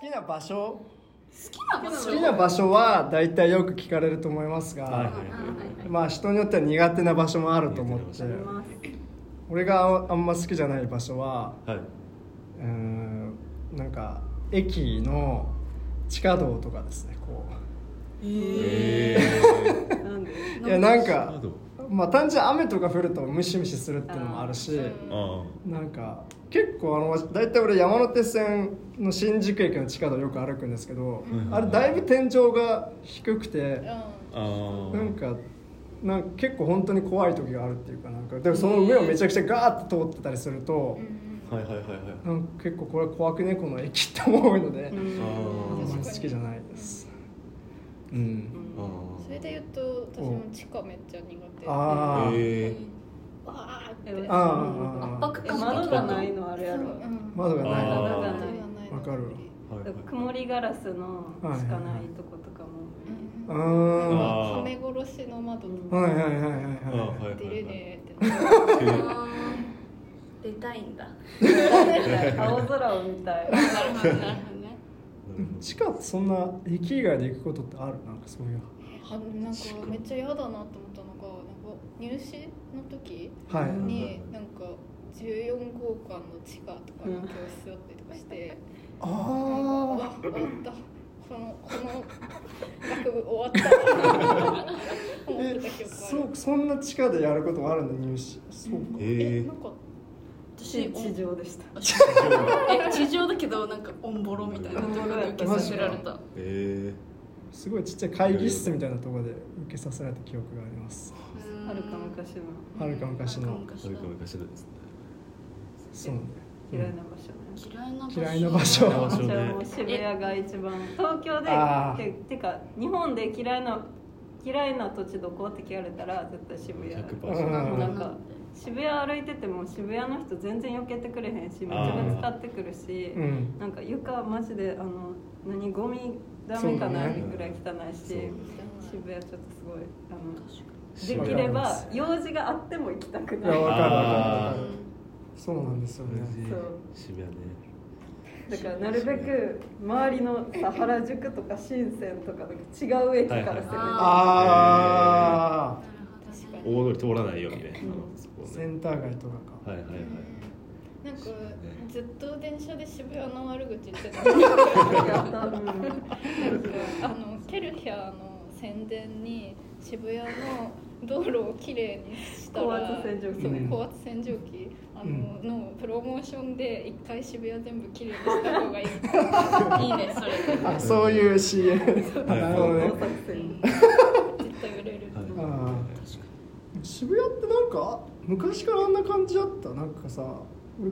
きな場所？好きな場所？好きな場所は大体よく聞かれると思いますが、はいはいはいまあ人によっては苦手な場所もあると思って俺があんま好きじゃない場所ははい。うーんなんか駅の地下道とかですねこえなんでういやなんー、かまあ単純に雨とか降るとムシムシするっていうのもあるしあなんか結構あの大体俺山手線の新宿駅の地下道よく歩くんですけど、うん。あれだいぶ天井が低くて、ああなんかなんか結構本当に怖い時があるっていうかなんか。でもその上をめちゃくちゃガーッと通ってたりすると、はいはいはいはい。なんか結構これ怖くねこの駅って思うので、うん。あんまり好きじゃないです。うん。あそれで言うと私も地下めっちゃ苦手。あー。えわーって。圧迫え感窓がないのあれやろ。うん窓がない窓がないわかる曇りガラスのしかないとことかも。はめ殺しの窓とかはいはいはいはい出れね出たいんだ。青空を見たい。地下ってそんな駅以外で行くことってある？なんかそういう。あなんかめっちゃ嫌だなと思ったのがなんか入試の時はい。になんか14号館の地下とかの教室だったりとかして、ああわ終わった。このこの学部終わった。思ってえた記憶ある。そうそんな地下でやることもあるんだ入試そうか。えなんか地地上でした。え地上だけどなんかオンボロみたいなところで受けさせられた。えすごいちっちゃい会議室みたいなところで受けさせられた記憶がありますはるか昔の。はるか昔の。ー、それか昔のですね。そうね。嫌いな場所。ね嫌いな場所。渋谷が一番東京でててか日本で嫌いな嫌いな土地どこって聞かれたら絶対渋谷。100%うん。なんか渋谷歩いてても渋谷の人全然避けてくれへんしめっちゃぶつかってくるし、うん。なんか床マジであの何ゴミダメかなぐらい汚いし、そう。渋谷ちょっとすごいあのできれば用事があっても行きたくない。いやわかかそうなんですよね。そう。渋谷ね。だからなるべく周りのさ原宿とか深センとか違う駅から攻めて、あ確か大通り通らないようにね、うん。センター街とかか。はいはいはい。なんかずっと電車で渋谷の悪口言ってたやったうんあのケルヒャーの宣伝に渋谷の道路をきれいにしたら高圧洗浄機。そううん高圧洗浄機。あの,、のプロモーションで一回渋谷全部きれいにした方がいい。に いいねそれ。あそういう CM あなるほどね。絶対売れる、はい。あ渋谷ってなんか昔からあんな感じだった？なんかさ俺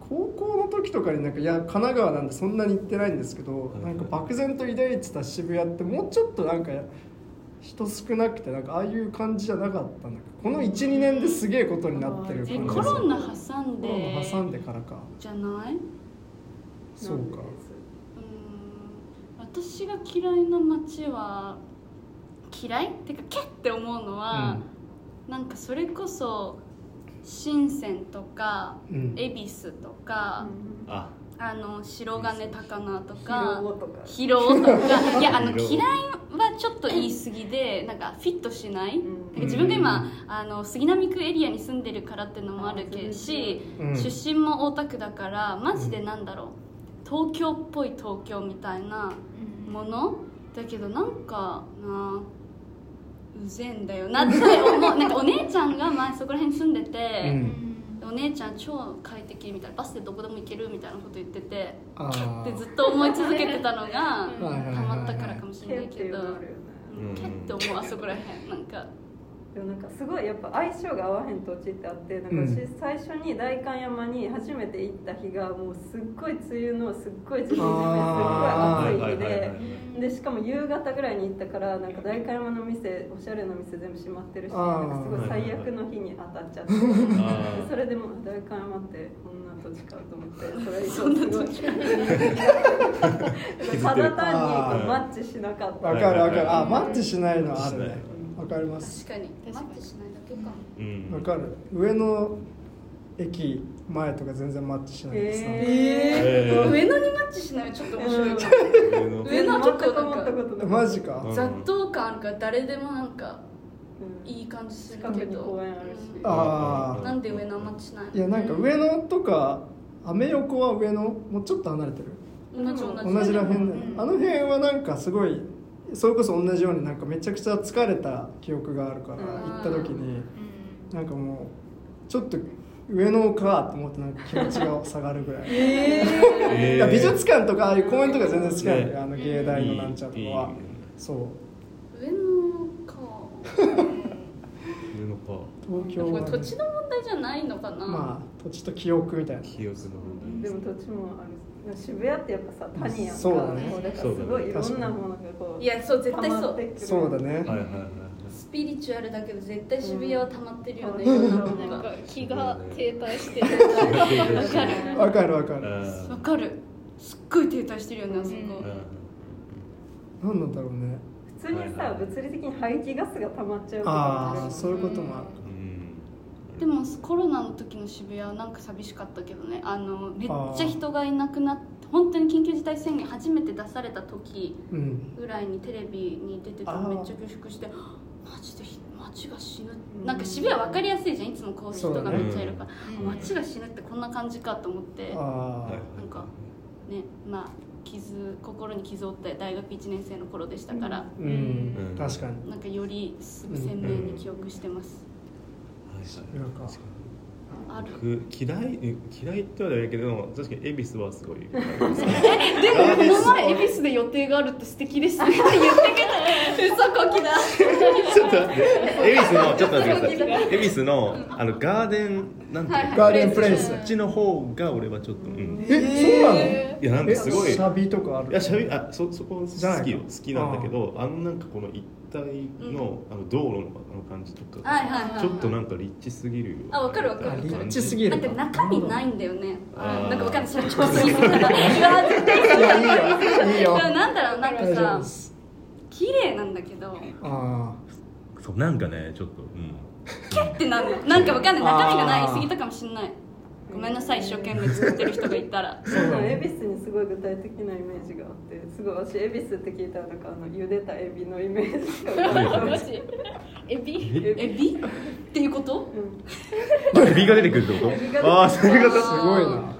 高校の時とかになんかいや神奈川なんでそんなに行ってないんですけど、い。なんか漠然と抱いてた渋谷ってもうちょっとなんか人少なくてなんかああいう感じじゃなかったんだけどこの12年ですげえことになってるえ感じコロナ挟んコロでナ挟んでからか。じゃないそうかうん。私が嫌いな街は嫌い？ってかけって思うのは、なんかそれこそ深センとかうん。恵比寿とか、ああの白金高輪と疲か労とか。広尾とか。いやあの嫌いはちょっと言い過ぎでなんかフィットしない、ん。なんか自分が今あの杉並区エリアに住んでるからっていうのもあるけし、うん。出身も大田区だからマジでなんだろう。東京っぽい東京みたいなもの？だけどなんかなうぜんだよなって思う。なんかお姉ちゃんが前そこら辺に住んでて、うんお姉ちゃん超快適みたいなバスでどこでも行けるみたいなこと言っててあー。でずっと思い続けてたのがはいはいはいはいハマったからかもしれないけどキャって思うあそこら辺なんかでもなんかすごいやっぱ相性が合わへん土地ってあってなんかうん。私最初に代官山に初めて行った日がもうすっごい梅雨のすっごいジメジメすっごいあ暑い日ではいでしかも夕方ぐらいに行ったからなんか代官山の店おしゃれな店全部閉まってるしなんかすごい最悪の日に当たっちゃって。それでも代官山ってこんな土地かと思ってそれ以上すごいただ単にマッチしなかった。わかるわかる。あはいマッチしないのはあるねかります。確かに。マッチしないだけか。うん。わかる。上の駅前とか全然マッチしない。です、ええー。上野にマッチしないのちょっと面白いわ。上の上野は結構全くなんか。思ったことないマジか、うん。雑踏感あるから誰でもなんかうん。いい感じするけど。公園あるし。あなんで上野はマッチしないのいやなんか上野とかアメ横は上野？もうちょっと離れてる？同じ同じ。同じらへうん。あの辺はなんかすごいそれこそ同じようになんかめちゃくちゃ疲れた記憶があるからうん。行った時にうん。なんかもうちょっと上野かと思ってなんか気持ちが下がるぐらい。えいや美術館とかああいう公園とか全然好きなんだよ、ねあの芸大のなんちゃらとかは。そう。上野か。上のか東京は、ね、これ土地の問題じゃないのかな、まあ土地と記憶みたいな。記憶の問でも土地もある渋谷ってやっぱさ谷やんか。そうだね。もうだからすごいいろんなものがこういやそう絶対そう。そうだね、題はいはいはい。スピリチュアルだけど絶対渋谷は溜まってるよね、うんなんか気が停滞してる。わかるわかる。わかるはいわかる。すっごい停滞してるよねあそこ、うん。何なんだろうね。普通にさはい。はい物理的に排気ガスが溜まっちゃうああそういうこともある。うんでもコロナの時の渋谷はなんか寂しかったけどね。あのめっちゃ人がいなくなって本当に緊急事態宣言初めて出された時うん。ぐらいにテレビに出てたあー。らめっちゃ恐縮してマジで街が死ぬ。うん。なんか渋谷分かりやすいじゃん。いつもこう人がめっちゃいるから、うん。街が死ぬってこんな感じかと思ってああ、なんかねまあ傷心に傷を負った大学1年生の頃でしたから、うん、うん。確かに。なんかより鮮明に記憶してます、です僕嫌いえ嫌いってわけじゃないけど確かに恵比寿はすごい。でもこの前恵比寿で予定があるって素敵ですね。って言ってけど嘘こきだ。ちょっと待って。恵比寿のちょっと待ってください。恵比寿のあのガーデンなんていうの？ガーデンプレイス。そっちの方が俺はちょっとうん。えそうなの？いやなんかすごい。えシャビとかある？いやしゃべあそそこ好きよ好きなんだけどあのなんかこの一帯のあの道路のあの感じとかはいはいはいはい。ちょっとなんか立地すぎるよあわかるわかるあわかる立地すぎるだって中身ないんだよね。なんかわかんない。それちょっと言い過ぎたらうわ絶対いやいいよ。いいよでもなんだろうなんかさ綺麗なんだけどあそうなんかねちょっとうん。キャってなる。のなんかわかんない。中身がない言い過ぎたかもしんないごめんなさい一生懸命作ってる人がいたら。あそうだ恵ね比寿にすごい具体的なイメージがあってすごい私恵比寿って聞いたらなんかあの茹でたエビのイメージしか。浮かばないマジ？エビ？エビ？っていうこと？うん。あエビが出てくるってこと？ああそういうこと。すごいな。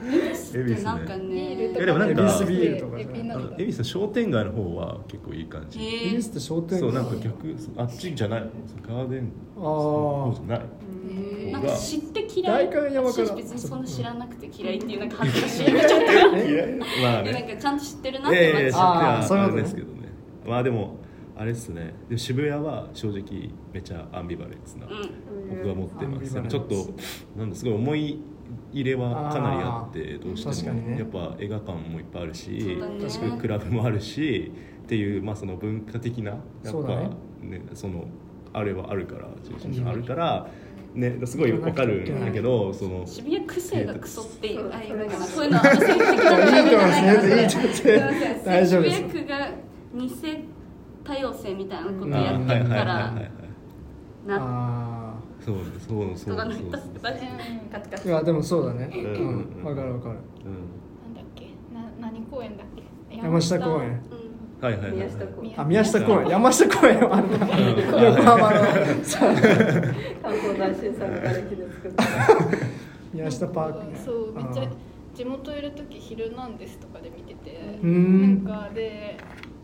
恵比寿なんかね。でもなんか恵比寿の商店街の方は結構いい感じ。へイギリスって商店街。そうなんか逆あっちじゃないガーデン。あそうじゃない？えなんか知って嫌い。代官山から私別にそんな知らなくて嫌いっていうなんか恥ずかしいちょっと。嫌い？まあえなんねかちゃんと知ってるなって街あーああそういうことねですけどね。まあでもあれっすね。でも渋谷は正直めちゃアンビバレンスな、うん。僕は持ってます。ちょっとなんだすごい思い入れはかなりあってどうしても、ね。やっぱ映画館もいっぱいあるしね。確かにクラブもあるしっていう、まあ、その文化的なやっぱね。ねそのあれはあるから中心があるから、ね、すごいわかるんだけどその渋谷癖がクソっていうそうあいうのかなそそうういうのはあの性的なじゃない渋谷区が偽多様性みたいなことあやってるからはいはいはいはいなあそうそうそう。そう人がなったそういやでもそうだね。ううんん。わかるわかる。うん。なんだっけ？な何公園だっけ？山下公園。うんはいはいはい。はい宮下公園。あ宮下公園。山下公園はあるな。うん。横浜の。さ関東大震災の瓦礫で作った。宮下パーク。ねそうめっちゃあ地元いる時「ヒルナンデス」とかで見ててなんかで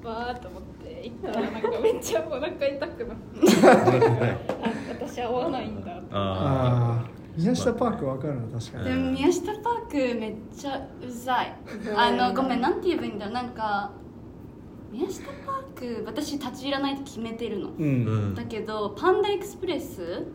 わーっと思って行ったらなんか めっちゃお腹痛くなって。あ私合わないんだって。ああー。宮下パークわかるな確かに。でも宮下パークめっちゃうざい。あのごめんなんて言えばいいんだろう。なんか宮下パーク私立ち入らないと決めてるの。うん。ん。だけどパンダエクスプレス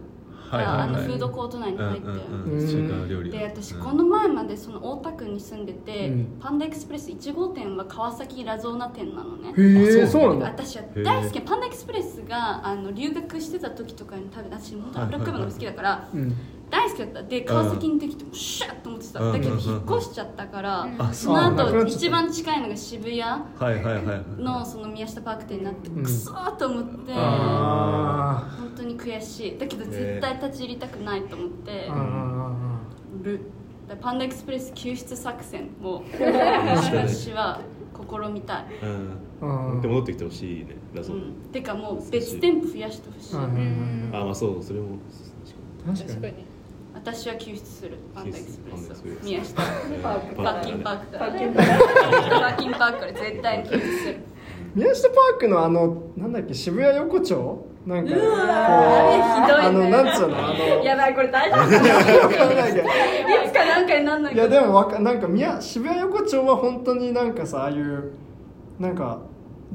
はいはい。はい。があのフードコート内に入ってる。うん。で私うん。この前までその大田区に住んでて、うん。パンダエクスプレス1号店は川崎ラゾーナ店なのね。へえあそうなんだ。私は大好き。パンダエクスプレスがあの留学してた時とかに食べ私本当油っこいものが好きだからうん大好きだった。で川崎にできてもシャッと思ってた。うんだけどうん。引っ越しちゃったからあその後一番近いのが渋谷はいはいはい。はいのその宮下パーク店になってうん。クソーと思ってあ本当に悔しい。だけど絶対立ち入りたくないと思ってる。だパンダエクスプレス救出作戦を私は試みたい、うん。うん。で戻ってきてほしいねだそう、うん、てかもう別店舗増やしてほしい、あまあそうそれも確かに。確かに私は救出する。パンダエクスプレスを。宮下。パークパーキンパークからパーキンパークから絶対に救出する。宮下パークのあのなんだっけ渋谷横丁？なんかこうあれひどいね。あのなんつうのあのやばいこれ大丈夫いつかな？んかになんないいやでもわかなんか宮渋谷横丁は本当になんかさああいうなんか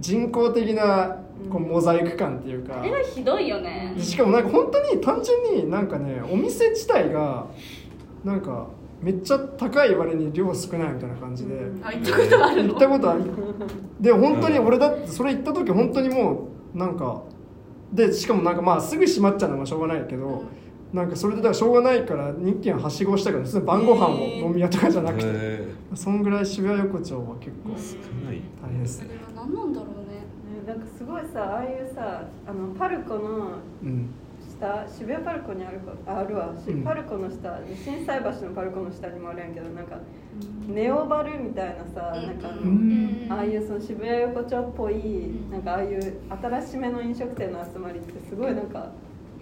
人工的なこうモザイク感っていうか。あれはひどいよね。しかもなんか本当に単純になんかねお店自体がなんかめっちゃ高い割に量少ないみたいな感じで。あ行ったことある行のったことある。で本当に俺だってそれ行った時本当にもうなんかでしかもなんかまあすぐ閉まっちゃうのはしょうがないけど、なんかそれでだからしょうがないから日券はしごしたから晩ご飯を飲み屋とかじゃなくて、へそんぐらい渋谷横丁は結構ー少ない。大変ですね。それは何なんだろうね。ねなんかすごいさああいうさあのパルコのうん。下渋谷パルコにあるかあるわ、しうん。パルコの下心斎橋のパルコの下にもあるんやけどなんかネオバルみたいなさ、うんなんかあの、うん。ああいうその渋谷横丁っぽい、なんかああいう新しめの飲食店の集まりってすごいなんか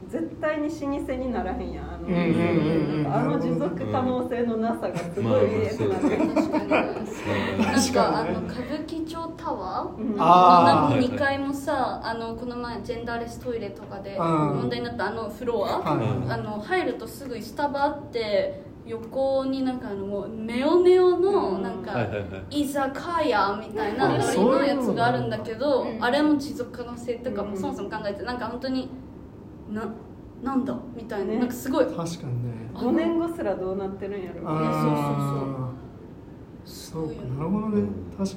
絶対に老舗にならへんやんあの,、あの持続可能性のなさがすごい見えて。なる、確かになん確かあの歌舞伎町タワー？うん。あー。の2階もさあのこの前ジェンダーレストイレとかでうん。問題になったあのフロア、はい。あの入るとすぐスタバあって横になんかあのもうネオネオのうん。なんか、居酒屋みたいなあノリのやつがあるんだけど、あれも持続可能性とかもうんそもそも考えてなんか本当にななんだ？みたいな,、ね。なんかすごい。確かにね。5年後すらどうなってるんやろ。あー。そうかなるほどね。確か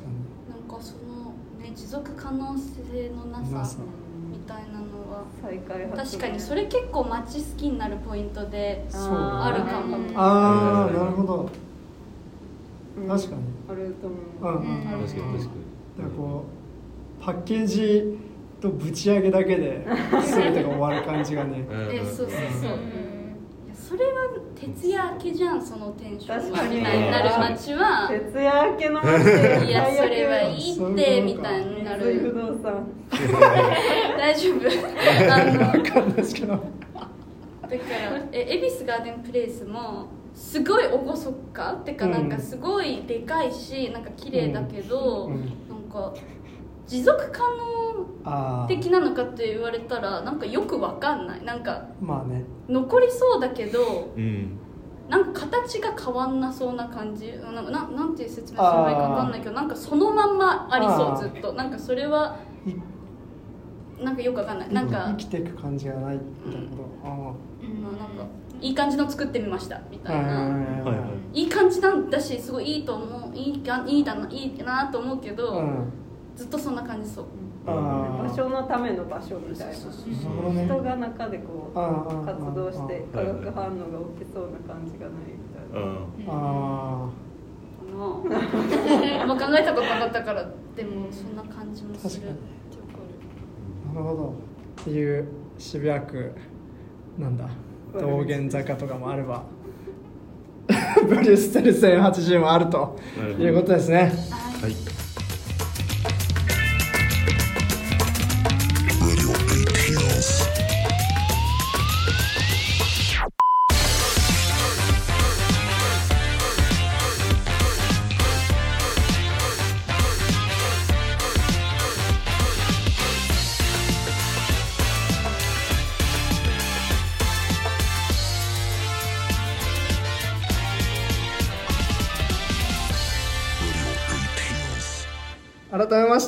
なんかそのね持続可能性のなさみたいなのは再開発確かにそれ結構街好きになるポイントであるかも。にああなるほど。うん。確かに。あると思う、うんうんうん。確かに確かに。だからこうパッケージとぶち上げだけで全てが終わる感じがね。うん。えそうそうそう、いやそれは徹夜明けじゃんそのテンションみたいになる街は。徹夜明けの街で。いやそれはいいってみたいにな三井不る動産。大丈夫。あの分かんないですけど。だからえ恵比寿ガーデンプレイスもすごい厳かってかうんなんかすごいでかいしなんか綺麗だけど、うん。なんか持続可能的なのかって言われたらなんかよくわかんない。なんかまあね。残りそうだけどうん。なんか形が変わんなそうな感じ。なんかななんていう説明すればいいかわかんないけどなんかそのまんまありそうずっと。なんかそれはいなんかよくわかんない。なんか生きていく感じがないみたいなこと。あまあなんかいい感じの作ってみましたみあたいな、はいはい感じなんだしすごいいいと思う。いいかいいだないいなと思うけど、うんずっとそんな感じそう。あ場所のための場所みたいな。人が中でこう活動してあ化学反応が起きそうな感じがないみたいな。うん。ああんま 考えたことなかったからでもそんな感じもするなるほど。っていう渋谷区なんだ。道玄坂とかもあれば。ブリュッセル1080もあるということですね。はい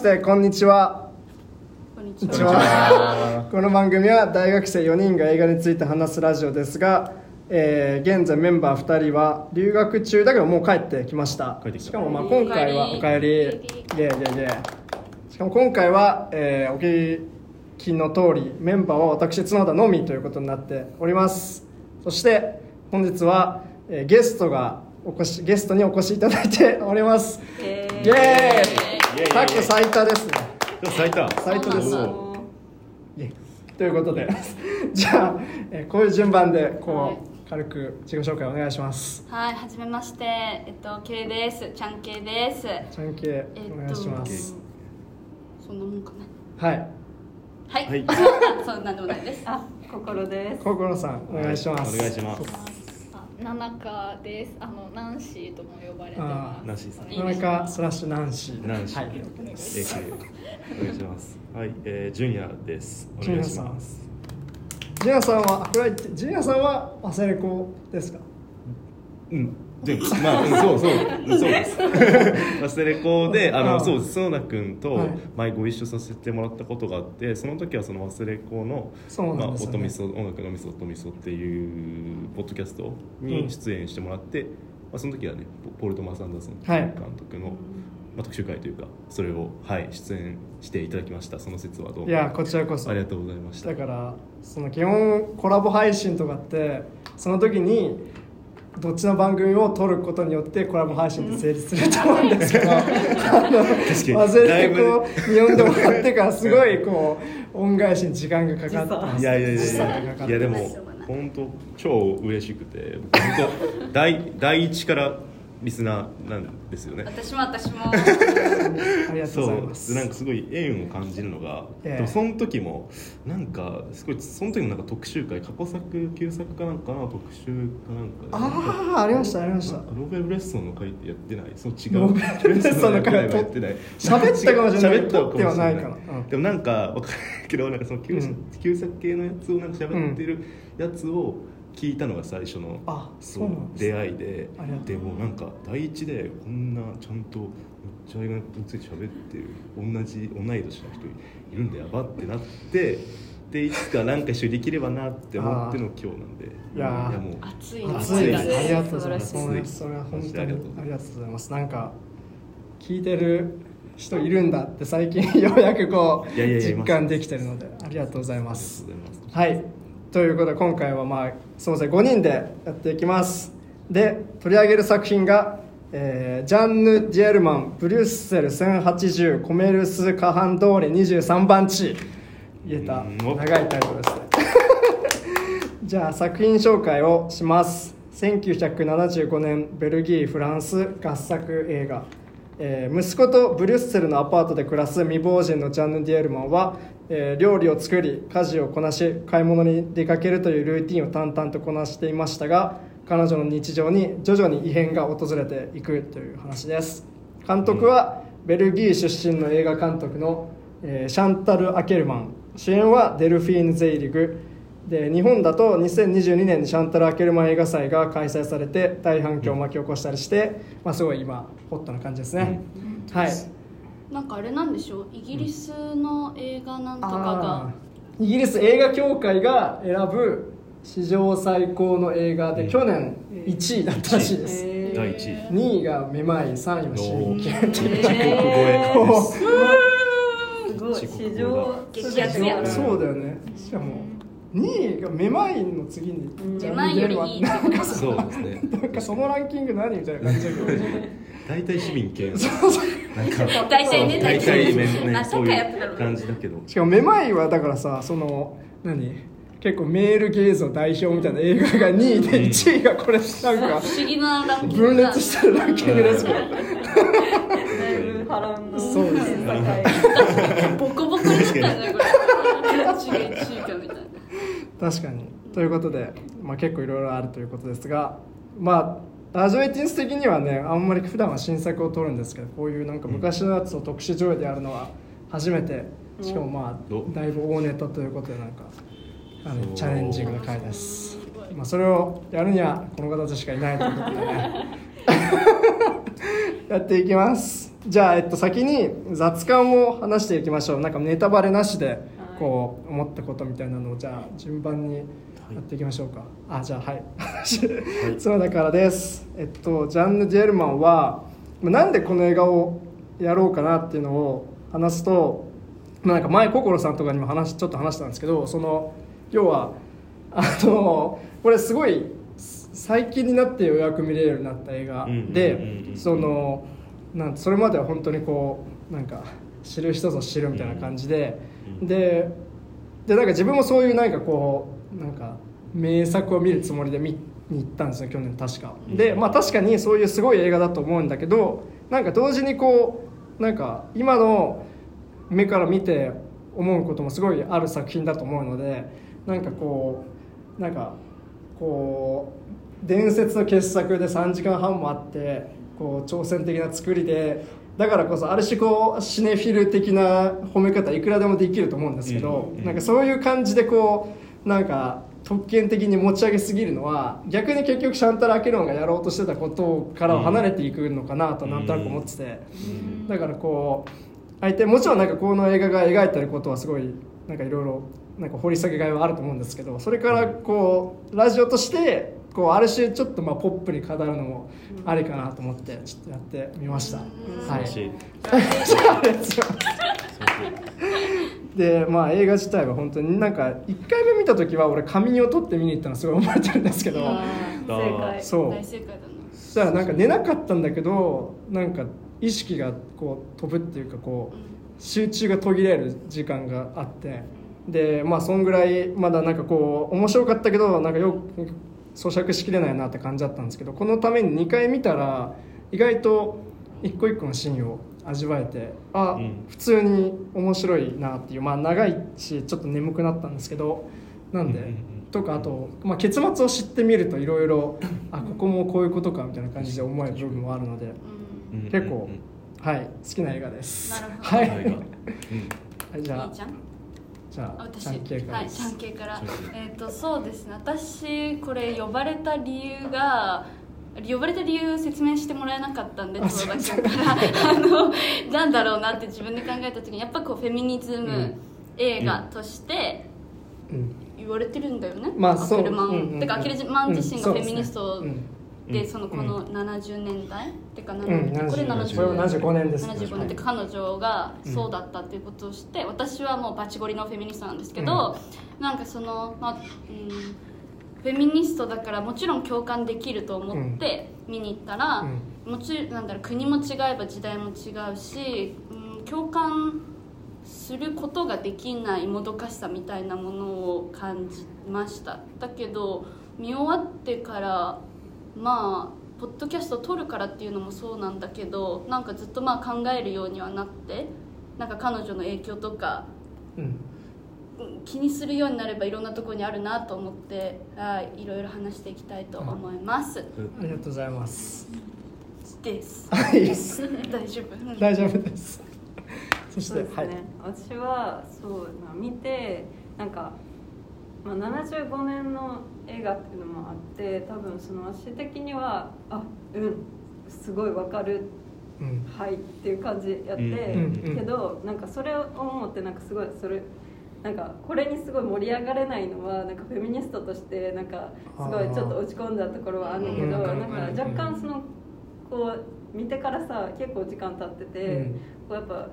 してこんにちは。こんにちこんにちは。はこの番組は大学生4人が映画について話すラジオですが、えー現在メンバー2人は留学中だけどもう帰ってきました。帰ってきた。しかもまあ今回はおかえりイエイイエイイエイ。しかも今回は、えーお聞きの通りメンバーは私角田のみということになっております。そして本日は、えーゲストがお越しゲストにお越しいただいております。えイエーイ。イエイ過去最多ですね。咲いた最多です。ということで。じゃあ、えーこういう順番でこう、はい。軽く自己紹介お願いします。はい、はじめまして、えっと、K です。ちゃん K です。ちゃんけえっと、お願いします、そんなもんかはい。な。はい。はい。あ そうなんでもないです。あ心です。心さんお願いします、お願いしますあ、七香です。あのナンシーとも呼ばれてあます。ーナンシーさん。田中スラッシュナンシー。ナンシーはい。お願いします。はい、えー、ジュニアです。お願いします。ジュニアさん。はあこれは言ってジュニアさんは忘れ子ですか？うんでもまあ、うん、そうそううんそうです。忘れ子であああのそうです園田君とはい。前ご一緒させてもらったことがあってその時はその忘れ子のそうまあ、なんですよね。音みそ音楽のみそ音みそっていうポッドキャストに出演してもらって、まあ、その時はねポル・トマス・アンダーソンはい。監督の、まあ、特集会というかそれを、はい、出演していただきました。その説はどうも。いやこちらこそ。ありがとうございました。だからその基本コラボ配信とかってその時にどっちの番組を撮ることによってコラボ配信って成立すると思うんですけどあの忘れてこう呼んでもらってからすごいこう恩返しに時間がかかってますいやいや。いやいやでも本当超嬉しくて本当第第一からリスナーなんですよね。私も私も。ありがとうそございうます。なんかすごい縁を感じるのが、ええ。でもその時もなんかすごいその時もなんか特集会過去作旧作かなんかの特集かなんかでああありましたありました。ローベル・ブレッソンの回ってやってない。そう違うローベルブレッソンの回はやってない。喋ったかもしれない。喋ったかもしれない。かなうん。でもなんかわかるけどなんかその旧作,、うん。旧作系のやつをなんか喋ってるやつを聞いたのが最初の、あそう出会いでありがとう。でもなんか第一でこんなちゃんとめっちゃ映画について喋ってる同じ同い年の人いるんだやばってなってでいつかなんか一緒にできればなって思っての今日なんでいやー。もう熱い。熱いありがとうございます。それは本当にありがとうございます。なんか聞いてる人いるんだって最近ようやくこういやいやいや実感できてるのでありがとうございまあすりがとうございます。はいということで今回はまあすみません5人でやっていきます。で取り上げる作品が、えージャンヌ・ジェルマンブリュッセル1080コメルスカハン通り23番地。言えた。うん長いタイトルですね。じゃあ作品紹介をします。1975年ベルギーフランス合作映画、えー息子とブリュッセルのアパートで暮らす未亡人のジャンヌ・ディエルマンは、えー料理を作り家事をこなし買い物に出かけるというルーティンを淡々とこなしていましたが彼女の日常に徐々に異変が訪れていくという話です。監督はベルギー出身の映画監督の、えーシャンタル・アケルマン。主演はデルフィーヌ・ゼイリグで日本だと2022年にシャンタル・アケルマン映画祭が開催されて大反響を巻き起こしたりして、まあ、すごい今ホットな感じですね、はい。なんかあれなんでしょう？イギリスの映画なんとかあが。ー。イギリス映画協会が選ぶ史上最高の映画で、うん。去年1位だったらしいです、えー。第一位。2位がめまい3位は市民権時刻超え。ですすごい。史上激アツやそうだよね。しかも2位がめまいの次にうんめまいよりいい。なんかそうですね。なんかそのランキング何みたいな感じだけど。大体市民権なんか大体ね大体ね大体ねそういまさかやった感じだけど。しかもめまいはだからさその何？結構メールゲーズの代表みたいな映画が2位で1位がこれなんか不思議なランキング分裂してるランキングですけど。だいぶ波乱のそうです県境ボコボコになったんじゃないこれ。どっちが1位かみたいな確かに。ということで、まあ、結構いろいろあるということですがまあラジオエティンス的にはねあんまり普段は新作を撮るんですけどこういうなんか昔のやつを特殊上映でやるのは初めて。しかもまあお。だいぶ大ネタということでなんかあのチャレンジングな回です、まあ、それをやるにはこの方たちしかいないということでね。やっていきます。じゃあ、えっと、先に雑感を話していきましょう。なんかネタバレなしでこう思ったことみたいなのをじゃあ順番にやっていきましょうか、あじゃあはい。角田からです。えっとジャンヌ・ジェルマンはまあなんでこの映画をやろうかなっていうのを話すと、まあ、なんか前心さんとかにも話ちょっと話したんですけどその要はあのこれすごい最近になってようやく見れるようになった映画でんそのなんそれまでは本当にこうなんか知る人ぞ知るみたいな感じで、うんででなんか自分もそういうなんかこうなんか名作を見るつもりで見に行ったんですよ去年確か。でまあ確かにそういうすごい映画だと思うんだけどなんか同時にこうなんか今の目から見て思うこともすごいある作品だと思うのでなんかこうなんかこう伝説の傑作で3時間半もあってこう挑戦的な作りでだからこそある種こうシネフィル的な褒め方いくらでもできると思うんですけど、なんかそういう感じでこうなんか特権的に持ち上げすぎるのは逆に結局シャンタラ・アケロンがやろうとしてたことからは離れていくのかなとなんとなく思ってて、だからこう相手もちろんなんかこの映画が描いてることはすごいなんかいろいろなんか掘り下げがいはあると思うんですけどそれからこうラジオとしてこうある種ちょっとまあポップに語るのもありかなと思ってちょっとやってみました。はい、でまあ映画自体は本当になんか1回目見た時は俺仮眠を取って見に行ったのすごい覚えてるんですけど。正解そう。大正解だな。そしたらなんか寝なかったんだけどなんか意識がこう飛ぶっていうかこう集中が途切れる時間があって。でまあそんぐらいまだなんかこう面白かったけどなんかよく咀嚼しきれないなって感じだったんですけどこのために2回見たら意外と一個一個のシーンを味わえてあ、うん。普通に面白いなっていうまあ長いしちょっと眠くなったんですけどなんで、うんうんうん。とかあと、まあ、結末を知ってみるといろいろあここもこういうことかみたいな感じで思える部分もあるのでうん。うん結構うん。はい好きな映画です。なるほど。はい、はいじゃあじゃああ私。はい、ちゃん系から。えっ、とそうですね。私これ呼ばれた理由が呼ばれた理由説明してもらえなかったんであ戸田君から。あのなんだろうなって自分で考えた時にやっぱこうフェミニズムうん。映画としてうん。言われてるんだよね、まあアケルマン、そううんうんうん。てかアケルマン自身がうん。フェミニストそうですねで、うん。そのこの70年代、てかうん70これ70これは75年です。75年って彼女がそうだったっていうことをして、私はもうバチゴリのフェミニストなんですけど、なんかその、まあうん、フェミニストだからもちろん共感できると思って見に行ったら、もちろんなんだろう国も違えば時代も違うし、うん、共感することができないもどかしさみたいなものを感じました。だけど見終わってからまあポッドキャスト撮るからっていうのもそうなんだけどなんかずっとまあ考えるようにはなってなんか彼女の影響とかうん。うん気にするようになればいろんなところにあるなと思ってはいいろいろ話していきたいと思います、ありがとうございます。です。はい。大丈夫。うん。大丈夫です。そしてそうですね、はい。私はそうな見てなんか、まあ、75年の映画っていうのもあって多分その私的にはあうんすごいわかるうん。はいっていう感じやって、うんうんけどなんかそれを思ってなんかすごいそれなんかこれにすごい盛り上がれないのはなんかフェミニストとしてなんかすごいちょっと落ち込んだところはあるんだけどうん。なんか若干そのこう見てからさ結構時間経ってて、うん。こうやっぱ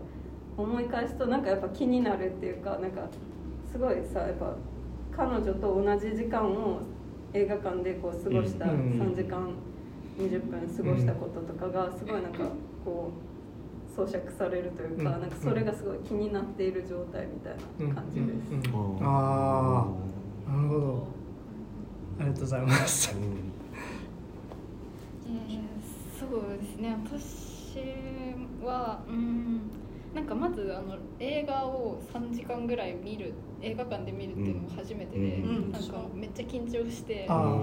思い返すとなんかやっぱ気になるっていうかなんかすごいさやっぱ彼女と同じ時間を映画館でこう過ごしたうん3時間20分過ごしたこととかがすごいなんかこう装飾されるというかうん。なんかそれがすごい気になっている状態みたいな感じです。あああなるほど。ありがとうございます。うんえーそうですね。私はうんなんかまずあの映画を3時間ぐらい見る映画館で見るっていうのも初めてで、うんなんかめっちゃ緊張して、あ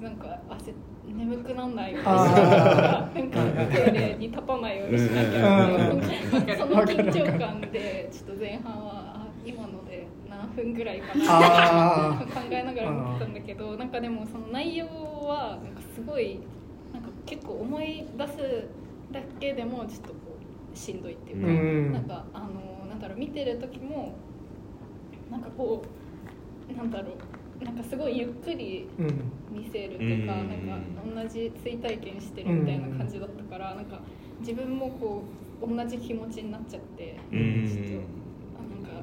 なんか汗眠くなんない。ようにあなんかトイレに立たないようにしなきゃっていうその緊張感でちょっと前半はあ今ので何分ぐらいかなあ考えながら見てたんだけどなんかでもその内容はなんかすごいなんか結構思い出すだけでもちょっとしんどいっていうか、うん。なんかあのなんだろう見てる時もなんかこうなんだろうなんかすごいゆっくりうん。見せるとか、うん。なんか同じ追体験してるみたいな感じだったから、なんか自分もこう同じ気持ちになっちゃって、うん。ちょっとあなんか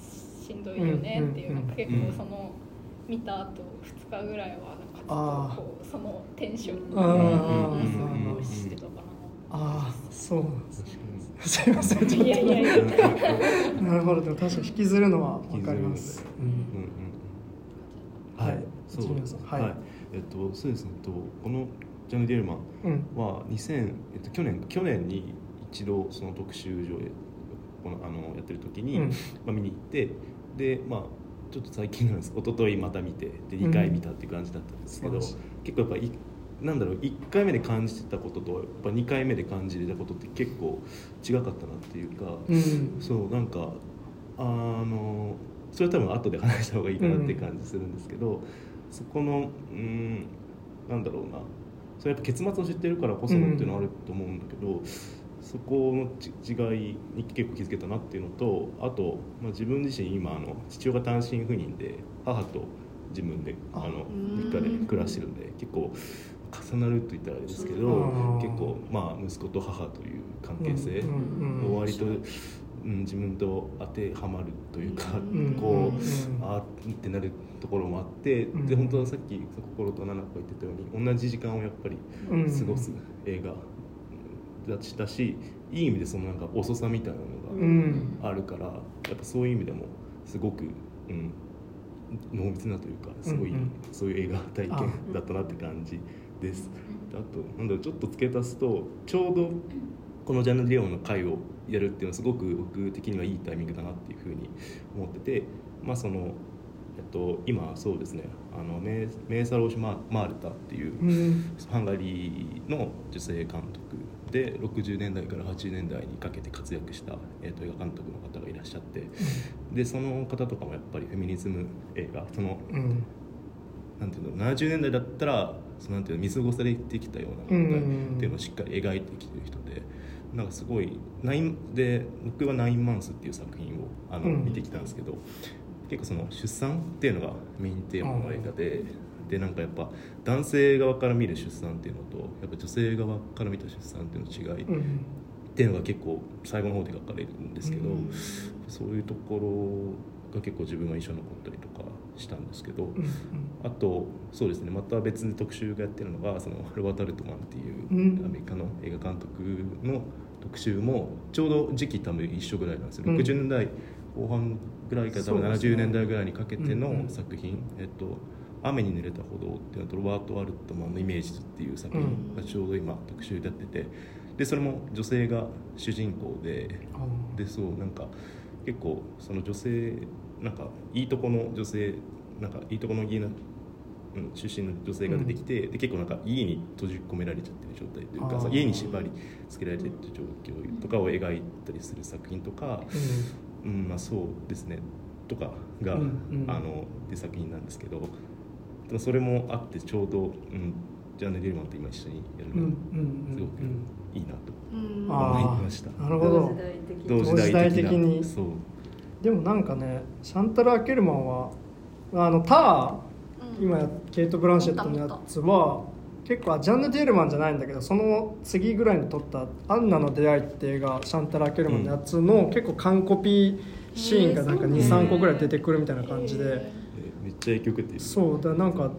しんどいよねっていう、うん。なんか結構その見た後2日ぐらいはなんかちょっとこうそのテンションあが過ごしてたかああそうなんです すいませんちょっな。いやいやいや。となるほどでも確かに引きずるのはわかります、うんうんうんうん。はい。そう。はい。はいえっとそうですね。えっとこのジャン・ディエルマンうん。は2000、えっと、去年去年に一度その特集上映このあのやってる時に、うん。まあ、見に行ってでまあちょっと最近なんです。一昨日また見てで2回見たっていう感じだったんですけど、うん結構やっぱいなんだろう1回目で感じてたこととやっぱ2回目で感じれたことって結構違かったなっていうか、うん。そうなんかあのそれは多分後で話した方がいいかなっていう感じするんですけど、そこのうんなんだろうな。それやっぱ結末を知ってるからこそのっていうのはあると思うんだけど、そこのち違いに結構気づけたなっていうのとあと、まあ、自分自身今あの父親が単身赴任で母と自分であのうん。実家で暮らしてるんで結構重なると言ったらあれですけどうん結構まあ息子と母という関係性うんうんを割と、うん、自分と当てはまるというか、うんこう、うん。あーってなるところもあって、うん。で本当はさっき心と奈々子が言ってたように同じ時間をやっぱりうん。過ごす映画だしたし、いい意味でそのなんか遅さみたいなうのん。があるから、やっぱそういう意味でもすごく、うん、濃密なというかすごい、うんうん。そういう映画体験だったなって感じです。であとなんだろうちょっと付け足すとちょうどこのジャンル・リオンの回をやるっていうのはすごく僕的にはいいタイミングだなっていうふうに思っててまあそのえっと今そうですねあのメーサローシュマ・マールタっていううん。ハンガリーの女性監督で60年代から80年代にかけて活躍した、えー、と映画監督の方がいらっしゃってでその方とかもやっぱりフェミニズム映画そのうんなんていうの70年代だったらそのなんていうの見過ごされてきたような問題っていうのをしっかり描いてきてる人でなんかすごいナインで僕は「ナインマンス」っていう作品をあの、うん。見てきたんですけど結構その出産っていうのがメインテーマの映画で。でなんかやっぱ男性側から見る出産っていうのとやっぱ女性側から見た出産っていうのの違いっうん。ていうのが結構最後の方で描かれるんですけど、うん。そういうところが結構自分は印象に残ったりとかしたんですけど、うんあとそうですねまた別に特集がやってるのがそのロバート・アルトマンっていううん。アメリカの映画監督の特集もちょうど時期多分一緒ぐらいなんですよ、うん。60年代後半ぐらいから多分そうですね。70年代ぐらいにかけてのうんうん。作品「えっと、雨に濡れた歩道」っていうのとロバート・アルトマンの「イメージ」っていう作品がちょうど今特集でやっててでそれも女性が主人公であでそうなんか結構その女性なんかいいとこの女性なんかいいとこの家の、うん、出身の女性が出てきて、で結構なんか家に閉じ込められちゃってる状態というか家に縛りつけられてる状況とかを描いたりする作品とか、ううんまあ、そうですねとかが、うんうん。あので作品なんですけどでもそれもあってちょうど、うん、ジャンネ・ディルマンと今一緒にやるんうんのうん。すごくいいなと思いました。あなるほど。同時代的に。同同時代的なに。そうでもなんかねシャンタル・アケルマンはあのターうん。今やケイト・ブランシェットのやつは結構あジャンヌ・ディエルマンじゃないんだけどその次ぐらいに撮った「アンナの出会い」って映画シャンタル・アケルマンのやつの結構完コピシーンがなんかへー23個ぐらい出てくるみたいな感じで。えめっちゃ影響受けてるそうだなんか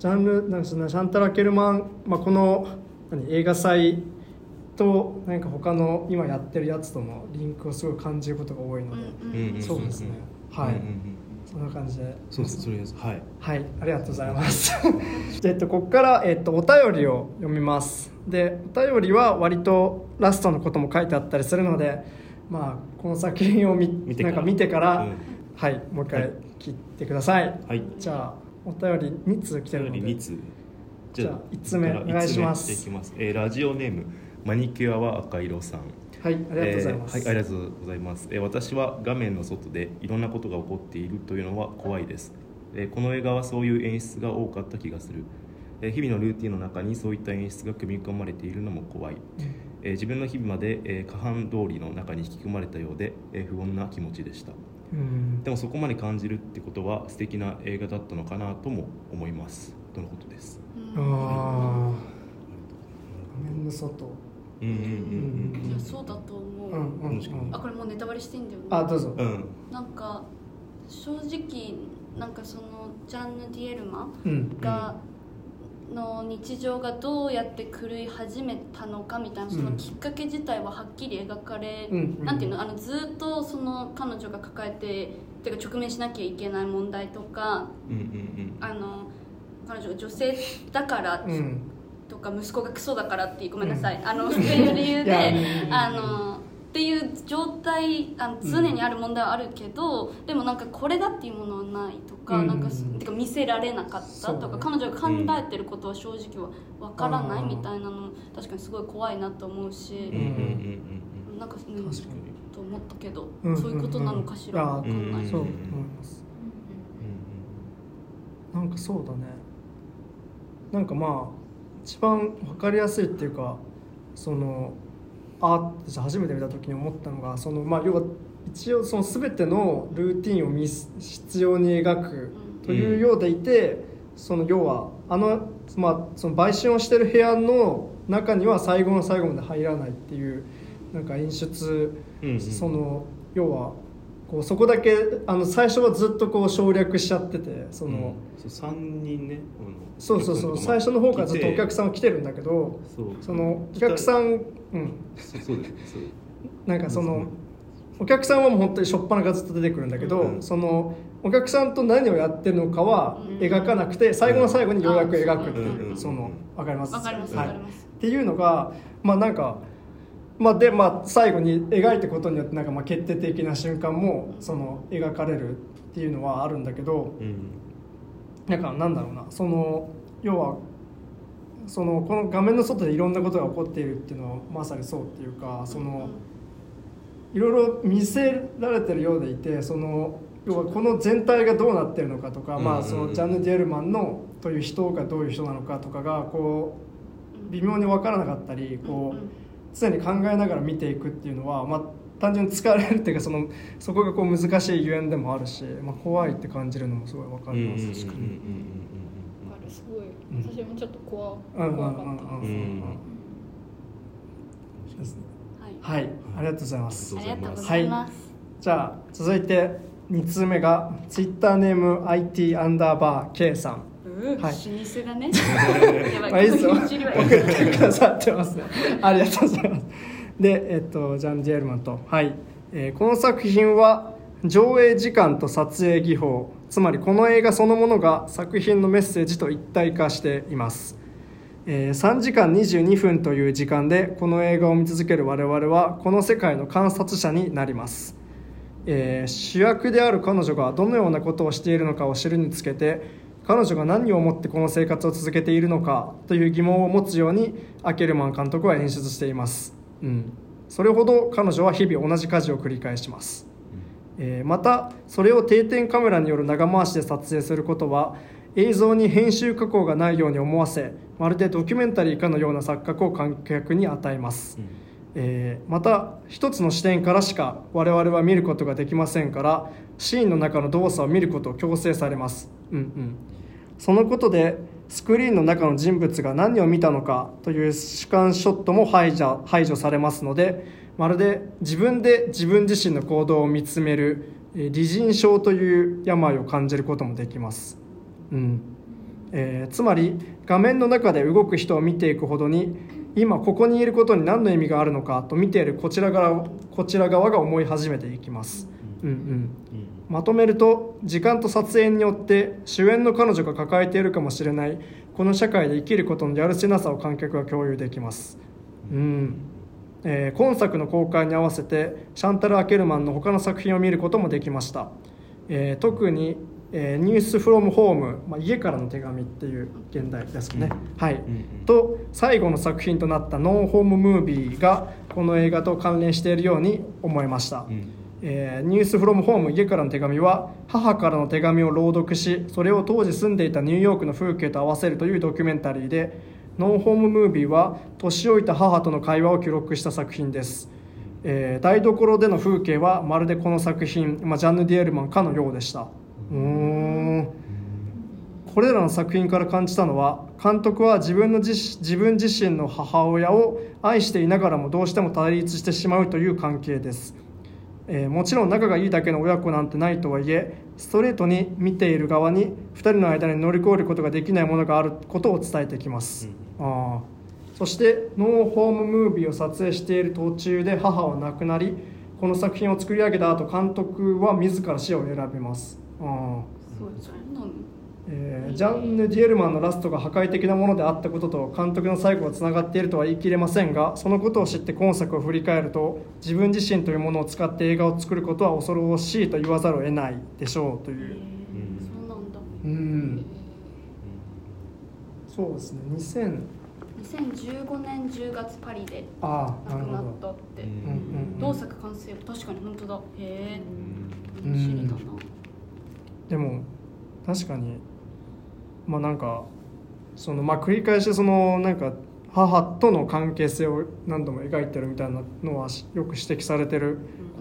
ジャンルなんかそのシャンタル・アケルマン、まあ、この何映画祭となんか他の今やってるやつとのリンクをすごい感じることが多いので、そうですね。はい、そんな感じで。そうです。それです。はい。はい、ありがとうございます。で えっと、ここから、えっと、お便りを読みます。で、お便りは割とラストのことも書いてあったりするので、まあ、この作品を見見てから。なんか見てから、うん。はい、もう一回はい。切ってください。はい。じゃあ、お便り2通来てるので、2つ。じゃあ一つ目お願いします。いきます、えーラジオネームマニキュアは赤色さん。はい、ありがとうございます。えーはい、ありがとうございます、えー私は画面の外でいろんなことが起こっているというのは怖いです、えーこの映画はそういう演出が多かった気がする、えー日々のルーティンの中にそういった演出が組み込まれているのも怖い、えー自分の日々まで、えー、過半通りの中に引き込まれたようで、えー不穏な気持ちでした。うん。でもそこまで感じるってことは素敵な映画だったのかなとも思います。とのことです。ああ、画面の外。うんうんいやそうだと思う、うんうんうん。確かにあこれもうネタバレしていいんだよね。あ、どうぞ。う。んうんなんか正直なんかそのジャンヌ・ディエルマうん。が、の日常がどうやって狂い始めたのかみたいなそのきっかけ自体ははっきり描かれ、うんなんていうのあのずっとその彼女が抱えててか直面しなきゃいけない問題とかうんうんあの彼女が女性だからうんとか息子がクソだからっていうごめんなさい、あのっていう理由でうん。あの っていう状態あの常にある問題はあるけど、でもなんかこれだっていうものはないとか,、うん。なんかてか見せられなかったとそう。か、ね彼女が考えてることは正直はわからないうんみたいなの確かにすごい怖いなと思うしうん、うんうんうんなんか、うん、確かにと思ったけど、うんそういうことなのかしら？わかんない、うんそう思います。なんかそうだね。なんかまあ一番分かりやすいっていうかそのあーって初めて見た時に思ったのがそのまあ要は一応その全てのルーティンを見す必要に描くというようでいて、その要はあの,、まあ、その売春をしてる部屋の中には最後の最後まで入らないっていうなんか演出、うんうん。その要はこうそこだけあの最初はずっとこう省略しちゃっててその、うん。そう3人ねそうそうそう最初の方からずっとお客さんは来てるんだけどそのお客さんうん。そうそうですそう。なんかそのお客さんはもう本当に初っ端からずっと出てくるんだけど、うん。そのお客さんと何をやってるのかはうん。描かなくて最後の最後にようやく描くってうん。いううん。そのわかります。わかりますはいわかります。っていうのがまあなんかまあでまあ最後に描いていくことによってなんかまあ決定的な瞬間もその描かれるっていうのはあるんだけどうんなんかなんだろうなその要はそのこの画面の外でいろんなことが起こっているっていうのはまさにそうっていうかそのいろいろ見せられてるようでいてその要はこの全体がどうなってるのかとか、まあ、そのジャンヌ・ディエルマンのという人がどういう人なのかとかがこう微妙に分からなかったりこう常に考えながら見ていくっていうのは、まあ、単純に疲れるっていうかそのそこがこう難しいゆえんでもあるし、まあ、怖いって感じるのもすごい分かります。うんうんうん確かにすごい。うん。私もちょっと怖うんうん怖かった。ですねはい。はい、ありがとうございます。ありがとうございます、じゃあ続いて2通目がツイッターネーム IT アンダーバー K さんい。老舗だね。やばい。まあい送ってくださってます。ねありがとうございます。でえっとジャン・ディエルマンと。はい、えーこの作品は上映時間と撮影技法。つまりこの映画そのものが作品のメッセージと一体化しています。えー3時間22分という時間でこの映画を見続ける我々はこの世界の観察者になります、えー主役である彼女がどのようなことをしているのかを知るにつけて彼女が何を思ってこの生活を続けているのかという疑問を持つようにアケルマン監督は演出しています、うん、それほど彼女は日々同じ家事を繰り返します。えーまたそれを定点カメラによる長回しで撮影することは映像に編集加工がないように思わせまるでドキュメンタリーかのような錯覚を観客に与えます、えーまた一つの視点からしか我々は見ることができませんからシーンの中の動作を見ることを強制されます、うんうん、そのことでスクリーンの中の人物が何を見たのかという主観ショットも排除排除されますのでまるで自分で自分自身の行動を見つめる理人症という病を感じることもできます、うん。えーつまり画面の中で動く人を見ていくほどに今ここにいることに何の意味があるのかと見ているこちら側こちら側が思い始めていきます、うん。うん、まとめると時間と撮影によって主演の彼女が抱えているかもしれないこの社会で生きることのやるせなさを観客が共有できます、うん。えー今作の公開に合わせてシャンタル・アケルマンの他の作品を見ることもできました、えー特に「えーニュース・フロム・ホーム」まあ、家からの手紙っていう現代ですね、はい、んと最後の作品となった「ノン・ホーム・ムービー」がこの映画と関連しているように思いました、うん。えーニュースフロムホーム家からの手紙は母からの手紙を朗読しそれを当時住んでいたニューヨークの風景と合わせるというドキュメンタリーでノンホームムービーは年老いた母との会話を記録した作品です、えー台所での風景はまるでこの作品、まあ、ジャンヌ・ディエルマンかのようでしたうーん。これらの作品から感じたのは監督は自分の自自分自身の母親を愛していながらもどうしても対立してしまうという関係です、えーもちろん仲がいいだけの親子なんてないとはいえストレートに見ている側に2人の間に乗り越えることができないものがあることを伝えてきます、あー。そしてノーホームムービーを撮影している途中で母は亡くなりこの作品を作り上げた後監督は自ら死を選びますあえージャンヌ・ディエルマンのラストが破壊的なものであったことと監督の最後がつながっているとは言い切れませんがそのことを知って今作を振り返ると自分自身というものを使って映画を作ることは恐ろしいと言わざるを得ないでしょうという。そうなんだ。うん。そうですね。2000 2015年10月パリで亡くなったって。うんうんうん。同作完成。確かに本当だ。へえうん。楽しみだなでも確かにまあなんかそのまあ繰り返しそのなんか母との関係性を何度も描いてるみたいなのはしよく指摘されてる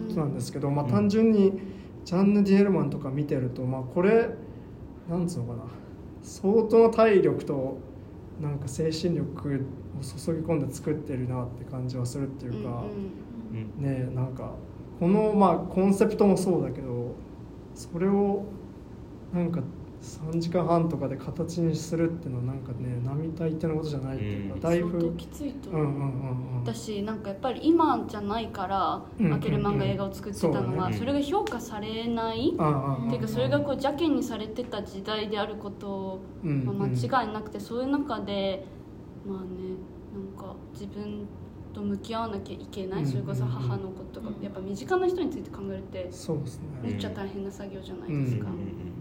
ことなんですけど、まあうん単純にジャンヌ・ディエルマンとか見てるとまあこれなんつうのかな相当の体力となんか精神力を注ぎ込んで作ってるなって感じはするっていうか、うん。ねえなんかこのまあコンセプトもそうだけどそれをなんか3時間半とかで形にするっていうのはなんかね並大抵のことじゃないっていうか、うん。だいぶ相当きついと思う、うんうんうんうん。私なんかやっぱり今じゃないから、うんアケルマンが映画を作ってたのは、それが評価されない、っていうかそれがこう邪険にされてた時代であることうんは間違いなくて、そういう中でまあねなんか自分と向き合わなきゃいけない、うんそれこそ母のことがやっぱ身近な人について考えるってそうですね。めっちゃ大変な作業じゃないですか、うん。なんかね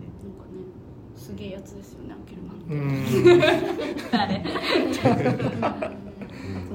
すげえやつですよねアケルマンって、うん。誰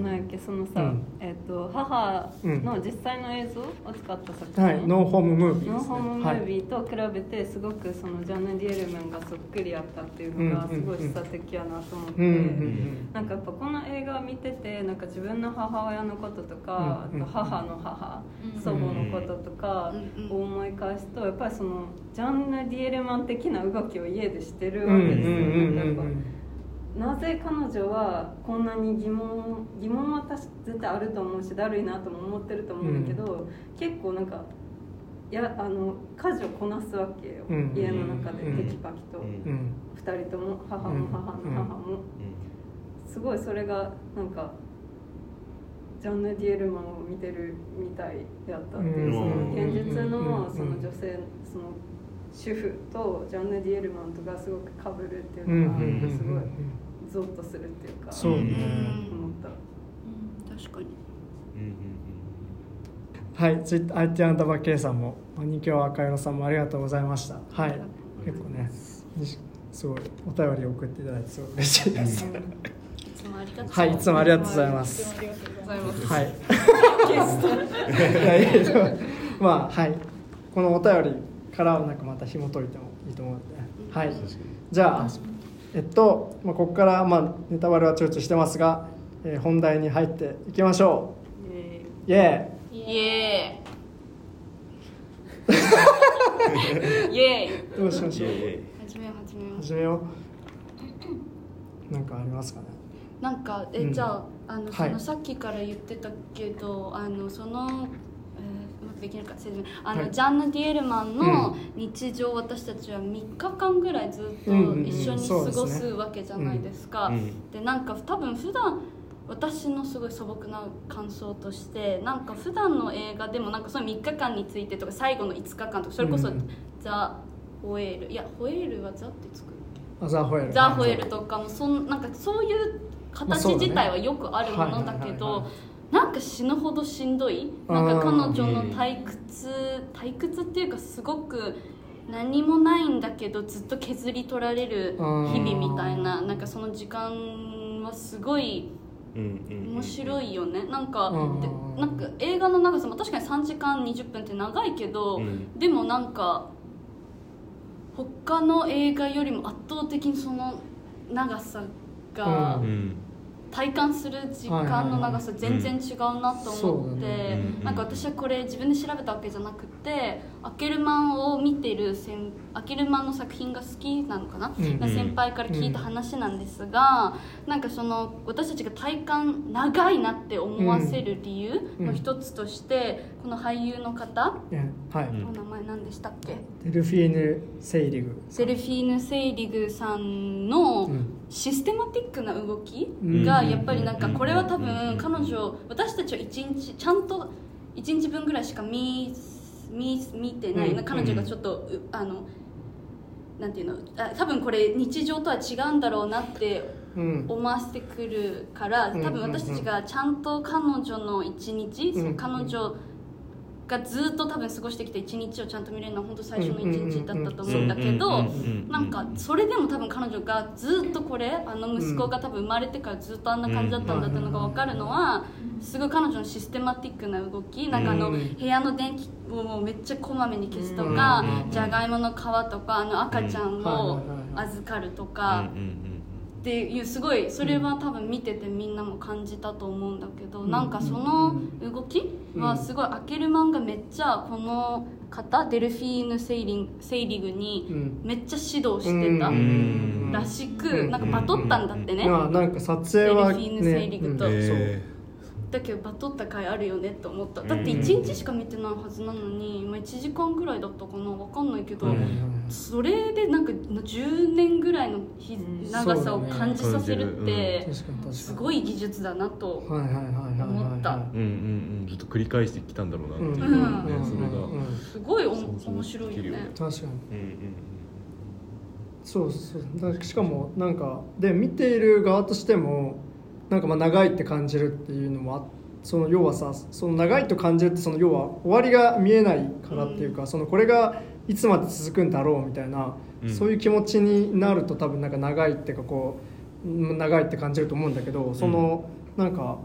なんやっけそのさ、うん。えっ、と母の実際の映像を使った作品、はいノーホームムービーね。ノーホームムはいービーと比べてすごくそのジャンヌ・ディエルマンがそっくりやったっていうのがすごい示唆的やなと思って、うんうんなんかやっぱこの映画を見ててなんか自分の母親のこととか、うんあと母の母、うん。祖母のこととかうんうんを思い返すとやっぱりそのジャンヌ・ディエルマン的な動きを家でしてるうんうんうんわけですよ、うんなぜ彼女はこんなに疑問疑問は絶対あると思うしだるいなとも思ってると思うんだけど、結構なんかやあの家事をこなすわけよ、うん家の中でうんテキパキと、うん。うん。2人とも母も母の母も、すごいそれがなんかジャンヌ・ディエルマンを見てるみたいやったっていう、うん。その現実のうん。その女性その主婦とジャンヌ・ディエルマンとがすごくかぶるっていううん。うん。のがうん。すごいゾッとするっていうかそうね。うん思った。うん確かに。はい、ツイッター IT アンダーバー K さんも、マニキュア赤色さんもありがとうございました。はい、結構ね、す。ごいお便りを送っていただいてすごい嬉しいです。いつもありがとうはい、いつもありがとうございます。ありがとうごございます。はい。まあはい、このお便りからなんかまた紐解いてもいいと思うので、はい。じゃあ、えっと、まあ、ここから、まあ、ネタバレはちょいちょいしてますが、えー本題に入っていきましょえう。イエイ。エーイ。イエーイ。ーイ。どうしましょう？イエーイ。始めよう始めよう。始めよう。なんかありますかね？なんかえ、うん。じゃああの、はい。そのさっきから言ってたけどあのその、できるか説明あの、はい。ジャンヌ・ディエルマンの日常を私たちは3日間ぐらいずっとうんうんうん。一緒に過ごですわけじゃないですか、うん。でなんか多分普段私のすごい素朴な感想としてなんか普段の映画でもなんかその3日間についてとか最後の5日間とかそれこそうんザ・ホエール。いやホエールはザってつく？あザ・ホエル。ザ・ホエルとかもそんなんかそういう形自体はよくあるものだけどはいなんか死ぬほどしんどい？なんか彼女の退屈退屈っていうかすごく何もないんだけどずっと削り取られる日々みたいななんかその時間はすごいうんうん面白いよね。なんかうんでなんか映画の長さも確かに3時間20分って長いけど、うん。でもなんか他の映画よりも圧倒的にその長さがううん体感する時間の長さ全然違うなと思って、なんか私はこれ自分で調べたわけじゃなくてアケルマンを見てる先アケルマンの作品が好きなのかな、うんな先輩から聞いた話なんですが、なんかその私たちが体感長いなって思わせる理由の一つとして、この俳優の方、ねはい、うんお名前何でしたっけ？デルフィーヌ・セイリグ。セルフィーヌ・セイリグさんのうん。システマティックな動きうん。がやっぱりなんかこれは多うん。分彼女私たちは一日ちゃんと1日分ぐらいしか見見見てない、うん。彼女がちょっとうあのなんていうの？あ多分これ日常とは違うんだろうなってうん。思わせてくるからうん多分私たちがちゃんと彼女の一日、うんその彼女がずっと多分過ごしてきた一日をちゃんと見れるのは本当最初の一日だったと思うんだけどなんかそれでも多分彼女がずっとこれあの息子が多分生まれてからずっとあんな感じだったんだっていうのが分かるのはすごい彼女のシステマティックな動きなんかあのうん部屋の電気をもうめっちゃこまめに消すとかうんじゃがいもの皮とかあの赤ちゃんを預かるとか。うんうんっていうすごいそれは多分見ててみんなも感じたと思うんだけど、うん。なんかその動きはすごいアケルマンがめっちゃこの方デルフィーヌ・セイリンセイリグにうん。めっちゃ指導してたうん。らしく、うん。なんかバトったんだってね、まあなんか撮影はデルフィーヌセイリグと。ねうん。そう。えだけどバトった回あるよねって思った。だってうん1日しか見てないはずなのに、まあ、1時間ぐらいだったかな。分かんないけど、それでなんか10年ぐらいの長さを感じさせるって、すごい技術だなとはいはいはいはいはい思った。うんうんうん。ずっと繰り返してきたんだろうなっていうね、うん。それが、うんすごいお面白いよね。確かに。うんうん。そうそう。だからしかもなんかで見ている側としてもなんかまあ長いって感じるっていうのもあその要はさその長いと感じるってその要は終わりが見えないからっていうか、そのこれがいつまで続くんだろうみたいな、うん。そういう気持ちになると多分なんか長いっていうかこううん長いって感じると思うんだけどその、なんか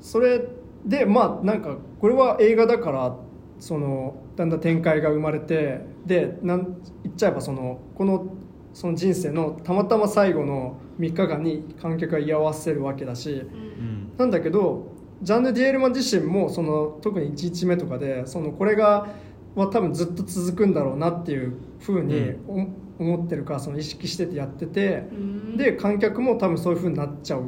それでまあなんかこれは映画だからそのだんだん展開が生まれてでなん言っちゃえばそのこのその人生のたまたま最後の3日間に観客が居合わせるわけだしなんだけどジャンヌ・ディエルマン自身もその特に1日目とかでそのこれがは多分ずっと続くんだろうなっていうふうにお思ってるからその意識しててやってて。うん。で観客も多分そういう風になっちゃう。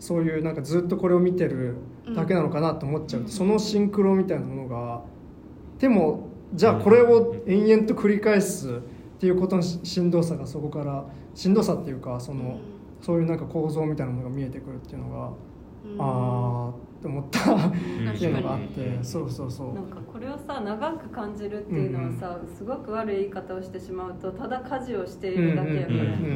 そういうなんかずっとこれを見てるだけなのかなと思っちゃう、うん。そのシンクロみたいなものがでもじゃあこれを延々と繰り返すっていうことのししんどさがそこからしんどさっていうかその、そういうなんか構造みたいなものが見えてくるっていうのが、うん。あーって思ったっていうのがあってそうそうそう。なんかこれをさ長く感じるっていうのはさ、すごく悪い言い方をしてしまうとただ家事をしているだけやからやんか、うんうん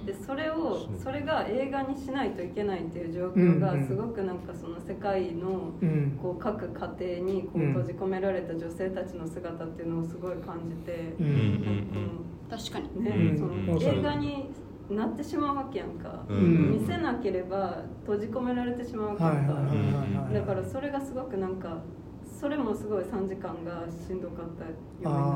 うん。でそれをそれが映画にしないといけないっていう状況がうんうん。すごくなんかその世界のうん。こう各家庭にこううん閉じ込められた女性たちの姿っていうのをすごい感じて、うん。うんうん確かに。ね、うん。そうん。の映画になってしまうわけやんか、うん。見せなければ閉じ込められてしまうわけはいやんか、だからそれがすごくなんかそれもすごい3時間がしんどかったよ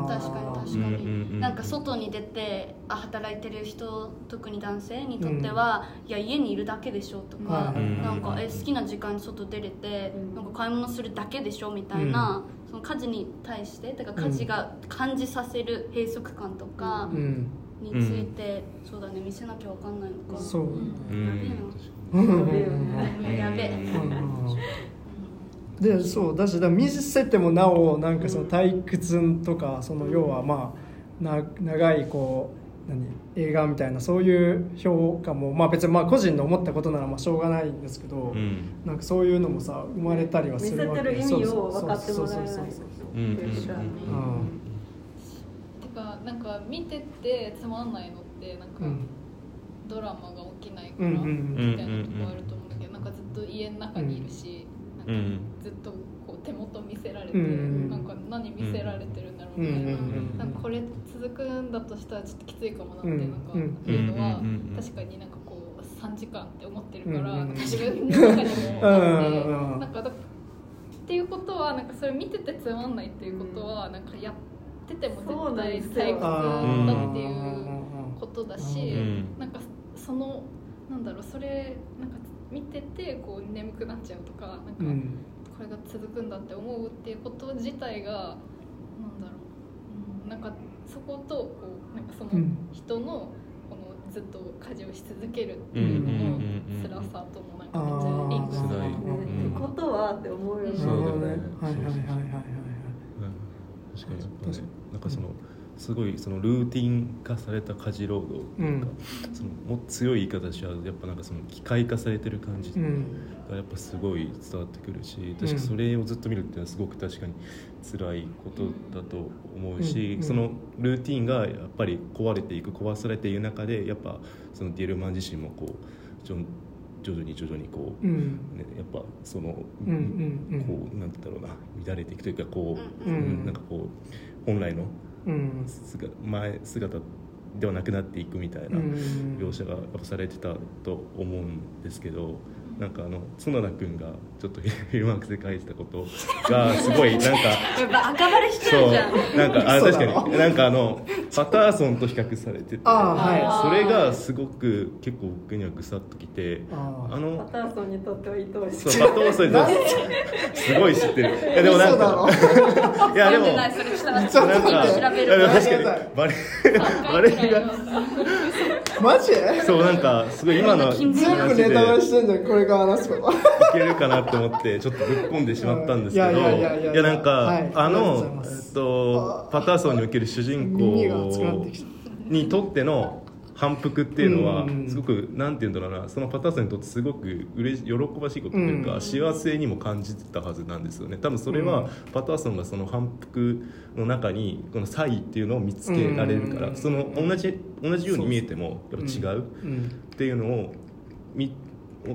確かに確かうんうんうんになんか外に出てあ働いてる人特に男性にとっては、いや家にいるだけでしょとか、はい。はいはいなんかえ好きな時間に外出れて、うん。なんか買い物するだけでしょみたいな、その家事に対してだから家事が感じさせる閉塞感とかうんについて、そうだね見せなきゃわかんないのか。そううんやべえ。でそうだしだ見せてもなおなんかその退屈とかその要はまあな長いこう何映画みたいなそういう評価もまあ別にまあ個人の思ったことならまあしょうがないんですけど、うん。なんかそういうのもさ生まれたりは見せするわけ。てる意味を分かってもらえないそうそうそうそうう。んっていうことだねてかなんか見ててつまんないのってなんか、うん。ドラマが起きないからみたいなとこあると思うんだけど、なんかずっと家の中にいるし、うなんかんずっとこう手元見せられて、なんか何見せられてるんだろうみたいな,、なんかこれ続くんだとしたらちょっときついかもなってうんなんかうんいうのは確かになんかこう3時間って思ってるから、自分の中にもあって、うん。なんかだっていうことはなんかそれ見ててつまんないっていうことはなんかやってても絶ですよ対退屈あだっていうーことだし、うん。なんかそのなんだろうそれなんか見ててこう眠くなっちゃうとかなんかうんこれが続くんだって思うっていうこと自体がなんだろう、うん、なんかそことこうなんかそのうん人のこのずっと家事をし続けるっていうのの辛さともなんかめっちゃリンクするってことはって思うよね。そうだよね。はいはいはいはい確かに。やっぱねなんかそのすごいそのルーティン化された家事労働うん。そのもっと強い言い方しちゃうとやっぱなんかその機械化されてる感じ、うん。がやっぱすごい伝わってくるし確かそれをずっと見るっていうのはすごく確かに辛いことだと思うし、うん。そのルーティンがやっぱり壊れていく壊されていく中でやっぱそのディエルマン自身もこう徐徐々に徐々にこう、うん。ね、やっぱその、うんうんうん。こうなんて言うんだろうな乱れていくというかこう、うん。なんかこう本来のうん。姿前姿ではなくなっていくみたいなうん。描写がされてたと思うんですけどなんかあの角田君がちょっとフィルマークスで書いてたことがすごいなんかやっぱ赤バレしちそうゃうじゃん。なんかあ確かに。なんかあのパターソンと比較されててあーそれがすごく結構僕にはぐさっときてあのパターソンにとっては愛おしい。そうパトーソンにすごい知ってる。いやでもなんかいやでもなんか確かにバレバレがマジ？そうなんかすごい今の全部ネタバレしてんじゃんこれから話すこといけるかなと思ってちょっとぶっ込んでしまったんですけど。いやなんか、はい。あのえっとパターソンにおける主人公たにとっての反復っていうのはうん。すごくなんて言うんだろうな。そのパターソンにとってすごくうれし喜ばしいことというか、うん。幸せにも感じてたはずなんですよね。多分それはうん。パターソンがその反復の中にこの差異っていうのを見つけられるから、うん。その同じ同じように見えてもやっぱ違ううん。っていうのをみ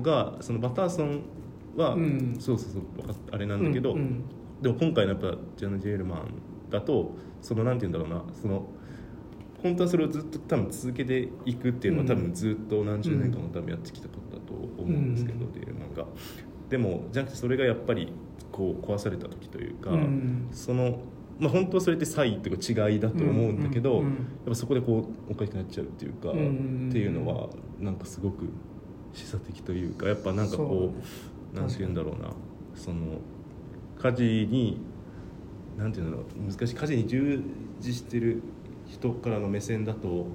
がそのパターソンは、うん。そうそうそうあれなんだけど、うんうん。でも今回のやっぱジャナ・ジェールマンだとそのなんて言うんだろうなその本当はそれをずっと多分続けていくっていうのはうん多分ずっと何十年間も多分やってきたことだと思うんですけど、うん。デールマンが。でもじゃなくてそれがやっぱりこう壊された時というか、うん。そのまあ本当はそれって差異っていうか違いだと思うんだけど、うんうんうんやっぱそこでこうおかしくなっちゃうっていうか、うん。っていうのはなんかすごく示唆的というかやっぱなんかこうなんて言うんだろうな。その家事になんていうんだろう。難しい家事に従事してる人からの目線だと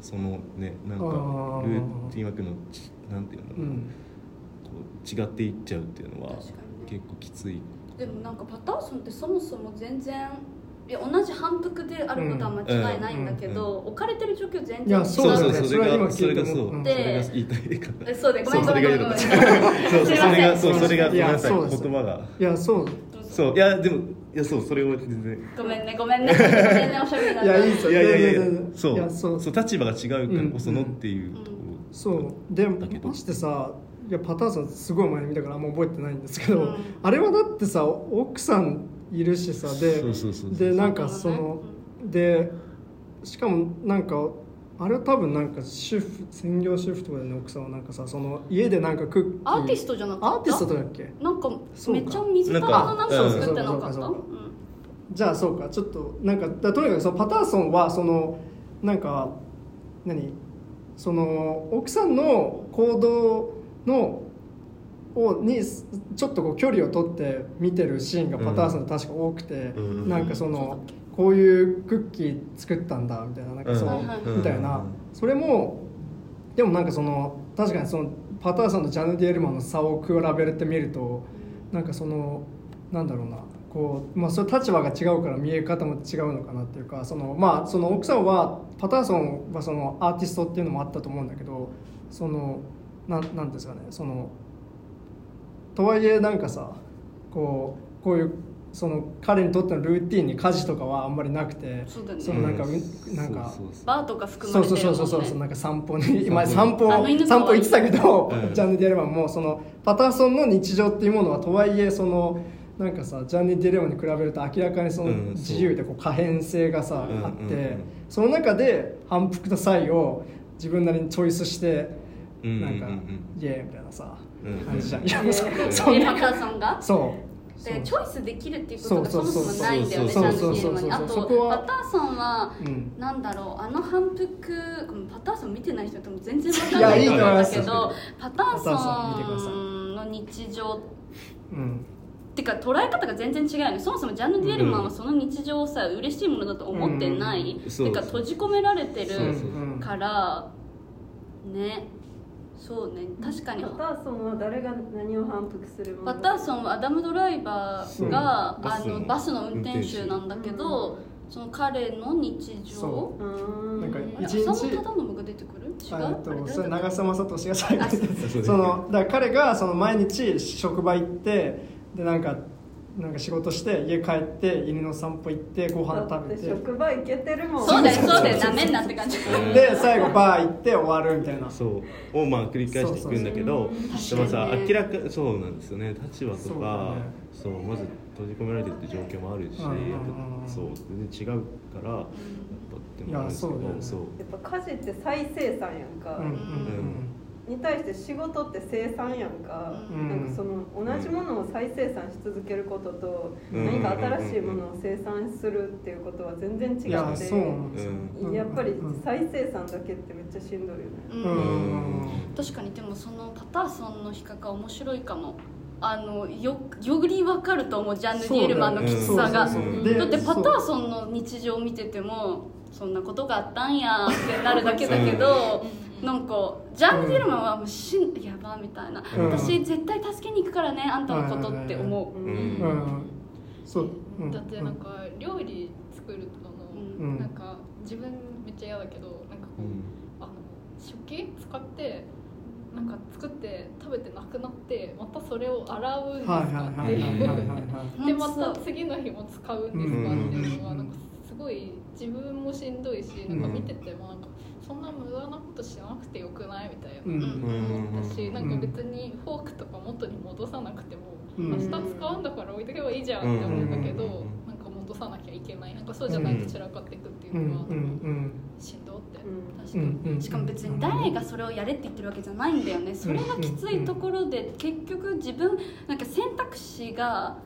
そのねなんかルーティンワークのちなんていうんだろうな、うん。こう違っていっちゃうっていうのは結構きつい。でもなんかパターソンってそもそも全然いや同じ反復であることは間違いないんだけど、置かれてる状況全然違う。いやそうそうそれは今それがそう、聞いて思ったそれが言いたいそうでごめんそうそれごめんごめんが言いたかったそうそうそれがそうそれがごめんなさい。そうです。言葉が。いやそう。そういやでもいやそうそれを全然。ごめんねごめんね。ごめんねおしゃべりだい。やいいっすよ。いやいやいやそう。いやそう。そう立場が違うからこそのうんっていうとこそう。でだけど。ましてさいやパターソンすごい前に見たからあんま覚えてないんですけど、うん。あれはだってさ奥さんいるしさででなんかそのでしかもなんかあれは多分なんか主婦専業主婦とかでね奥さんはなんかさその家でなんかクッキーアーティストじゃなかった？アーティストだっけ？なんかめっちゃ水玉のなんかなんか作ってなかった？じゃあそうかちょっとなんかだとにかくそのパターソンはそのなんか何？その奥さんの行動のをにちょっとこう距離を取って見てるシーンがパターソンで確か多くて、うん。なんかそのこういうクッキー作ったんだみたいななんかその、うんみたいな。それもでもなんかその確かにそのパターソンとジャヌ・ディエルマンの差を比べてみるとなんかそのなんだろうなこう、まあ、それ立場が違うから見え方も違うのかなっていうかその、まあ、その奥さんはパターソンはそのアーティストっていうのもあったと思うんだけどそのなんなんですかねそのとはいえなんかさこうこういうその彼にとってのルーティンに家事とかはあんまりなくてそうだね。そのなんか、うなんかそうそうそう。バーとか含そうまれてるもんね。そうそうそうそうなんか散歩に今散散歩散歩行ってたけど、うん。ジャンヌ・ディレマンもそのパターソンの日常っていうものはとはいえそのなんかさジャンヌ・ディレマンに比べると明らかにそのうんそう。自由でこう可変性がさ、うんあって、うん。うんその中で反復と差異を自分なりにチョイスして、うんうんうん。なんか、イエーイみたいなさ、うん感じじゃん、うん。いやそうんが？そう。でチョイスできるっていうことがそもそもないんだよねジそうャンそうそうルゲームにあとパターソンはうん。なんだろうあの反復このパターソン見てない人っても全然わかんないとと思うんだけどパターソンの日常うん。ってか捉え方が全然違うよね。そもそもジャンヌ・ディエルマンはその日常をさ嬉しいものだと思ってない、うん。てか閉じ込められてるからねそうね確かに。パターソンは誰が何を反復するパターソンはアダム・ドライバーがバスのあの。バスの運転手なんだけど、その彼の日常。なんか一日。浅野忠信が出てくる？違う？とそれ長澤まさ俊が最後にそのだから彼がその毎日職場行ってでなんかなんか仕事して家帰って犬の散歩行ってご飯食べて。職場行けてるもん。そうだよそうだよなめんなって感じ。うんで最後バー行って終わるみたいな。そう。をまあ繰り返していくんだけどそうでもさ明らかそうなんですよね。立場とそうだかね。そうまず閉じ込められてるって状況もあるしやっうんうそう全然違うからやっぱってもあるんですけどそうね。そう。やっぱ家事って再生産やんか、うんうんに対して仕事って生産やんか、うん。なんかその同じものを再生産し続けることと、うん。何か新しいものを生産するっていうことは全然違っていやそうなんですよ。うん。やっぱり再生産だけってめっちゃしんどいよね、うん。うんうん確かにでもそのパターソンの比較は面白いかも。あのよより分かると思うジャンヌ・ディエルマンのきつさが、だってパターソンの日常を見ててもそんなことがあったんや ってなるだけだけど、なんかジャンヌ・ディエルマンはもうしんやばみたいな、うん。私絶対助けに行くからねあんたのことって思う、うん。うん。うん。そう。うん。だってなんか料理作るのうん。のなんか自分めっちゃ嫌だけどなんかこうあの食器使ってなんか作って食べてなくなってまたそれを洗うんですかはいはいはいはいはいでまた次の日も使うんですかっていうのはうんなんかすごい自分もしんどいしなんか見ててもなんかそんな無駄なことしなくてよくないみたいな。うん。思ったしなんか別にフォークとか元に戻さなくてもうん。明日使うんだから置いとけばいいじゃんって思うん。だけどうん。なんか戻さなきゃいけない。なんかそうじゃないと散らかっていくっていううん。のはうん。しんどって。うん。確かに。しかも別に誰がそれをやれって言ってるわけじゃないんだよね。それがきついところで結局自分なんか選択肢が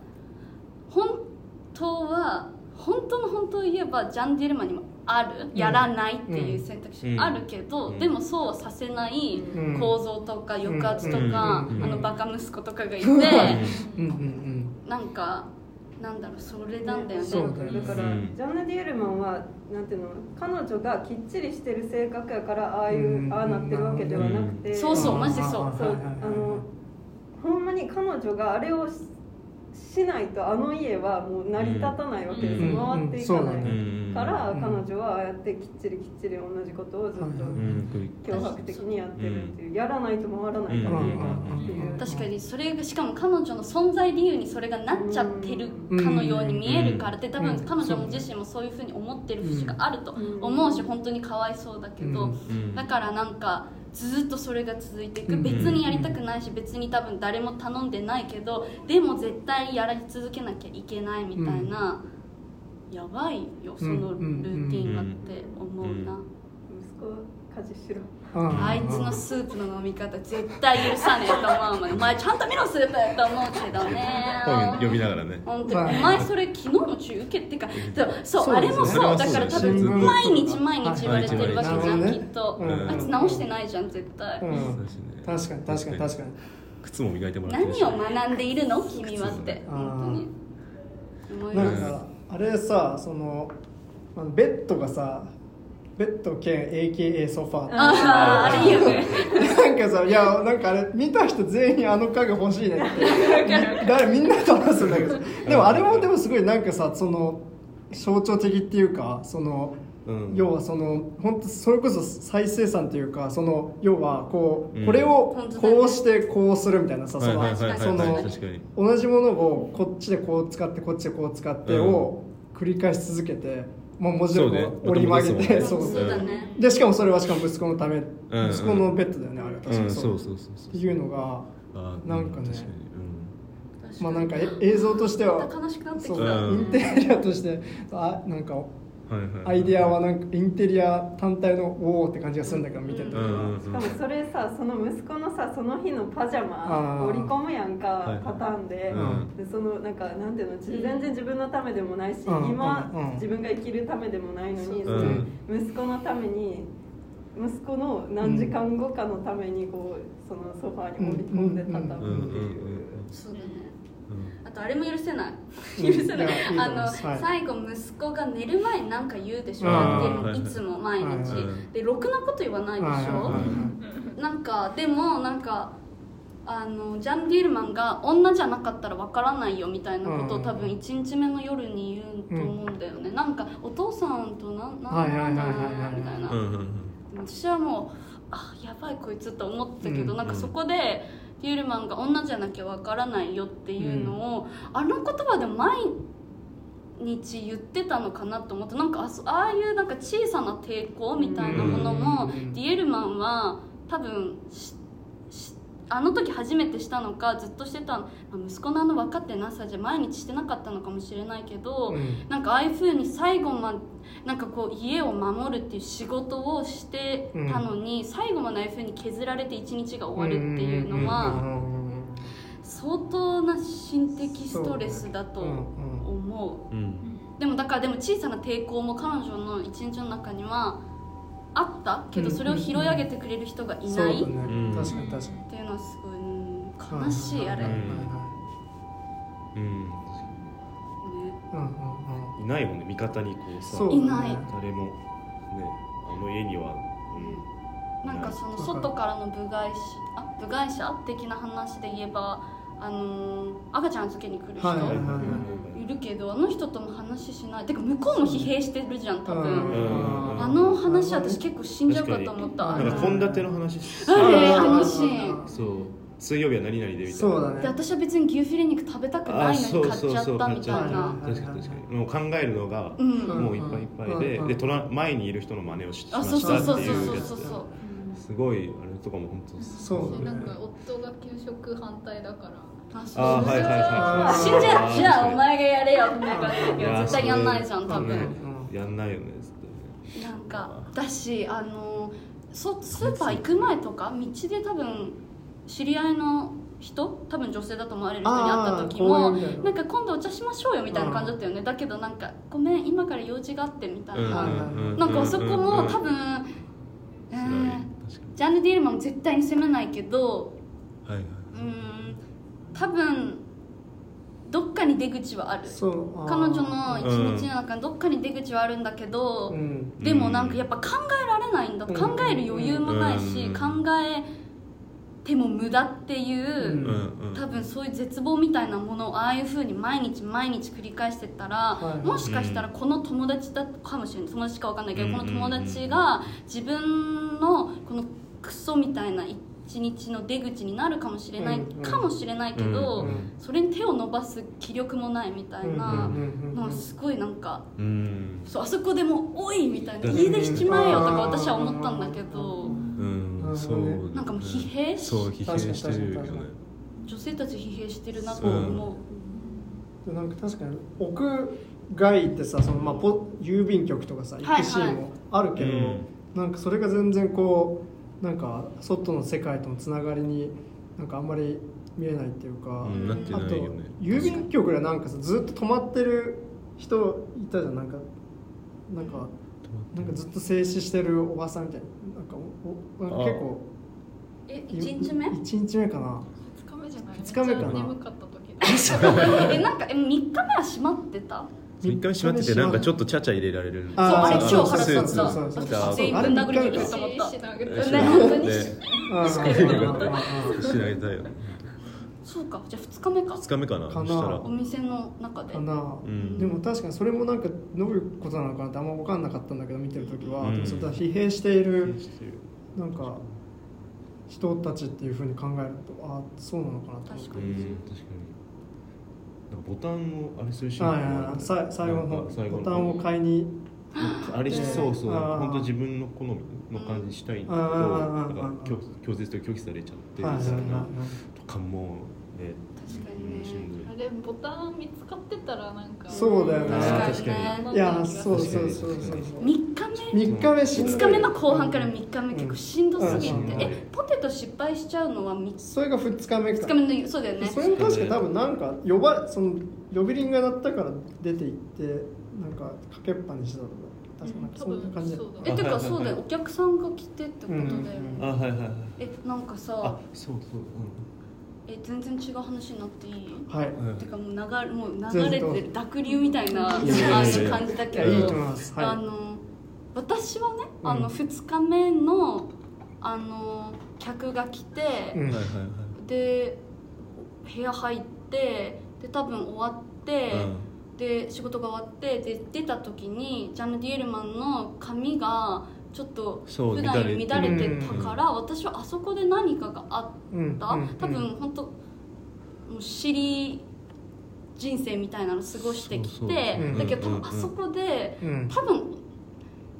本当は本当の本当を言えばジャン・ディルマンにもあるやらないっていう選択肢があるけど、うん。でもそうはさせないうん。構造とか抑圧とか、うん。あのバカ息子とかがいて、なん。かなん。だろうそれなん。だよねだから、うん。ジャンヌ・ディエルマンはなん。ていうの彼女がきっちりしてる性格やからああいう、うん。ああなってるわけではなくて、そうそうマジでそうそうあのほん。まに彼女があれをししないとあの家はもう成り立たないわけです、うん。回っていかない、うんから、うん。彼女はああやってきっちりきっちり同じことをずっと脅迫的にやってるっていう、やらないと回らないからっていう、確かにそれがしかも彼女の存在理由にそれがなっちゃってるかのように見えるからって多分うん。彼女も自身もそういうふうに思ってる節があると思うし本当にかわいそうだけどうん。だからなんかずっとそれが続いていく。うん別にやりたくないし別に多分誰も頼んでないけどでも絶対やり続けなきゃいけないみたいな。やばいよそのルーティンがって思うな。息子家事しろ。うんあいつのスープの飲み方絶対許さねえと思うもん。お前ちゃんと見ろスープと思うけどね。本読みながらね。本当に、はいお前それ昨日の中受けってか。そうそうそうですね。あれもそう。だから多分ね。毎日毎日言われてるわけじゃん、はい。きっと、うんあいつ直してないじゃん絶対、うん。確かに確かに。確かに靴も磨いてもらって何を学んでいるの？君はって。本当に。思います。なんかあれさそのまあベッドがさベッド兼 AKA ソファー。あああれいいよね。なんかさいやなんかあれ見た人全員あの家具欲しいねって。誰みんなと話すんだけど。でもあれもでもすごいなんかさその象徴的っていうかそのうん。要はその本当それこそ再生産っていうかその要はこう、うん。これをこうしてこうするみたいなさ、はいはいはいそのはいその同じものをこっちでこう使ってこっちでこう使ってを繰り返し続けて、まあ、文字をこそうね。う折り曲げてそそうう。ねそうだね。でしかもそれはしかも息子のため、うん息子のベッドだよねあれは確かにう。んそうそうそうそう。っていうのがなんかねまあなんかえ映像としては悲しくなってきた。そう、うんインテリアとしてあなんかアイデアはなんかインテリア単体のおおって感じがするんだけど見てて、うんうんしかもそれさその息子のさその日のパジャマ織り込むやんか、パターンで,、うん。でそのなんかなんていうの全然自分のためでもないし、うん今、うん。自分が生きるためでもないのに、息子のために息子の何時間後かのためにこうそのソファーに盛り込んで畳むっていう。とあれも許せない。うん。許せない。あの、最後息子が寝る前に何か言うでしょ？っていいつも毎日、はいはいでろくなこと言わないでしょ、はいはいはい。なんかでもなんかあのジャン・ディールマンが女じゃなかったらわからないよみたいなことをうん。多分1日目の夜に言うと思うんだよね、なんかお父さんとななんだはいはいみたいな。うんうんうん。私はもうあやばいこいつと思ってたけど、うん。なんかそこでディールマンが女じゃなきゃわからないよっていうのを、あの言葉で毎日言ってたのかなと思ってなんかあそああいうなんか小さな抵抗みたいなものも、うん。ディエルマンは多分ししあの時初めてしたのかずっとしてた、まあ息子のあの分かってなさじゃ毎日してなかったのかもしれないけど、うん。なんかああいうふうに最後まなんかこう家を守るっていう仕事をしてたのに、最後までああいうふうに削られて一日が終わるっていうのはうん。うん。うん。うん。相当な心的ストレスだとそうね思う。うん。でもだからでも小さな抵抗も彼女の一日の中にはあった？けどうんそれを拾い上げてくれる人がいない？うだね。うん。確かに確かに。ていうのはすごいうん悲しいあれ、うん。いうんうんうん。いないもんね味方にこうさ。いない。誰も。ね。あの家には、なんかその外からの部外者あ？部外者？的な話で言えばあのー赤ちゃん預けに来る人、はいはいはいいるけどあの人とも話しない。てか向こうも疲弊してるじゃん多分、うん。あの話私結構死んじゃうかと思ったなんか献立の話しあれあのシーンそう。水曜日は何々でみたいな。でそうだね。私は別に牛フィレ肉食べたくないのに買っちゃったみたいな。確かに確かに。もう考えるのがうん。もういっぱいいっぱいでうん。で隣前にいる人の真似をししまあそうしたってそうそうそういうやつそうそうそう。すごいあれとかも本当そうなんか夫が給食反対だからあはいはいはい。あ死んじゃうじゃあお前がやれよって感じだけどいや絶対やんないじゃん多分、うん。やんないよね絶対ね。なんかだしあのそスーパー行く前とか道で多分知り合いの人多分女性だと思われる人に会った時もななんか今度お茶しましょうよみたいな感じだったよね、だけどなんかごめん今から用事があってみたいな、うんなんかあそこも多分、ジャンヌ・ディールマンも絶対に責めないけどにはいはい多分どっかに出口はある。そう。あー彼女の一日の中にどっかに出口はあるんだけど、うん。でもなんかやっぱ考えられないんだ、うん。考える余裕もないし、うん。考えても無駄っていう、多分そういう絶望みたいなものをああいうふうに毎日毎日繰り返してったら、はい。もしかしたらこの友達だかもしれない。友達かわかんないけど、うん。この友達が自分のこのクソみたいな一日の出口になるかもしれない、うんかもしれないけど、うんそれに手を伸ばす気力もないみたいなのはすごいなんか。うん。そうあそこでもう「おい!」みたいな「うん。家出しちまえよ」とか私は思ったんだけどうん。そう。なんかもう疲弊しそう疲弊してる女性たち疲弊してるなと思う、なんか確かに屋外ってさその、まあ、ポ郵便局とかさ行はいくシーンもあるけど、うん。なんかそれが全然こうなんか外の世界とのつながりになんかあんまり見えないっていうか、うんなってあと郵便局でなんかさずっと止まってる人いたじゃん。なんかなんかなんかずっと静止してるおばさんみたいな。なんかおおなんか結構え一1日目？1日目かな。2日目じゃない。二日目かな。えなんかえ3日目は閉まってた？一回閉まっててなんかちょっとちゃちゃ入れられる。あれそう超腹立ったそうそうそう。そう私全員ぶん殴りに行くと思ったしないね本当にねあーしなりたいよねそうか。じゃあ2日目か。2日目かなかな。そしたら。お店の中で。かな、うん。でも確かにそれもなんかどういうことなのかなってあんま分かんなかったんだけど見てる時は、うん。でもそ疲弊しているなんか人たちっていうふうに考えるとあそうなのかなと思って確かうん確かにボタンをあれするシーンはいもあるはいはいさ最後の。ボタンを買いにあれしそうそう。本当自分の好みの感じしたいんだけどなんか拒拒絶と拒否されちゃってとかもね確かにね。しんあれボタン見つかってたらなんかそうだよね。確かに。確かね。いやそうそうそう確そう。かに。3日目？3日目しんどい。2日目の後半から3日目結構しんどすぎて、うん。えポテト失敗しちゃうのは 3, それが2日目か。日目のそうだよね。それも確か多分なんか呼ばその呼び鈴が鳴ったから出て行ってなんかかけっぱにしてたとか。多分そうだえてかそうだよ。お客さんが来てってことだよね、うん。あはいはいはい。えなんかあさそうそうえ全然違う話になっていい？はい、うん。てかもう流れもう流れてる濁流みたいな感じだけいやいいとど思います。はい。あの私はねあうん。の2日目のあの客が来て、うん。はいはいはい。で部屋入ってで多分終わって、で仕事が終わってで出た時にジャンヌ・ディエルマンの髪がちょっと普段より乱れてたから、私はあそこで何かがあっうんた、多分本当もう尻人生みたいなの過ごしてきてだけどう。ん多分あそこでうん。多分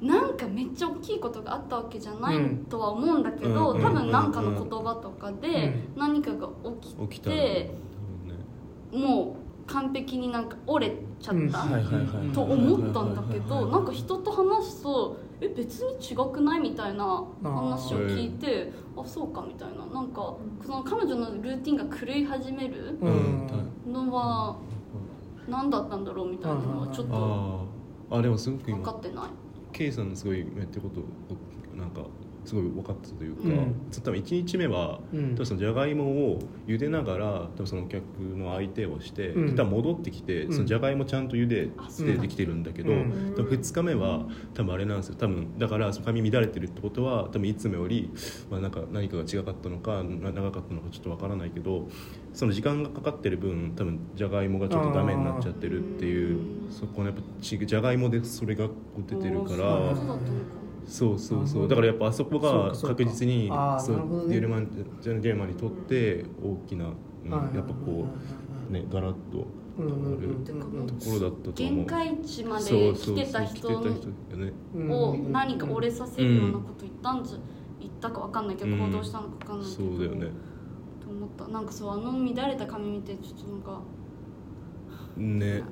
なんかめっちゃ大きいことがあったわけじゃないうんとは思うんだけど、うん多分なんかの言葉とかでう何かが起きて、もう完璧になんか折れちゃった、と思ったんだけどなんか人と話すとえ別に違くないみたいな話を聞いてあそうかみたいな。なんかその彼女のルーティンが狂い始めるうん。のは何だったんだろうみたいなのはちょっとあでもすごく今分かってない。ケイさんのすごい言ってることをなんかすごい分かったというか、うん。多分1日目は、うん。そのじゃがいもを茹でながら多分そのお客の相手をして、うん。戻ってきて、うん。そのじゃがいもちゃんと茹でてできてるんだけど、うん。多分2日目は多分あれなんですよ。多分だから髪乱れてるってことは多分いつもより、まあ、なんか何かが違かったのかな長かったのかちょっと分からないけどその時間がかかってる分多分じゃがいもがちょっとダメになっちゃってるっていううんそこのやっぱちじゃがいもでそれが出てるからそうそうそう。だからやっぱあそこが確実にそうなるほどね。デュエルマンジャン・ゲーマンにとって大きな、うんはいやっぱこうねガラッとうんうんうん変わるてかもうところだったと思う。限界値まで来てた人を何か折れさせるようなこと言ったんじゃ言ったか分かんないけどうん。行動したのか分かんないけそどうだよね。と思った。なんかそうあの乱れた髪見てちょっとなんかね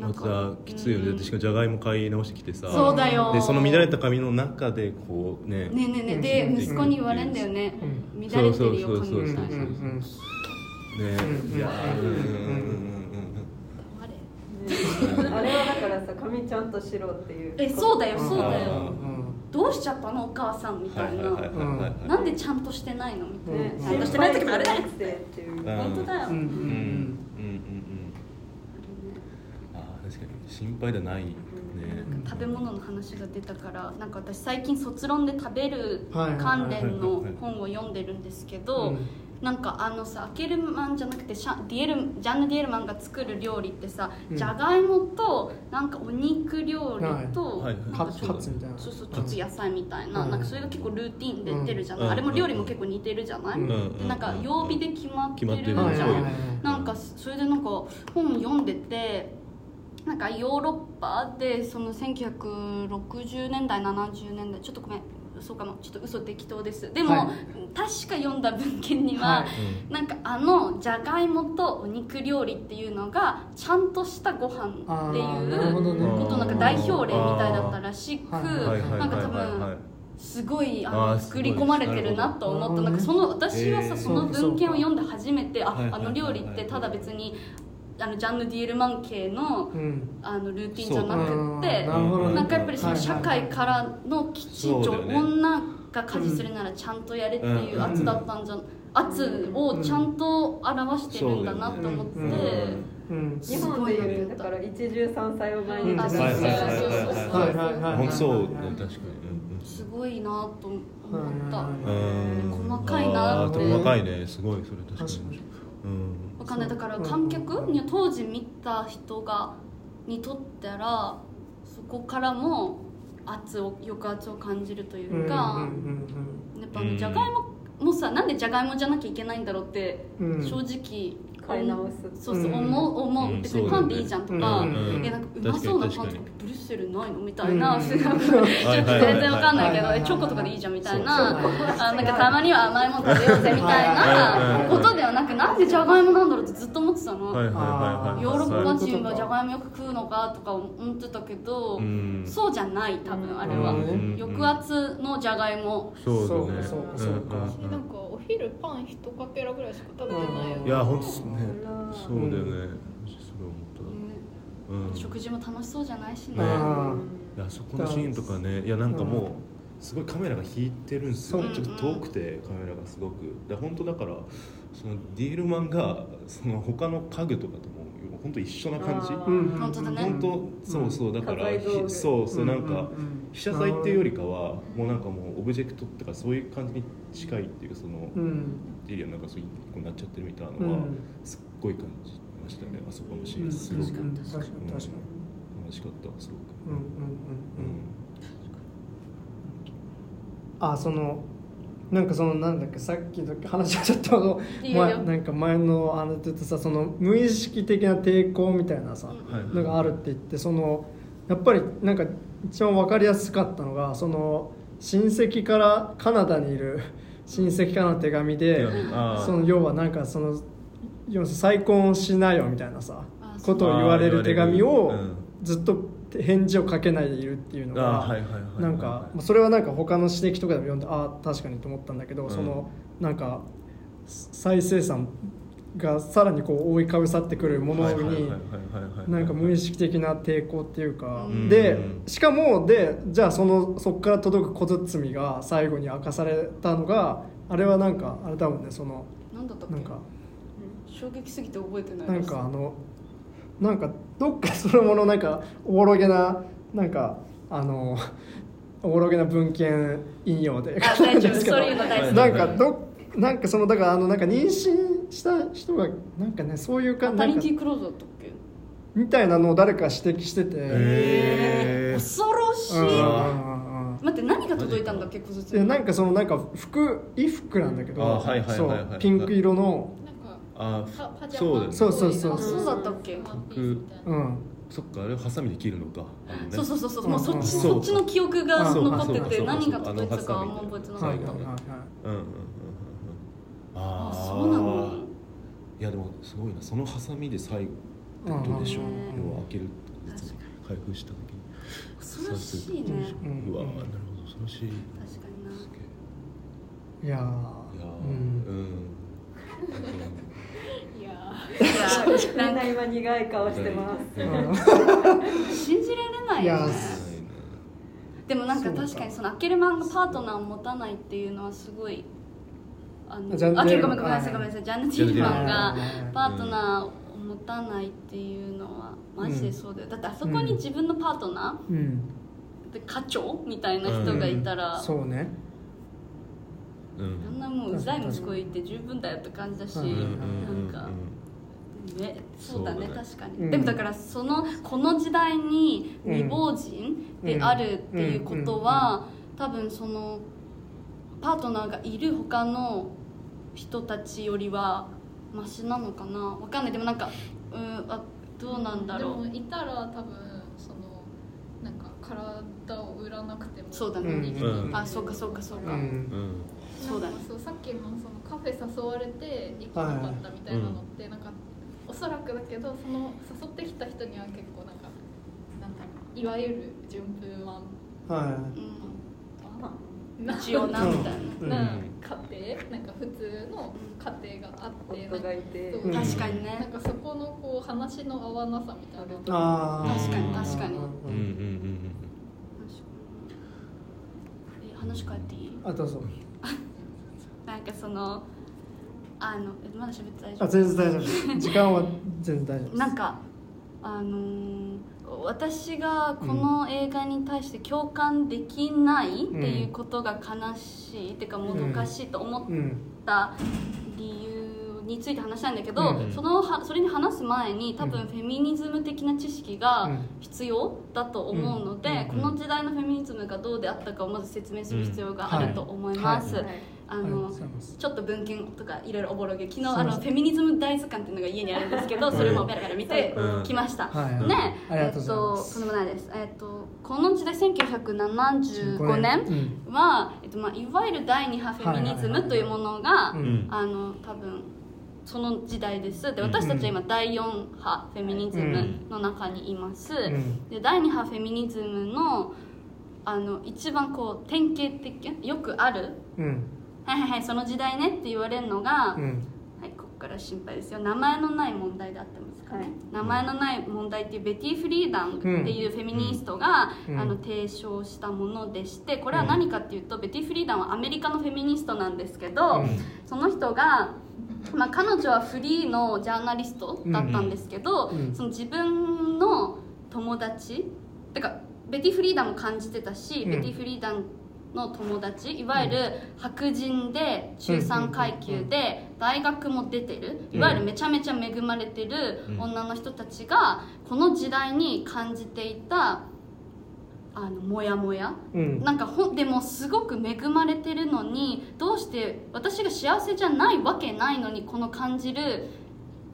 まなんかたきついよね、うん。しかもじゃがいも買い直してきてさ。そうだよ。でその乱れた髪の中でこうね。ねえねえねえ。でうん息子に言われんだよね。うん。乱れてるよそうそうそうそう髪みたいなうんうん。ね。うやー。うんうんうんうん。あれあれはだからさ髪ちゃんとしろっていうえそうだようん。そうだよ。うん。どうしちゃったの？お母さんみたいな。なんでちゃんとしてないの？みたいな。ちゃんとしてない時もあるね。って本当だようんうんうんうんうんうんあー確かに心配だないね。食べ物の話が出たからなんか私最近卒論で食べるはい関連の本を読んでるんですけど、うん。なんかあのさアケルマンじゃなくてシャディエルジャンヌ・ディエルマンが作る料理ってさ、うん。じゃがいもとなんかお肉料理と、はい。みたいな。そうそうちょっと野菜みたいな,、うんなんかそれが結構ルーティンで出るじゃない、うん。あれも料理も結構似てるじゃない、うん。でなんか曜日で決まってるじゃん、なんかそれでなんか本読んでてなんかヨーロッパでその1960年代70年代ちょっとごめん嘘かもちょっと嘘適当です。でも、はい。確か読んだ文献には、はい。なんかあのじゃがいもとお肉料理っていうのがちゃんとしたご飯ってあいうね。ことなんか代表例みたいだったらしくなんか多分すごいああの作り込まれてるなと思ったなんかその私はさえーその文献を読んで初めてああの料理ってただ別にあのジャンヌ・ディエルマン系のうん。あのルーティンじゃなくてなんかやっぱりその社会からのきちんと女が家事するならちゃんとやれっていう圧だったんじゃ圧をちゃんと表してるんだなと思って。日本でいうだから一汁三菜を毎日うんあそうそうそうそうそうはいはいはい。本当そうね。確かに。すごいなと思った、細かいなって。細かいね。すごいそれ確かに。うんわかんない。だから観客に当時見た人がにとったらそこからも圧を抑圧を感じるというか、やっぱあのじゃがいももさなんでじゃがいもじゃなきゃいけないんだろうって正直買い直す。そうそううん。思う思う、うん。別にパンでいいじゃんとか、うん。うんいやなんかうまそうなパンとかブリュッセルないのみたいな、うん。全然わかんないけど、チョコとかでいいじゃんみたいな、あなんかたまには甘いもの食べようぜみたいなことではなくなんでじゃがいもなんだろうってずっと思ってたの、ヨーロッパ人はじゃがいもよく食うのかとか思ってたけど、うん。そうじゃない多分あれは、うん。抑圧のじゃがいもそうそうそうそうなんかお昼パン一かけらぐらいしか食べてないよいや本当そうだよね。すごい思った。うん。食事も楽しそうじゃないしね、あいやそこのシーンとかね。いやなんかもうすごいカメラが引いてるんですよ。ちょっと遠くてカメラがすごく。で本当だからそのディールマンがその他の家具とかとも本当一緒な感じ？本当だね。本当そうそうだからそうそうなんかうんうんうん。被写体っていうよりかはもうなんかもうオブジェクトっていうかそういう感じに近いっていうかそのうん。エリアなんかそういう一個になっちゃってるみたいなうん。のはすっごい感じましたね。あそこのシーン。すごくうん。うん確かに確かに。楽しかった。すごく。うんうんうんううん。んあそのなんかそのなんだっけさっきの話はちょっとあ前なんか前のあのちょっとさその無意識的な抵抗みたいなさ、のがあるって言ってそのやっぱりなんか一番分かりやすかったのがその親戚からカナダにいる親戚からの手紙でその要はなんかその要するに再婚しなよみたいなさことを言われる手紙をずっと返事をかけないでいるっていうのがなんかまあそれはなんか他の指摘とかでも読んでああ確かにと思ったんだけど、うん。そのなんか再生産がさらにこう覆いかぶさってくるものになんか無意識的な抵抗っていうか、うん。でしかもでじゃあそのそこから届く小包が最後に明かされたのがあれはなんかあれだもんねそのなんだったっけ？なんか衝撃すぎて覚えてないなんかあのなんかどっかそのものなんかおぼろげななんかあのおぼろげな文献引用であ大丈夫そういうの大好きなんかどなんかそのだからあのなんか妊娠した人がなんかねそういうマ感じなんかタニティクローズだったっけみたいなのを誰か指摘してて、恐ろしい。待って何が届いたんだっけ小で説なんかそのなんか服衣服なんだけどうピンク色のあそうだね。そうそうそう。あそうだったっけ？うんそっかあれをハサミで切るのかそうそうそうそう。うんもうそっちそうそっちの記憶がそう残ってそうてそう何が届いたかああのんま覚えてなはいかったああーそうなの？いやでもすごいなそのハサミで最後うんってことでしょうん。要は開ける開封した時に。恐ろしいね。うわーなるほど恐ろしい。確かにな。いやー。いやーうん。うん みんな今苦い顔してます。うん信じられない。よねでもなんか確かにそのアケルマンがパートナーを持たないっていうのはすごいあのあけごジェルマンめんごめんなさいごめんなさい。ジャンヌ・ティーマンがはいパートナーを持たないっていうのはマジでそうだよ。だってあそこに自分のパートナうん。ーで課長みたいな人がいたらそうね。うんあんなもううざい息子いて十分だよって感じだしうん。うんうん。なんかねそうだねそうだね。確かに、うん。でもだからそのこの時代に未亡人であるっていうことは、多分そのパートナーがいる他の人たちよりはマシなのかな？わかんない。でもなんかうんあどうなんだろう。でもいたら多分そのなんか体を売らなくても。そうだね、うんあそうかそうかそうか、うんうん。そうだね。そうさっきのそのカフェ誘われて行かなかったみたいなのって、なん。かおそらくだけどその誘ってきた人には結構なんかなんだろういわゆる順風満はうん、な一応なみたいうん。な家庭？なんか普通の家庭があって。夫がいて。確かになんねかそこのこう話の合わなさみたいな。あー。確かに確かに。うんうんうんえ話変えていい？あどうぞ。なんかそのあのえまだ喋って大丈あ全然大丈夫時間は全然大丈夫なんかあのー私がこの映画に対して共感できないっていうことが悲しい、っていうかもどかしいと思っうんた理由について話したいんだけど、うん。そのはそれに話す前に多分うん。フェミニズム的な知識がうん必要だと思うので、うん。この時代のフェミニズムがどうであったかをまず説明する必要があると思います。うんはいあのちょっと文献とかいろいろおぼろげ。昨日あのフェミニズム大図鑑っていうのが家にあるんですけどそれもベラベラ見てうん。きました、はい。はいねえっとすとんでもないです。えっとこの時代1975年うん。は、えっとまあ、いわゆる第二波フェミニズムというものが、うん。あの多分その時代です。で私たちは今第4波フェミニズムの中にいます、ん。で第2波フェミニズムのあの一番こう典型的よくあるうんはいはいはいその時代ねって言われるのが、うん。はいここから心配ですよ。名前のない問題であってますかね、はい。名前のない問題っていうベティ・フリーダンっていうフェミニストが、うん。あの提唱したものでしてこれは何かっていうと、ベティ・フリーダンはアメリカのフェミニストなんですけど、うん。その人がまあ、彼女はフリーのジャーナリストだったんですけど、うん。その自分の友達てかベティ・フリーダンも感じてたし、うん。ベティ・フリーダンの友達いわゆる白人で中産階級で大学も出てるいわゆるめちゃめちゃ恵まれてる女の人たちがこの時代に感じていたあのモヤモヤ。うん。なんかほんでもすごく恵まれてるのにどうして私が幸せじゃないわけないのにこの感じる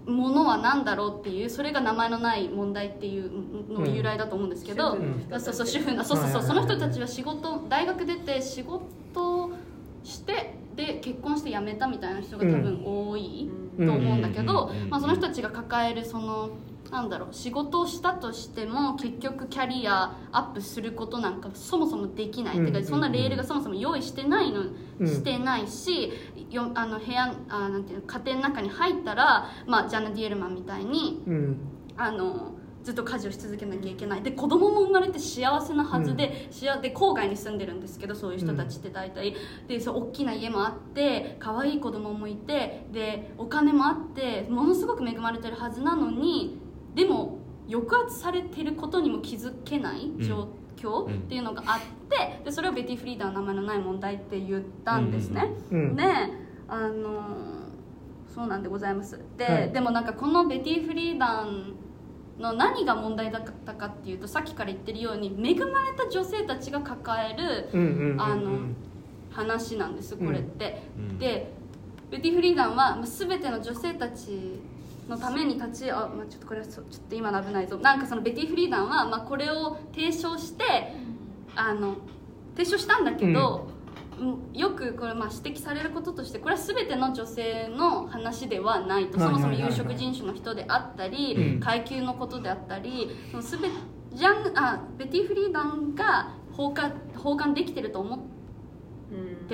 ものは何だろうっていうそれが名前のない問題っていうの由来だと思うんですけど、そうそう主婦のそうそうそうその人たちは仕事大学出て仕事してで結婚して辞めたみたいな人が多分多いと思うんだけど、うんまあ、その人たちが抱えるそのなんだろう仕事をしたとしても結局キャリアアップすることなんかそもそもできない、うんてかそんなレールがそもそも用意してないの、うんしてないしよあの部屋あなんていうの家庭の中に入ったら、まあ、ジャンナ・ディエルマンみたいにうん。あのずっと家事をし続けなきゃいけない。で子供も生まれて幸せなはずで,、幸で郊外に住んでるんですけどそういう人たちって大体、でそう大きな家もあって可愛い子供もいてでお金もあってものすごく恵まれてるはずなのにでも抑圧されてることにも気づけない状況うん。っていうのがあってでそれをベティ・フリーダーの名前のない問題って言ったんですね。うんであのそうなんでございます。で,、はい。でもなんかこのベティ・フリーダンの何が問題だったかっていうとさっきから言ってるように恵まれた女性たちが抱えるうんうんうんあの話なんですこれって、うん。でベティ・フリーダンはまあ全ての女性たちのために立ちあ、まあ、ちょっとこれはそちょっと今の危ないぞ。なんかそのベティ・フリーダンは、まあ、これを提唱してあの提唱したんだけど、うん。よくこれまあ指摘されることとしてこれは全ての女性の話ではないと。そもそも有色人種の人であったり、うん。階級のことであったりその全ジャンあベティ・フリーダンが包括包含できてると思って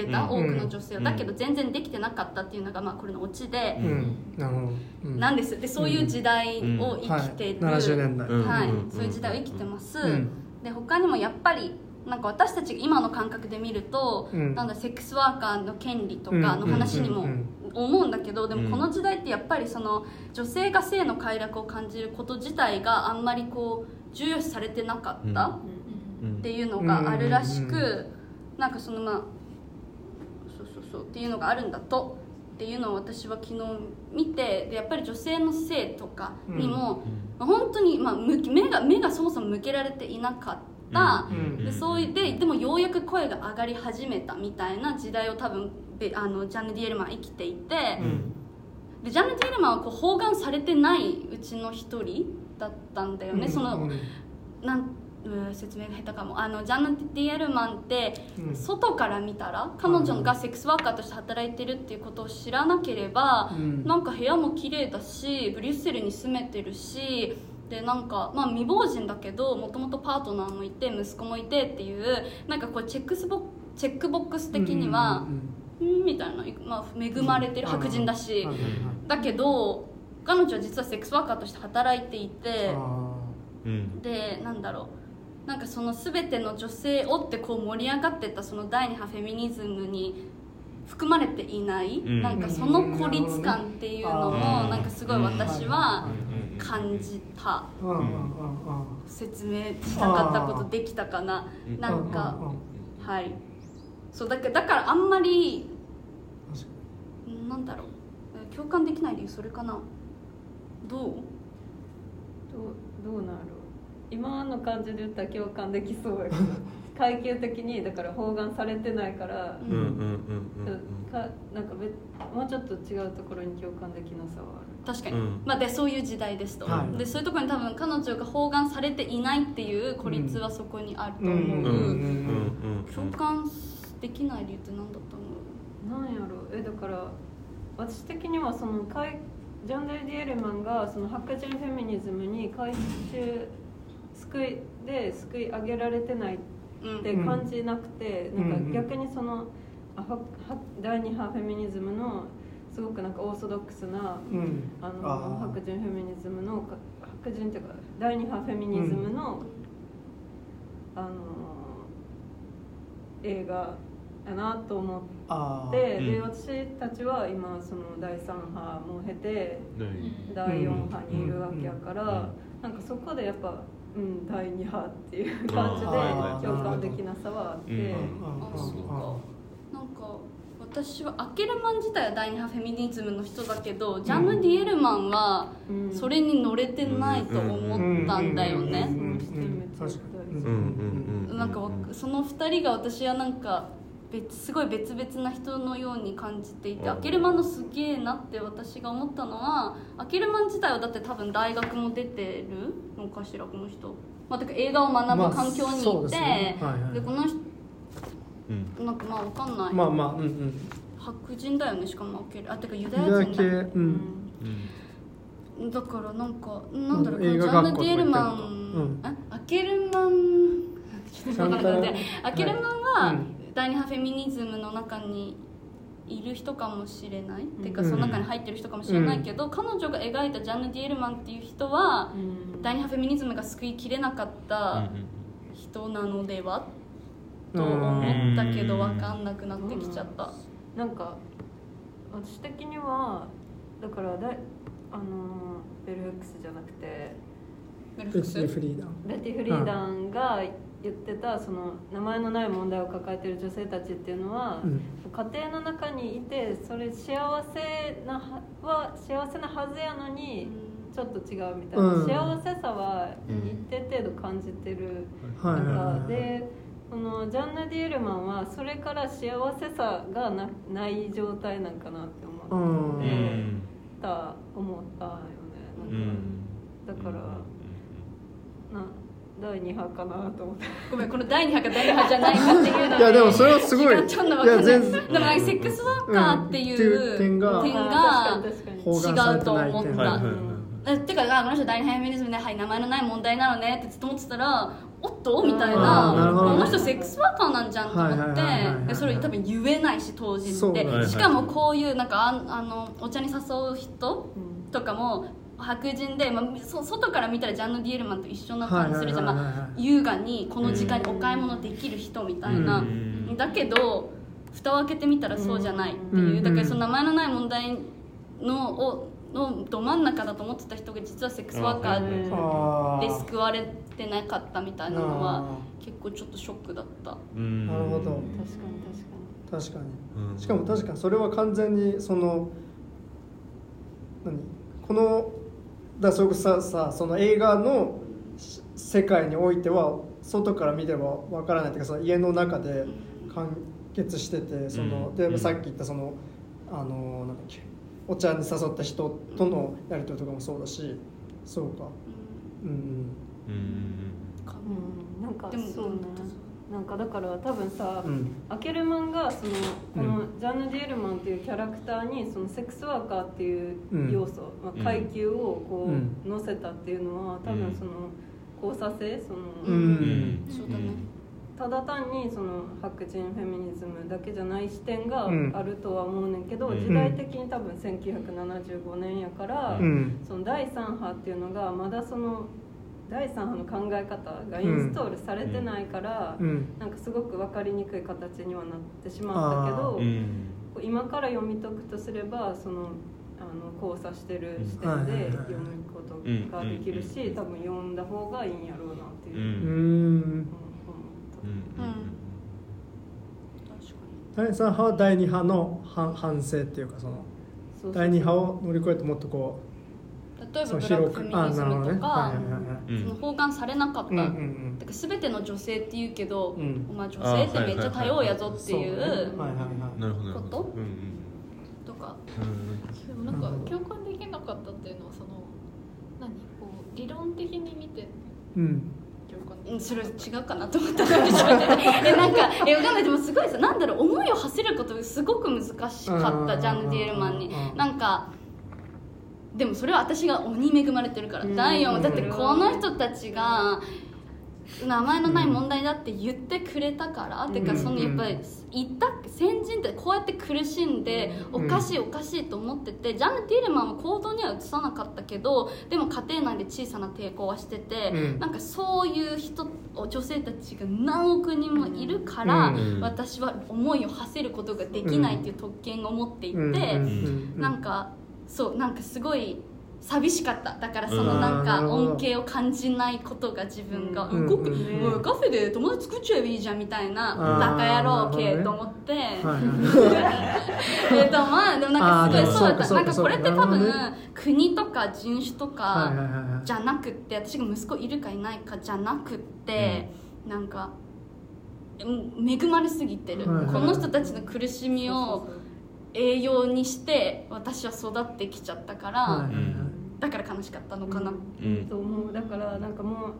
た、うん。多くの女性は、うんだけど全然できてなかったっていうのがまあこれのオチで、うん。なん。なんです。でそういう時代を生きてる、はい、70年代、うんはいうん。そういう時代を生きてます、うん。で他にもやっぱりなんか私たちが今の感覚で見ると、うん。なんだセックスワーカーの権利とかの話にも思うんだけどでうん。もこの時代ってやっぱりその女性が性の快楽を感じること自体があんまりこう重要視されてなかったうん。っていうのがあるらしくなんかそのまあそうっていうのがあるんだとっていうのを私は昨日見てでやっぱり女性の性とかにも、まあ本当に、まあ、向き目が目がそもそも向けられていなかった、うん。でそういうででもようやく声が上がり始めたみたいな時代を多分べあのジャンヌ・ディエルマンは生きていて、でジャンヌ・ディエルマンはこう包含されてないうちの一人だったんだよね、うん。その、うん。なんうん説明が下手かも。あのジャンヌ・ディエルマンって、うん。外から見たら彼女がセックスワーカーとして働いてるっていうことを知らなければ、うん。なんか部屋も綺麗だしブリュッセルに住めてるしでなんか、まあ、未亡人だけどもともとパートナーもいて息子もいてっていうなんかこうチェックスボチェックボックス的にはうんうんうんみたいな、まあ、恵まれてる白人だしだけど彼女は実はセックスワーカーとして働いていて。あうん。でなんだろうなんかその全ての女性をってこう盛り上がってたその第二波フェミニズムに含まれていない、うん。なんかその孤立感っていうのうん。もなんかすごい私はうん感じたーうん説明したかったことできたかな。うん。なんかはい。そうだからだからあんまりなんだろう。共感できない理由それかな。どう？どうどうなる？今の感じで言ったら共感できそうやけど 階級的にだから包含されてないから、うんうんうんうんかなんか別もうちょっと違うところに共感できなさはある。確かに、うん。まあ、でそういう時代ですと、はい。でそういうところに多分彼女が包含されていないっていう孤立はそこにあると思う、共感できない理由って何だと思う？なんやろ。えだから私的にはそのかいジョン・デル・ディエルマンがその白人フェミニズムに回収救いで救い上げられてないうん。って感じなくて、うん。なんか逆にそのあはは第二波フェミニズムのすごくなんかオーソドックスなうん。あの白人フェミニズムのか白人っていうか第二波フェミニズムの、あの映画やなと思っあて、うん。で私たちは今その第3波も経てはい。第4波にいるわけやから、うん。なんかそこでやっぱ、うん、第2波っていう感じで共感できなさはあって、うん。あそうか。なんか私はアケルマン自体は第二波フェミニズムの人だけどジャンヌ・ディエルマンはうん。それに乗れてないと思ったんだようん。ねなん。かわその2人が私はなん。か別すごい別々な人のように感じていてうん。アケルマンのすげえなって私が思ったのはアケルマン自体はだって多分大学も出てるのかしらこの人、まあ、てか映画を学ぶ環境にいて、ですね。はいはい。でこの人うん。なんかまあわかんない、まあまあうんうん。白人だよねしかもアケルあてかユダユダヤ系ヤ人だうん。だからなんかなんだろうジャンヌ・ディエルマン、とか行ってるのあアケルマンアケルマンはうん第二波フェミニズムの中にいる人かもしれない、てかうんその中に入ってる人かもしれないけど、彼女が描いたジャンヌ・ディエルマンっていう人はうん。第二波フェミニズムが救いきれなかった人なのでは、と思ったけど分かんなくなってきちゃった、なんか私的にはだからだいあのベルフックスじゃなくてベルフクス？ティフリーダン。ベティ・フリーダンが言ってたその名前のない問題を抱えている女性たちっていうのは、うん。家庭の中にいてそれ幸せなはは幸せなはずやのにちょっと違うみたいな、うん。幸せさは一定程度感じてる中でこのジャンヌ・ディエルマンはそれから幸せさがなない状態なんかなって思うんってうん。た思ったよね。うなんか、ん。だからな第2波かなと思って。ごめんこの第2波か第2波じゃないかっていうの いやでもそれはすごい。ちゃうの分かんないかセックスワーカーっていう,、うん。っていう点が違うと思った。点はいはいはい。えてかあこの人第二波フェミニズムで、はい、名前のない問題なのねってずっと思ってたらおっと？みたいな。この人セックスワーカーなんじゃんと思ってでそれ多分言えないし当時って。しかもこういうなんかああのお茶に誘う人うんとかも白人で、まあ、そ外から見たらジャンヌ・ディエルマンと一緒な感じするじゃん、まあ、優雅にこの時間にお買い物できる人みたいな、うん。だけど蓋を開けてみたらそうじゃないっていう、うん。だからその名前のない問題のをのど真ん中だと思ってた人が実はセックスワーカーで救われてなかったみたいなのはあ結構ちょっとショックだった。うん。なるほど。確かに確か確かに。うん。しかも確かにそれは完全にその何？このだからそれこそささその映画のし世界においては外から見ればわからないというかその家の中で完結しててその、うん。でさっき言ったそのあのなんだっけお茶に誘った人とのやり取りとかもそうだしそうか。うん。うんうん。かにうんなんかでもそうねなんかだから多分さ、うん。アケルマンがそのこのジャンヌ・ディエルマンっていうキャラクターにそのセックスワーカーっていう要素、まあ、階級をこうん。う乗せたっていうのは多分その交差性その、うん。ただ単にその白人フェミニズムだけじゃない視点がうん。あるとは思うねんけど、うん。時代的に多分1975年やから、うん。その第3波っていうのがまだその第3波の考え方がインストールされてないから、うん。なんかすごく分かりにくい形にはなってしまったけど、うん今から読み解くとすればそのあの交差してる視点うんで読むことができるし、うん多分読んだ方がいいんやろうなっていうう、うん。第3波は第2波の反反省っていうかその第2波を乗り越えてもっとこに例えばブラックフェミニズムとかその包含されなかった、うんうんだから全ての女性って言うけど、うん。お前女性ってめっちゃ多様やぞっていうそうね。はいはいはい。なるほどなるほど。こと？うんうん。とか。でもなんか共感できなかったっていうのはその何？こう理論的に見て。うん。共感。できうんそれ違うかなと思ったから なんかえわかんない。でもすごいさなんだろう思いを馳せることすごく難しかったジャンヌ・ディエルマンに。うん。なんかでもそれは私が鬼恵まれてるからうん。第4うん。だってこの人たちが名前のない問題だって言ってくれたから、てかそのやっぱり言った先人ってこうやって苦しんでおかしいおかしいと思っててジャンヌ・ティーレマンは行動には移さなかったけどでも家庭内で小さな抵抗はしてて、うん。なんかそういう人女性たちが何億人もいるから、うん。私は思いを馳せることができないっていう特権を持っていて。うん。うん。なんかそうなんかすごい寂しかった。だからそのうん。なんか恩恵を感じないことが自分が、うん動くうんおいカフェで友達作っちゃえばいいじゃんみたいなバカ野郎系と思って、はい えっとまあでもなんかすごいそうだった。なんかこれって多そうか分、ね。国とか人種とはいかじゃなくって私が息子いるかいないかじゃなくって、なんかうん恵まれすぎてる、はいはいこの人たちの苦しみを栄養にして私は育ってきちゃったから、はいだから悲しかったのかな、うん。と思う。だからなんかもう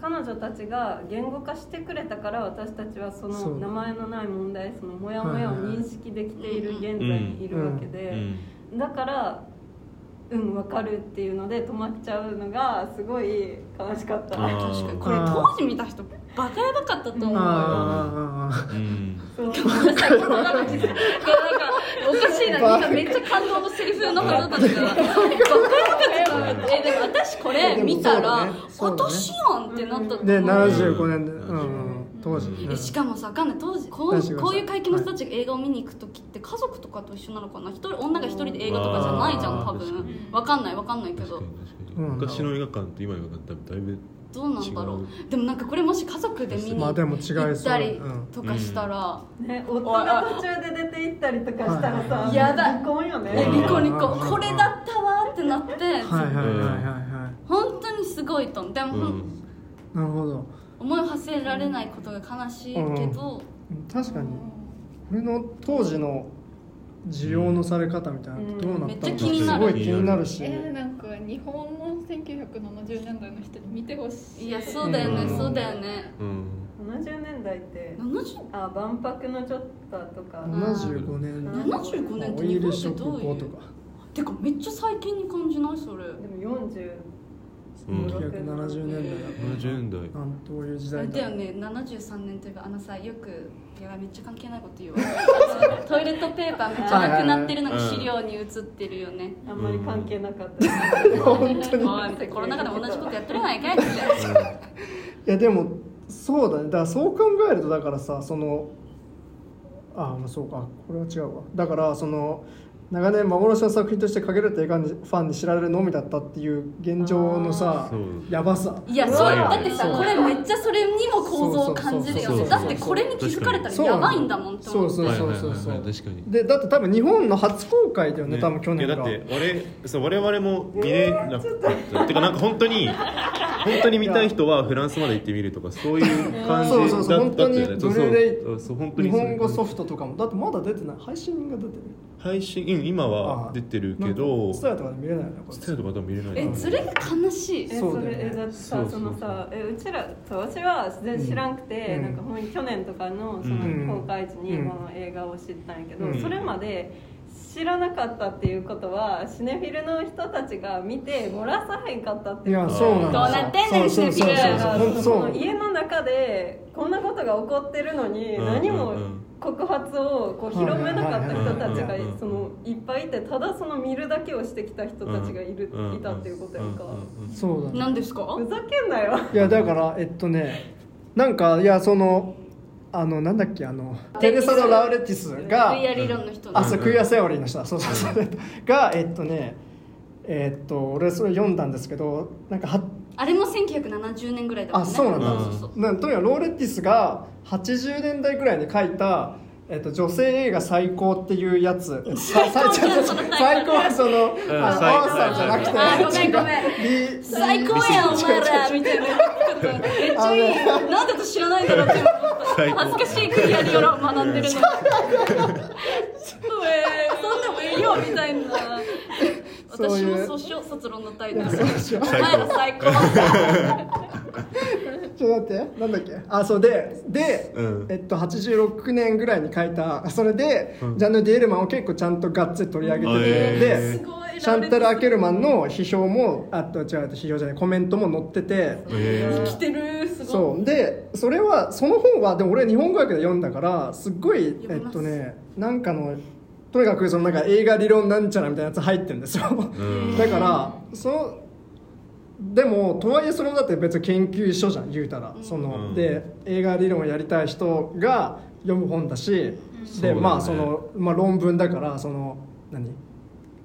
彼女たちが言語化してくれたから私たちはその名前のない問題そのモヤモヤを認識できている現在にいるわけうで、ん。だからうん分かるっていうので止まっちゃうのがすごい悲しかった。確かに。これ当時見た人バカやばかったと思うよ。あーうん。そうごめんなさいこのなんかおかしいななんかめっちゃ感動のセリフのはずだったからバカやばかったえでも私これ見たら、そうだね私やんってなったと思うで75年で、うんうん、当時、うんえしかもさわかんない当時こうこういう階級の人たちが映画を見に行く時って家族とかと一緒なのかな一人女が一人で映画とかじゃないじゃん多分わかんないわかんないけど昔の映画館と今の映画館だいぶどうなんだろう。でもなんかこれもし家族で見にまあでも違いそう。行ったりうん。とかしたら、ね、夫が途中で出て行ったりとかしたらさ、い。やだ。離婚よね。えうん。ニコニコうん。これだったわってなって。はいはいはいはいは本当にすごいと思う。でも、うん。いなるほど。思いを馳せられないことが悲しいけど、確かに。これの当時の需要のされ方みたいなのどうなったのかめっちゃ気になる。すごい気になるし、えー、なんか日本の1970年代の人に見てほしい。いやそうだよね、うん。そうだよね。うん。70年代って70あ万博のちょっととか。75年。75年って日本ってどういう？ック後とかてかめっちゃ最近に感じない？それ。でも40うん。1970年代だ70年代。なんどういう時代だ。だよね73年というかあのさよくいやめっちゃ関係ないこと言うわ。トイレットペーパーめっちゃなくなってるのが資料に映ってるよね。あんまり関係なかった、本当に。コロナ禍で同じことやってるやないか いってい。やでもそうだね。だからそう考えるとだからさそのあまあそうか。これは違うわ。だからその長年幻の作品として限られた映画にファンに知られるのみだったっていう現状のさそう。やばさ。いやそう。だってさそう。これめっちゃそれにも構造を感じるよそうそうそうねだってこれに気づかれたらやばいんだもんって思そうってそうそうそう。確かに。でだって多分日本の初公開だよね多分去年が。だって俺そう我々も見れなかった。てかなんか本当に本当に見たい人はフランスまで行ってみるとかそういう感じ そうそうそう。だ本当にだったよねブルーレイそうそう本当に日本語ソフフトとかも。だってまだ出てない。配信が出てる配信うん今は出てるけどスタヤとかで見れないよねこれスタイルとか多分見れない。えそれが悲しい。えそれえだってさそのさえうちらそう私は全然知らんくて、うん。なんかほん去年とかのそうん。の公開時にうん。この映画を知ったんやけど、うん。それまで知らなかったっていうことはシネフィルの人たちが見て漏らさへんかったっていいうこと。やそうなんどうなってんねんそうそうそう。そうシネフィルだから本当そうその家の中でこんなことが起こってるのにうん何も告発をこう広めなかった人たちがそのいっぱいいてただその見るだけをしてきた人たちがいるうんいたっていうことやんか。そうだね。何ですか？ふざけんなよ。いやだからえっとねなんかいやそのあのなんだっけあのテレサド・ラウレティスがクイア理論の人あそうクイアセオリーの人だ。そうそうそう。がえっとねえっと俺それ読んだんですけどなんかはあれも1970年ぐらいだもんね。あそうなんだ、そうそうなんとにかくローレティスが80年代ぐらいに書いたえっと、女性映画最高っていうやつ。最高最高はその、あの最アーサーじゃなくて最高やんお前らみたいな。めっちゃいいなんで私知らないんだろうって恥ずかしいクリアリオラを学んでるのに。そ んでもいいよみたいな。私そういうも訴訟卒論のタイトルお前ら最高。ちょっと待って。なんだっけあそう。でで、うん。えっと、86年ぐらいに書いた。それで、うん。ジャンヌ・ディエルマンを結構ちゃんとがっつり取り上げてて、ですごい。シャンタル・アケルマンの批評もあと違う批評じゃないコメントも載っててえ生きてる。そそう。でそれはその本はでも俺日本語訳で読んだからすっごいえっとねなんかのとにかくそのなんか映画理論なんちゃらみたいなやつ入ってるんですよ。うん。だからそのでもとはいえそれもだって別に研究所じゃん言うたら、うんその、うん。で映画理論をやりたい人が読む本だし、でねまあその、まあ、論文だからその何？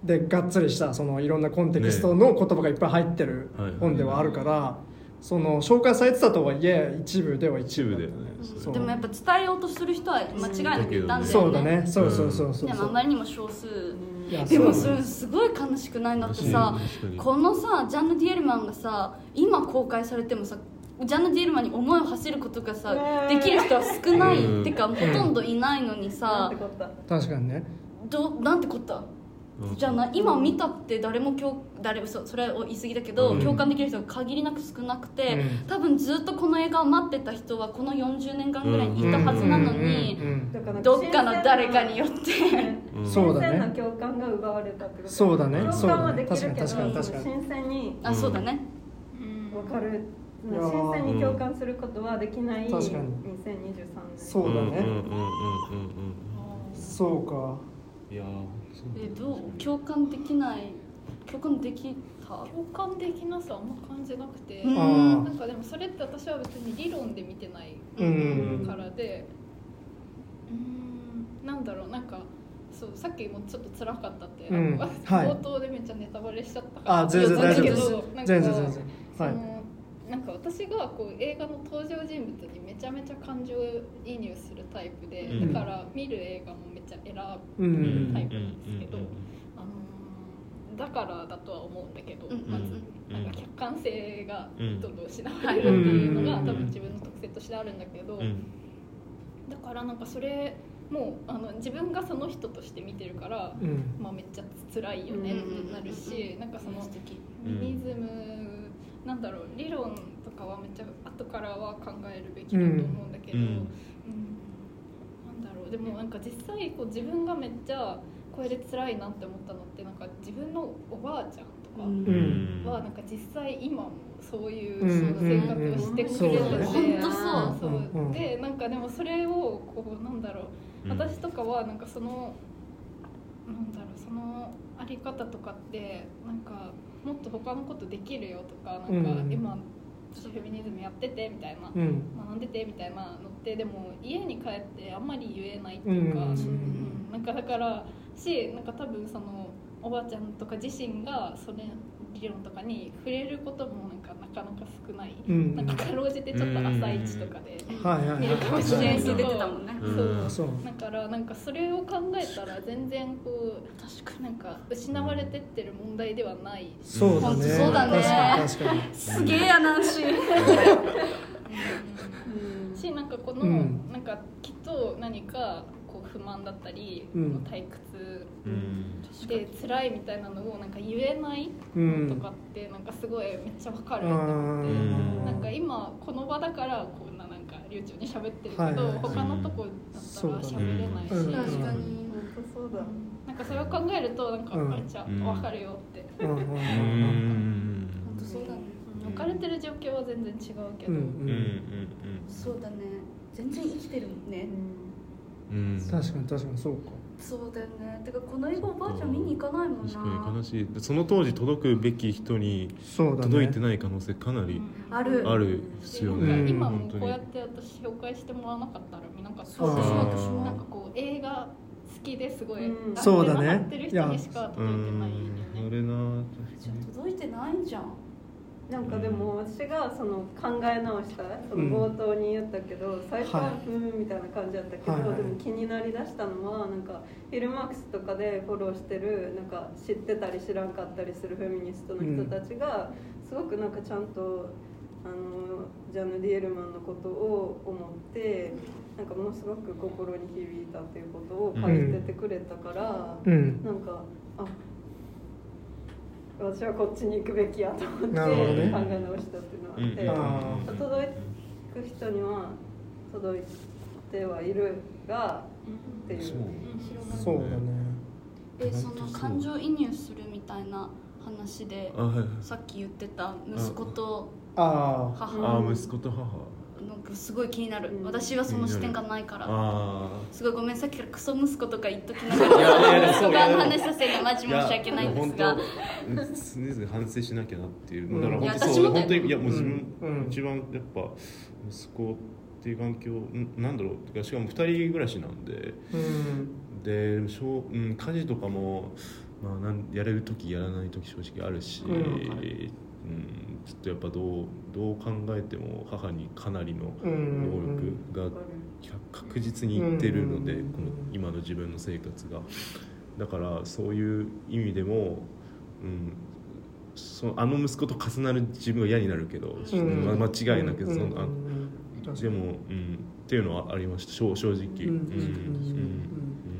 でがっつりしたそのいろんなコンテキストの言葉がいっぱい入ってる本ではあるから、その紹介されてたとはいえ一部では一部一部だよねでもやっぱ伝えようとする人は間違いなくいたんだよね。そうだね。そうそうそうそう。でもあまりにも少数。でもそれすごい悲しくない？んだってさこのさジャンヌ・ディエルマンがさ今公開されてもさジャンヌ・ディエルマンに思いを馳せることがさできる人は少ない、うん。ってかほとんどいないのにさ確かにね。どなんてこった？うん。じゃあな今見たって誰も共誰そそれは言い過ぎだけど、うん。共感できる人が限りなく少なくて、うん。多分ずっとこの映画を待ってた人はこの40年間ぐらいにいたはずなのに、どっかの誰かによって。うんそうだね新鮮な共感が奪われたってこと？そうだね。共感はできるけどそうだね確かに確かに新鮮にあそうだねうん分かる新鮮に共感することはできない2023確かに。年。そうだね。うんうんうんうんうんそうか。いやーそうえどう共感できない共感できた？共感できなさあんま感じなくて、なんかでもそれって私は別に理論で見てないうんからでうん。なんだろうなんかそうさっきもちょっと辛かったって、うん。はい。冒頭でめっちゃネタバレしちゃったから。あ全然大丈夫です。なんか全然全然はいなんか私がこう映画の登場人物にめちゃめちゃ感情移入するタイプで、うん。だから見る映画もめっちゃ選ぶ、タイプなんですけどあのーだからだとは思うんだけど、うんまずうん。なんか客観性がうんどんどん失われるっていうのがうん。多分自分の特性としてあるんだけど、うん。だからなんかそれもうあの自分がその人として見てるから、うん。まあ、めっちゃ辛いよねってなるし、なんかそのミニズム、なんだろう理論とかはめっちゃ後からは考えるべきだと思うんだけど、うん。うん。なんだろうでもなんか実際こう自分がめっちゃこれで辛いなって思ったのってなんか自分のおばあちゃんとか。ん。はなんか実際今もそういう生活をしてくれてて、うん。うん。本当そうでなんかでもそれをこうなんだろううん私とかはなんかそのなんだろうそのあり方とかってなんかもっと他のことできるよとかなんかうん今ちょっとフェミニズムやっててみたいなうん。学んでてみたいなのってでも家に帰ってあんまり言えないっていうか、うん。うん。なんかだからしなんか多分そのおばあちゃんとか自身がそれ理論とかに触れることもなんかなかなか少ない、うん。なんかかろうじてちょっと朝一とかで見るかもし自れないけど然出てたもんね。うん。そう。そうだからなんかそれを考えたら全然こう確かなんか失われてってる問題ではない。そうだね。そうだね。確かに確かに。すげえやナンシーしなんかこの、うん。なんかきっと何か不満だったり、うん。退屈うん。で辛いみたいなのをなんか言えないうんとかってなんかすごいめっちゃわかるうと思って。んなんか今この場だからこんななんか流暢に喋ってるけど、はい。はいはい他のとこだったら喋れないし、うん。確かに本当そうだ。なんかそれを考えるとなんかうん。めっちゃわかるよって、本当そうだね置かれてる状況は全然違うけど、そうだね。全然生きてるもんねうん。うん確かに確かにそうか。そうだよね。てかこの映画おばあちゃん見に行かないもんな。確かに悲しい。でその当時届くべき人に届いてない可能性かなりある。あるですよね、今も本当に。こうやって私紹介してもらわなかったら見なかったしそう私もなんかこう映画好きですごい、うん。あそうだね。ってる人にしか届いてないよね。あれなじゃあ届いてないんじゃんなんかでも私がその考え直したその冒頭に言ったけど、最初ははいふーんみたいな感じだったけど、はいはい。でも気になりだしたのはなんかフィルマークスとかでフォローしてるなんか知ってたり知らんかったりするフェミニストの人たちが、すごくなんかちゃんとあのジャンヌ・ディエルマンのことを思ってなんかものすごく心に響いたっていうことを書いててくれたから。うん。なんかあ私はこっちに行くべきやと思って考え直したっていうのがあって、あ届く人には届いてはいるがっていう。そうそうだね。えその感情移入するみたいな話でさっき言ってた息子とああ母。あ息子と母なんかすごい気になる。うん。私はその視点がないから。あすごいごめんさっきからクソ息子とか言っときながら。息子側の話させるのマジあ申し訳ないんですが常々反省しなきゃなっていううん。だからいや本当そう本当にいやもう自分、うん。一番やっぱ息子っていう環境んなんだろう。てかしかも二人暮らしなんで。うん。でしょう、うん、家事とかも、まあ、なんやれる時やらない時正直あるし、うん。うんちょっとやっぱどうどう考えても母にかなりのうん。能力が確実にいってるので、うん。この今の自分の生活が。だからそういう意味でも、うん、そのあの息子と重なる自分は嫌になるけど、うん。まあ、間違いなくその、あでも、うん、っていうのはありました。正正直、うん。う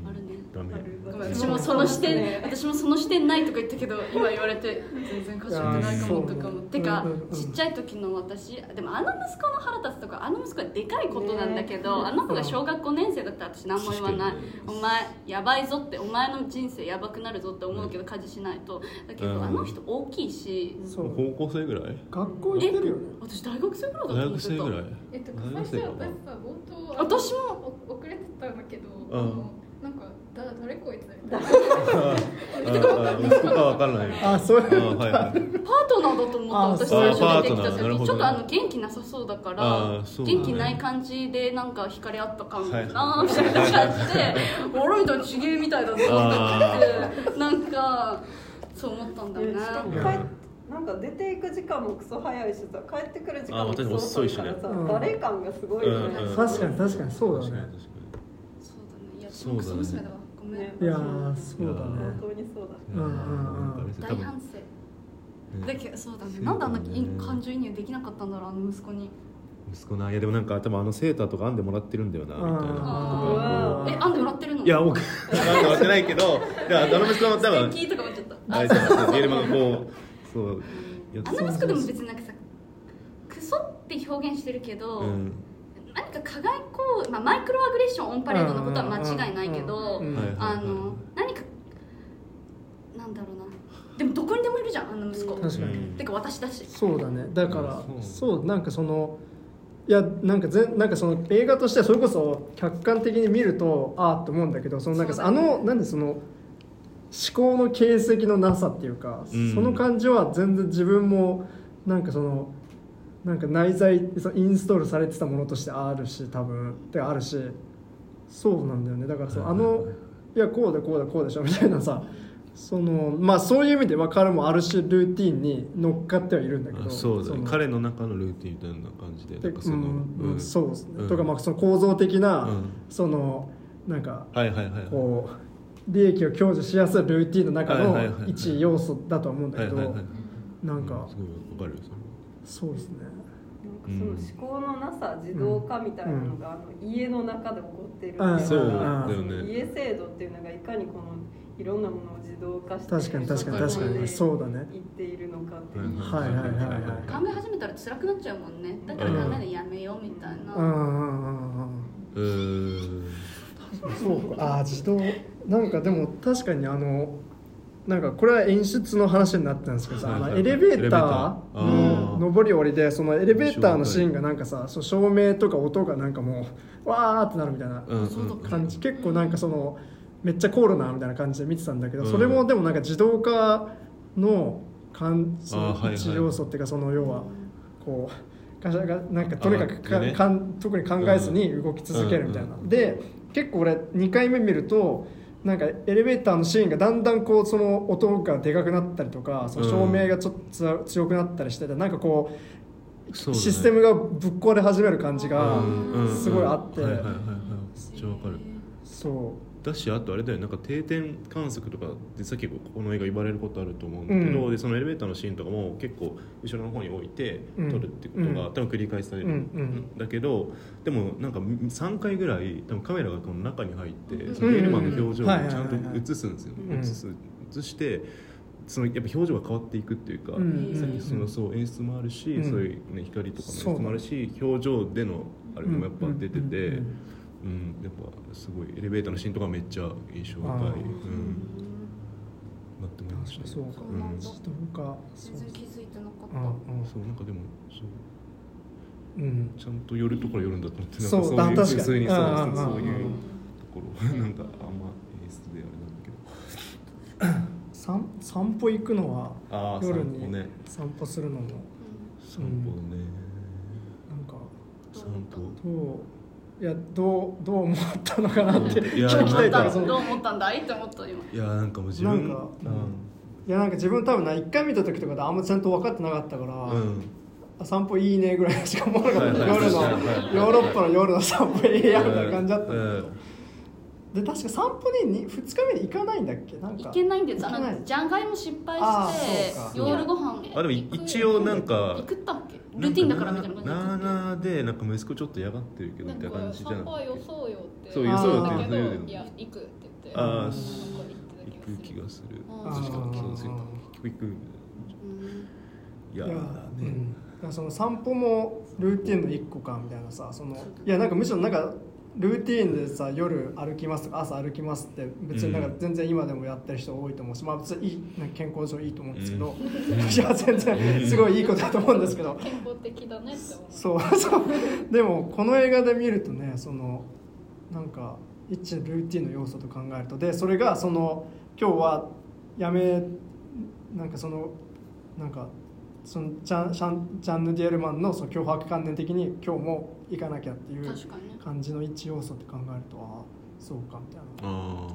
ん。あるね。ダメごめん私もその視点私もその視点ないとか言ったけど今言われて全然かしってないかもとかもて。かうんうんうん。ちっちゃい時の私でもあの息子の腹立つとかあの息子はでかいことなんだけどあの子が小学5年生だったら私何も言わない。お前やばいぞってお前の人生やばくなるぞって思うけど家事しないと。だけうん。どあの人大きいし。そう。高校生ぐらい？学校行ってるよね。私大学生ぐらいだと大思ってた。学生ぐらい？えっと大最初私さ冒頭私も。お遅れてたんだけどうん。あんかだ誰こいつみたいな息子かわからないあそういうあはいはいパートナーだと思った私最初出てきたあパートナーなるほど時ちょっとあの元気なさそうだからだね元気ない感じでなんか惹かれ合った感じなみたいな感じで「俺みたいにちげえみたいだぞ」って言ってなんかそう思ったんだよねなんか出ていく時間もクソ早いしさ帰ってくる時間もクソ遅いからさあ私も遅いしね誰感がすごいよね、うんうんうん確かに確かにそうだねそうだねいやそうだねね。いやーそうだね。本当にそうだうん。うんうん大反省。だけどそうだね。なんであんな感情移入できなかったんだろうあの息子に。息子ないやでもなんか多分あのセーターとか編んでもらってるんだよなみたいな。えあんでもらってるの？いや僕編んでもらってないけどいや あの息子は多分。素敵とか思っちゃったあれそういやでもこうそうあの息子でも別になんかさクソって表現してるけど、うん何か加害行為、まあ、マイクロアグレッションオンパレードのことは間違いないけどあの何かなんだろうな。でもどこにでもいるじゃんあの息子、確かに。てか私だし。そうだね。だからうん。そう。なんかそのいやなんかぜなんかその映画としてそれこそ客観的に見るとああって思うんだけどそのなんかさあのなんでその思考の形跡のなさっていうか、うん。その感じは全然自分もなんかそのなんか内在そのインストールされてたものとしてあるし多分。ってあるし。そうなんだよね。だからそのあのいやこうだこうだこうでしょみたいなさそのまあそういう意味では彼もある種ルーティンに乗っかってはいるんだけどあそうだね。の彼の中のルーティンみたいな感じでそのうんうん。そうですね、うん。とかまあその構造的な、うん。そのなんかはいはいはいはい。こう利益を享受しやすいルーティンの中の一要素だとは思うんだけど、はいはいはい。なんか、うんすごいわかるよそれそうですね。なんかその思考のなさ自動化みたいなのが、あの家の中で起こってるっていうのがうん。そうだよね。家制度っていうのがいかにこのいろんなものを自動化して確かに確かに確かにそうだね。言っているのかっていう、はいはいはいはいはい。考え始めたら辛くなっちゃうもんね。だから考えでやめようみたいな、うんうんうんうんうーん。そうか。あー自動。なんかでも確かにあのなんかこれは演出の話になってたんですけどさ、はいはいエレベーターの上り下りでそのエレベーターのシーンがなんかさ照明とか音がなんかもうわーってなるみたいなうんそうだ感じ。結構なんかそのめっちゃコールなみたいな感じで見てたんだけど、うん。それもでもなんか自動化の感その一要素っていうかその要はこうなんかとにかくか、あねかん特に考えずに動き続けるみたいな、うんうんで結構俺2回目見るとなんかエレベーターのシーンがだんだんこうその音がでかくなったりとかその照明がちょっとつ強くなったりしててなんかこうシステムがぶっ壊れ始める感じがうん。うん。すごいあって、そうだしあとあれだよなんか定点観測とかでさっきこの映画言われることあると思うんだけど、うん。でそのエレベーターのシーンとかも結構後ろの方に置いてうん。撮るってことが、うん。多分繰り返されるうん。ん。だけど、でもなんか3回ぐらい多分カメラがこの中に入って、うん。そのゲルマンの表情をちゃんと映すんですよ、うん。映す映してそのやっぱ表情が変わっていくっていうか、うん。さっきそのそう演出もあるし、うん。そういう、ね、光とかの演出もあるし表情でのあれもやっぱ出てて。うんうんうんうん、やっぱすごいエレベーターのシーンとかめっちゃ印象深い、うんまあ、って思いましたね。そうか。そうなんだ自動化そう全然気づいてなかっうたんそう。なんかでもそう。うん。うん。ちゃんと寄るところ寄るんだと思ってそうなんかだ確かにそういう普通にそううんうんうんそういうところなんかあんま演出であれなんだけど散散歩行くのはああ夜に散歩ね。散歩するのも。散歩ね。なんか散歩。どういやどうどう思ったのかなっていや聞きたいかからその。どう思ったんだいって思った今。いやなんかもう自分なんかうん。いやなんか自分多分な1回見た時とかであんまちゃんと分かってなかったから、うん。あ散歩いいねぐらいしか思わなかった、はいはい夜のはいはいヨーロッパの夜の散歩いいやみたいな感じだった。んだけど、うんで確か散歩にに2日目に行かないんだっけ？なんか。いけないんですじゃがいも失敗して夜ご飯あでも一応なんか行くったっけ？ルーティンだからみたいな感じなあなあでなんか息子ちょっと嫌がってるけどみたいな感じじゃな散歩はよそうよってそうよそうよって言ういや行くって言って。あーなんか行くた気がする。確かにそうで行くうんいやいや、ーねうん、その散歩もルーティンの1個かみたいなさそのいやなんかむしろなんかルーティンでさ夜歩きますとか朝歩きますって別になんかうん全然今でもやってる人多いと思うし、まあ別にいい健康上いいと思うんですけど、いや全然すごいいいことだと思うんですけど。健康的だねって思う。そうそう。でもこの映画で見るとねそのなんか一ルーティンの要素と考えるとでそれがその今日はやめなんかそのなんかそのジャンシャンジャンヌ・ディエルマンのその脅迫観念的に今日も行かなきゃっていう確かにね感じの一要素って考えるとああそうかみたいな。ああ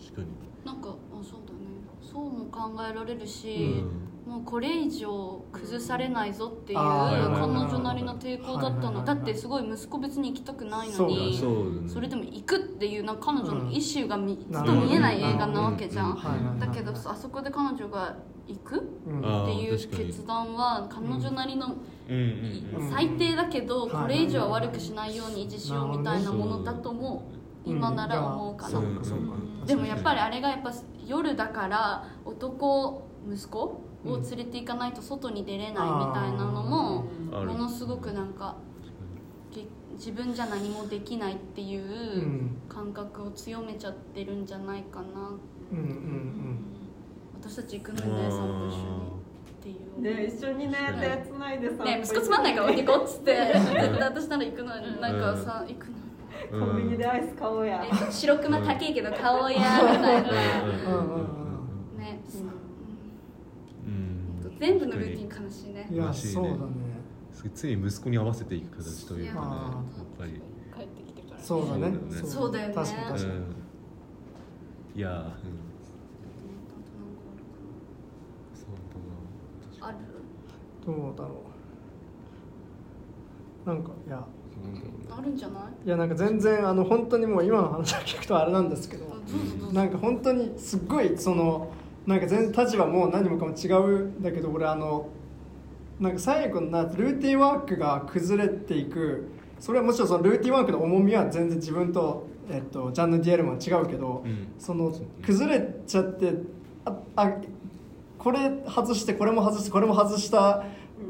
確かに。なんかあそうだね。そうも考えられるし、もうこれ以上崩されないぞっていう彼女なりの抵抗だったの。だってすごい息子別に行きたくないのにそれでも行くっていうなんか彼女の意思がみ、うんずっと見えない映画なわけじゃん、だけどあそこで彼女が行くっていう決断は彼女なりのうんうんうん最低だけどうんこれ以上は悪くしないように維持しようみたいなものだとも今なら思うかな。でもやっぱりあれがやっぱ夜だから男息子を連れて行かないと外に出れないみたいなのもものすごくなんかげ自分じゃ何もできないっていううん。感覚を強めちゃってるんじゃないかな。うんうんうん。私たち行くのにね散歩一緒にっていう。で一緒にね手つないでさね息子つまんないから置いてこっつって。絶対私なら行くのになんかさ行くの。うん。コンビニでアイス買おうや。え白熊高いけど買おうやみたいな。うん。うん。ねうん。全部のルーティン悲しいねいやらしいねそうだねすごい息子に合わせていく形というかねいややっぱり帰ってきてからそうだねそうだよね確かに確かに、うん。いやーうんそうだなあるどうだろう。なんかいや。あるんじゃないいやなんか全然あの本当にもう今の話を聞くとあれなんですけどなんか本当にすっごいそのなんか全然立場も何もかも違う。んだけど俺あのなんか最後のなルーティンワークが崩れていく。それはもちろんそのルーティンワークの重みは全然自分と、えっと、ジャンヌ・ディエルマンは違うけど、うん。その崩れちゃってああこれ外してこれも外してこれも外した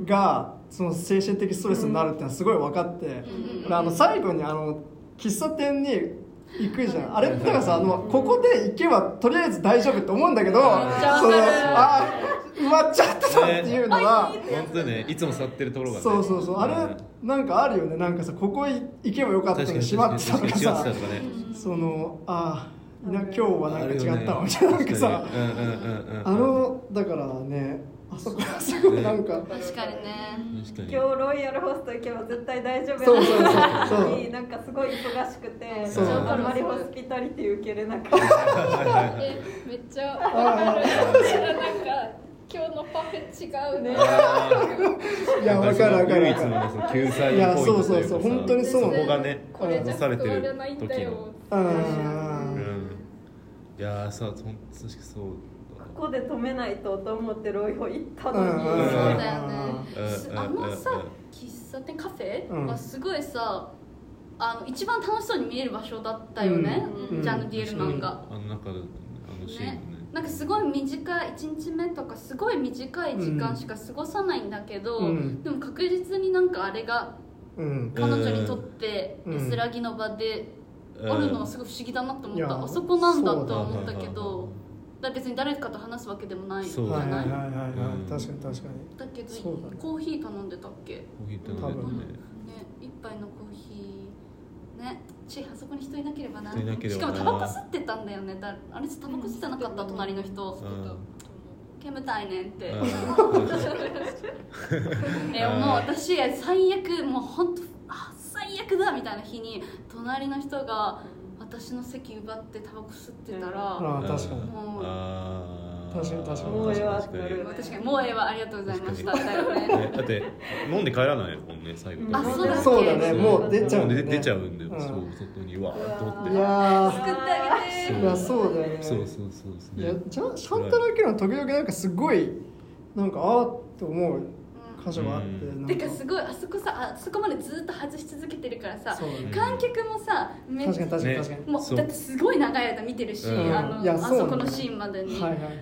がその精神的ストレスになるっていうのはすごい分かって、俺あの最後にあの喫茶店に行くじゃん。あれってだからさあのここで行けばとりあえず大丈夫って思うんだけどそのあ埋まっちゃってたっていうのは。本当だねいつも座ってるところがね。そうそうそう。あれなんかあるよね。なんかさここい行けばよかったのに閉まってたとかさね。そのああな今日はなんか違ったわ。みたいななんかさうんうんうんうんあのだからねあそこはすごいなんか、確かにね。今日ロイヤルホスト行けば絶対大丈夫そうそうそうなそう。の になんかすごい忙しくてそう。あんまりホスピタリティ受けれなかったえめっちゃわかる。なんか今日のパフェ違うね。いやわかるわかる唯一のねその救済ポイントというかさいやそうそうそう。本当にそう。そこがねこれじゃ残されてる救われないんだよ。時のいやーさほん確かにそうここで止めないとと思ってロイホ行ったのに。うんそうだよね。うんあのさうん喫茶店カフェうん。はすごいさあの一番楽しそうに見える場所だったよね。うん。ジャンヌ・ディエルマンがあの中であのシーンね。なんかすごい短い1日目とかすごい短い時間しか過ごさないんだけど、うん。でも確実になんかあれがうん。彼女にとってうん。安らぎの場でうんあるのはすごい不思議だなと思った、いやあそこなんだとは思ったけどだ別に誰かと話すわけでもないじそうゃない。いはいははいはい。確かに確かに。だけどね。コーヒー頼んでたっけ？ねコーヒーって多分ね。一杯のコーヒー。ね。ちあそこに人いなければな。人いなければな。しかもタバコ吸ってたんだよね。だあれタバコ吸ってなかった隣の人。うん。煙たいねんって。うん。えもう私最悪もう本当あ最悪だみたいな日に隣の人が私の席奪ってタバコ吸ってたら、ああ確かに。もう確かに確かに。もうええわ確かに。もうええわ。ありがとうございました。だよねねだって飲んで帰らないもんね最後。あそうだそうだね。もう出ちゃうね。出出ちゃうんだよ、うん。そう外にわー。っと思って。いや作ってあげてー。いやそうだよね。そうそうそうですねいやじゃシャンタラキの時々なんかすごいなんかああって思う箇所があって、うん。なんてかすごいあそこさあそこまでずっと外し続けてるからさね観客もさめっ確かに確かにね確かに、もうだってすごい長い間見てるし、うん。あのあそこのシーンまでに、はいはいはい。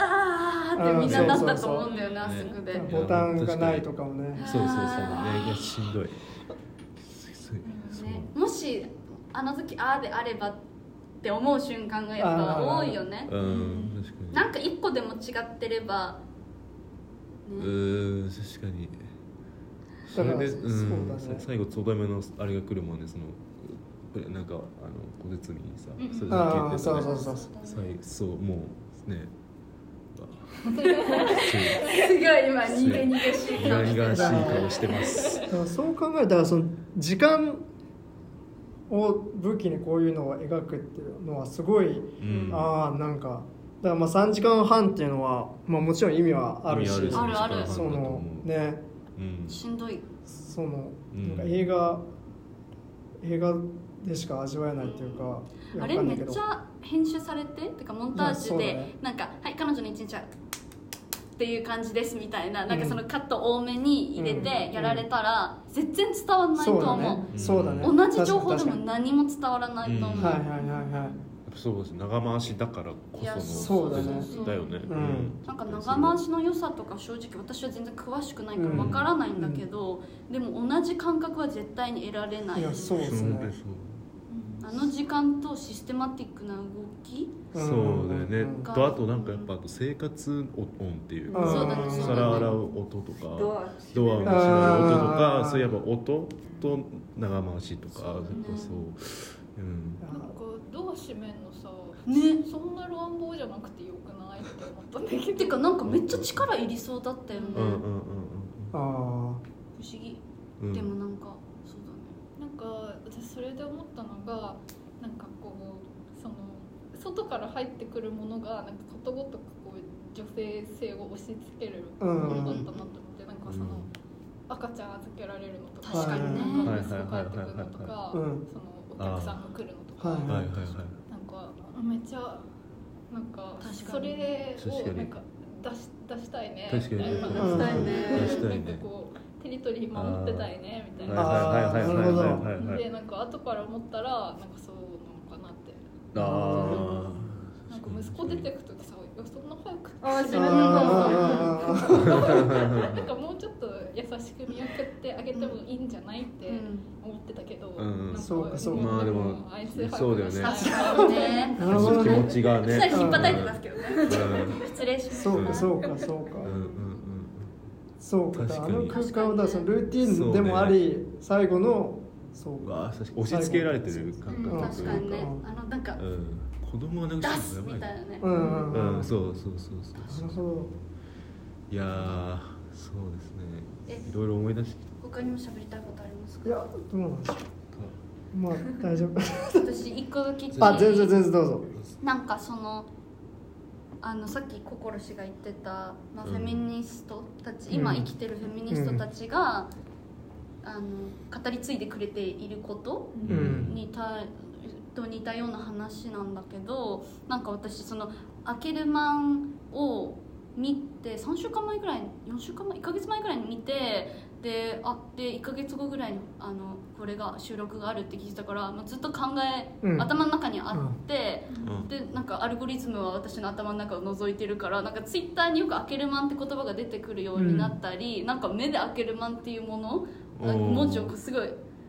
あーってみんななったと思うんだよねあうんそこで、ね。ボタンがないとかもね。そうそうそう。ねいやしんどい。ね、もしあの時ああであればって思う瞬間がやっぱ多いよね。うん確かに。なんか一個でも違ってれば、うん確かに。そだかられで、うんそうだね。最後つおだめのあれが来るもんねそのなんかあの小説にさ、それだけ言ってたねそうそうそう。最そうもうね。すごい今逃げ逃げしい苦々しい顔してます。そう考えたらその時間を武器にこういうのを描くっていうのはすごい、うん。ああなんかだからまあ3時間半っていうのは、まあ、もちろん意味はあるしあるあるそのねうん。しんどい。そのうん。なんか映画、映画でしか味わえないっていうか、あれわかんないけど。めっちゃ編集されて？てかモンタージュで、ね。なんか「はい彼女の一日は」っていう感じですみたいななんかそのカット多めに入れてやられたら全然伝わらないとそう。だ思うね。そうだね。同じ情報でも何も伝わらないと思う、はいはいはいはいそうです長回しだからこそのそうだね。だよね。うん。なんか長回しの良さとか正直私は全然詳しくないからわからないんだけど、でも同じ感覚は絶対に得られない。いやそうですね。あの時間とシステマティックな動き？そうだよね、うん。とあとなんかやっぱあと生活音っていうか、うん。そうだね。そうだね皿洗う音とかドアドアの閉める音とかそういえば音と長回しとかそうだね。そう。うん閉めんのさね。そんな乱暴じゃなくてよくないって思ったんだけど。てかなんかめっちゃ力いりそうだったよね、うんうんうんあ不思議、うん。でもなんかそうだね。なんか私それで思ったのがなんかこうその外から入ってくるものがなんかことごとくこう女性性を押し付けるものだったなと思って、なんかその、赤ちゃん預けられるのとか確かにね。息子帰ってくるのとか、はいはいはいはいはい。そのお客さんが来るのとか、はいはいはい。はいなんかめっちゃなんか確かに。それをなんか出し出したいね。確かに。出したいね。出したいね。なんかこうテリトリー守ってたいねみたいはいな。はいはいはいはいはい。はいはいでなんか後から思ったらなんかそうなのかなって。あなんか息子出てく時さ「いやそんな早く。ああるの?」なんか優しく見送ってあげてもいいんじゃないって思ってたけど、うんなんかそうかそうか。まあでもそうだよね。ねなるほどね。気持ちがね。引っ叩いてますけどね。うん。失礼しますそうかそうか。そうか、そうか。確かに。あの空間はそのルーティンでもあり、最後のそうか。押し付けられてる感うん覚確かにね。あのなんかうん。子供がなん出かすみたいなね。うんうんうん、うんそうそうそうそう。なるほど。いやーそうですえねいろいろ思い出してき他にも喋りたいことありますか？いやどうまあ大丈夫。私一個だけあ全然全然どうぞ。なんかそのあのさっき心氏が言ってた、まあ、うん。フェミニストたち、うん。今生きてるフェミニストたちが、あの語り継いでくれていることうん。にたと似たような話なんだけどなんか私そのアケルマンを見て3週間前ぐらい4週間前1ヶ月前ぐらいに見てであで1ヶ月後ぐらいにあのこれが収録があるって聞いてたから、まあ、ずっと考え、うん。頭の中にあって、うん。でなんかアルゴリズムは私の頭の中を覗いてるからなんかツイッターによく「アケルマン」って言葉が出てくるようになったり、なんか目で「アケルマン」っていうもの文字をすごい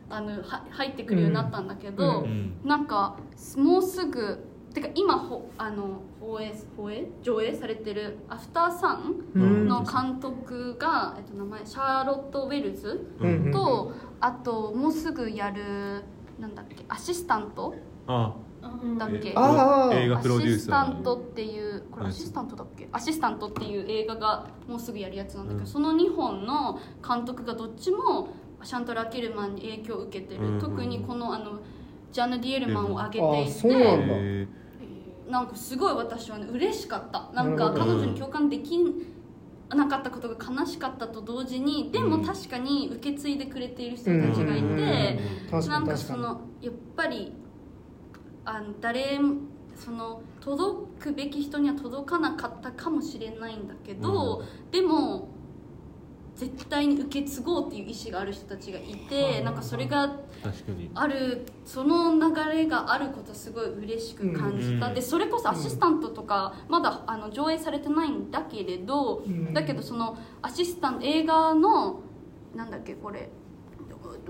あのは入ってくるようになったんだけど、うん。なんかもうすぐてか今ほあの放映放映？上映されてる「アフターサン」うん。の監督が、えっと、名前シャーロット・ウェルズうんと、あともうすぐやるなんだっけアシスタントあ。だっけ？あー。映画プロデューアシスサータントっていうこれアシスタントだっけ？アシスタントっていう映画がもうすぐやるやつなんだけど、うん。その2本の監督がどっちもシャンタル・アケルマンに影響を受けてる、うん特にこのあのジャンヌ・ディエルマンを挙げていてへなんかすごい私はね嬉しかった。なんか彼女に共感できなかったことが悲しかったと同時にでも確かに受け継いでくれている人たちがいうん。て。確なんかそのやっぱりあの誰もその届くべき人には届かなかったかもしれないんだけど、でも絶対に受け継ごうっていう意思がある人たちがいて、なんかそれが確かに。あるその流れがあることすごい嬉しく感じた、うん。でそれこそアシスタントとかまだあの上映されてないんだけれど、ん。だけどそのアシスタント映画のなんだっけこれ。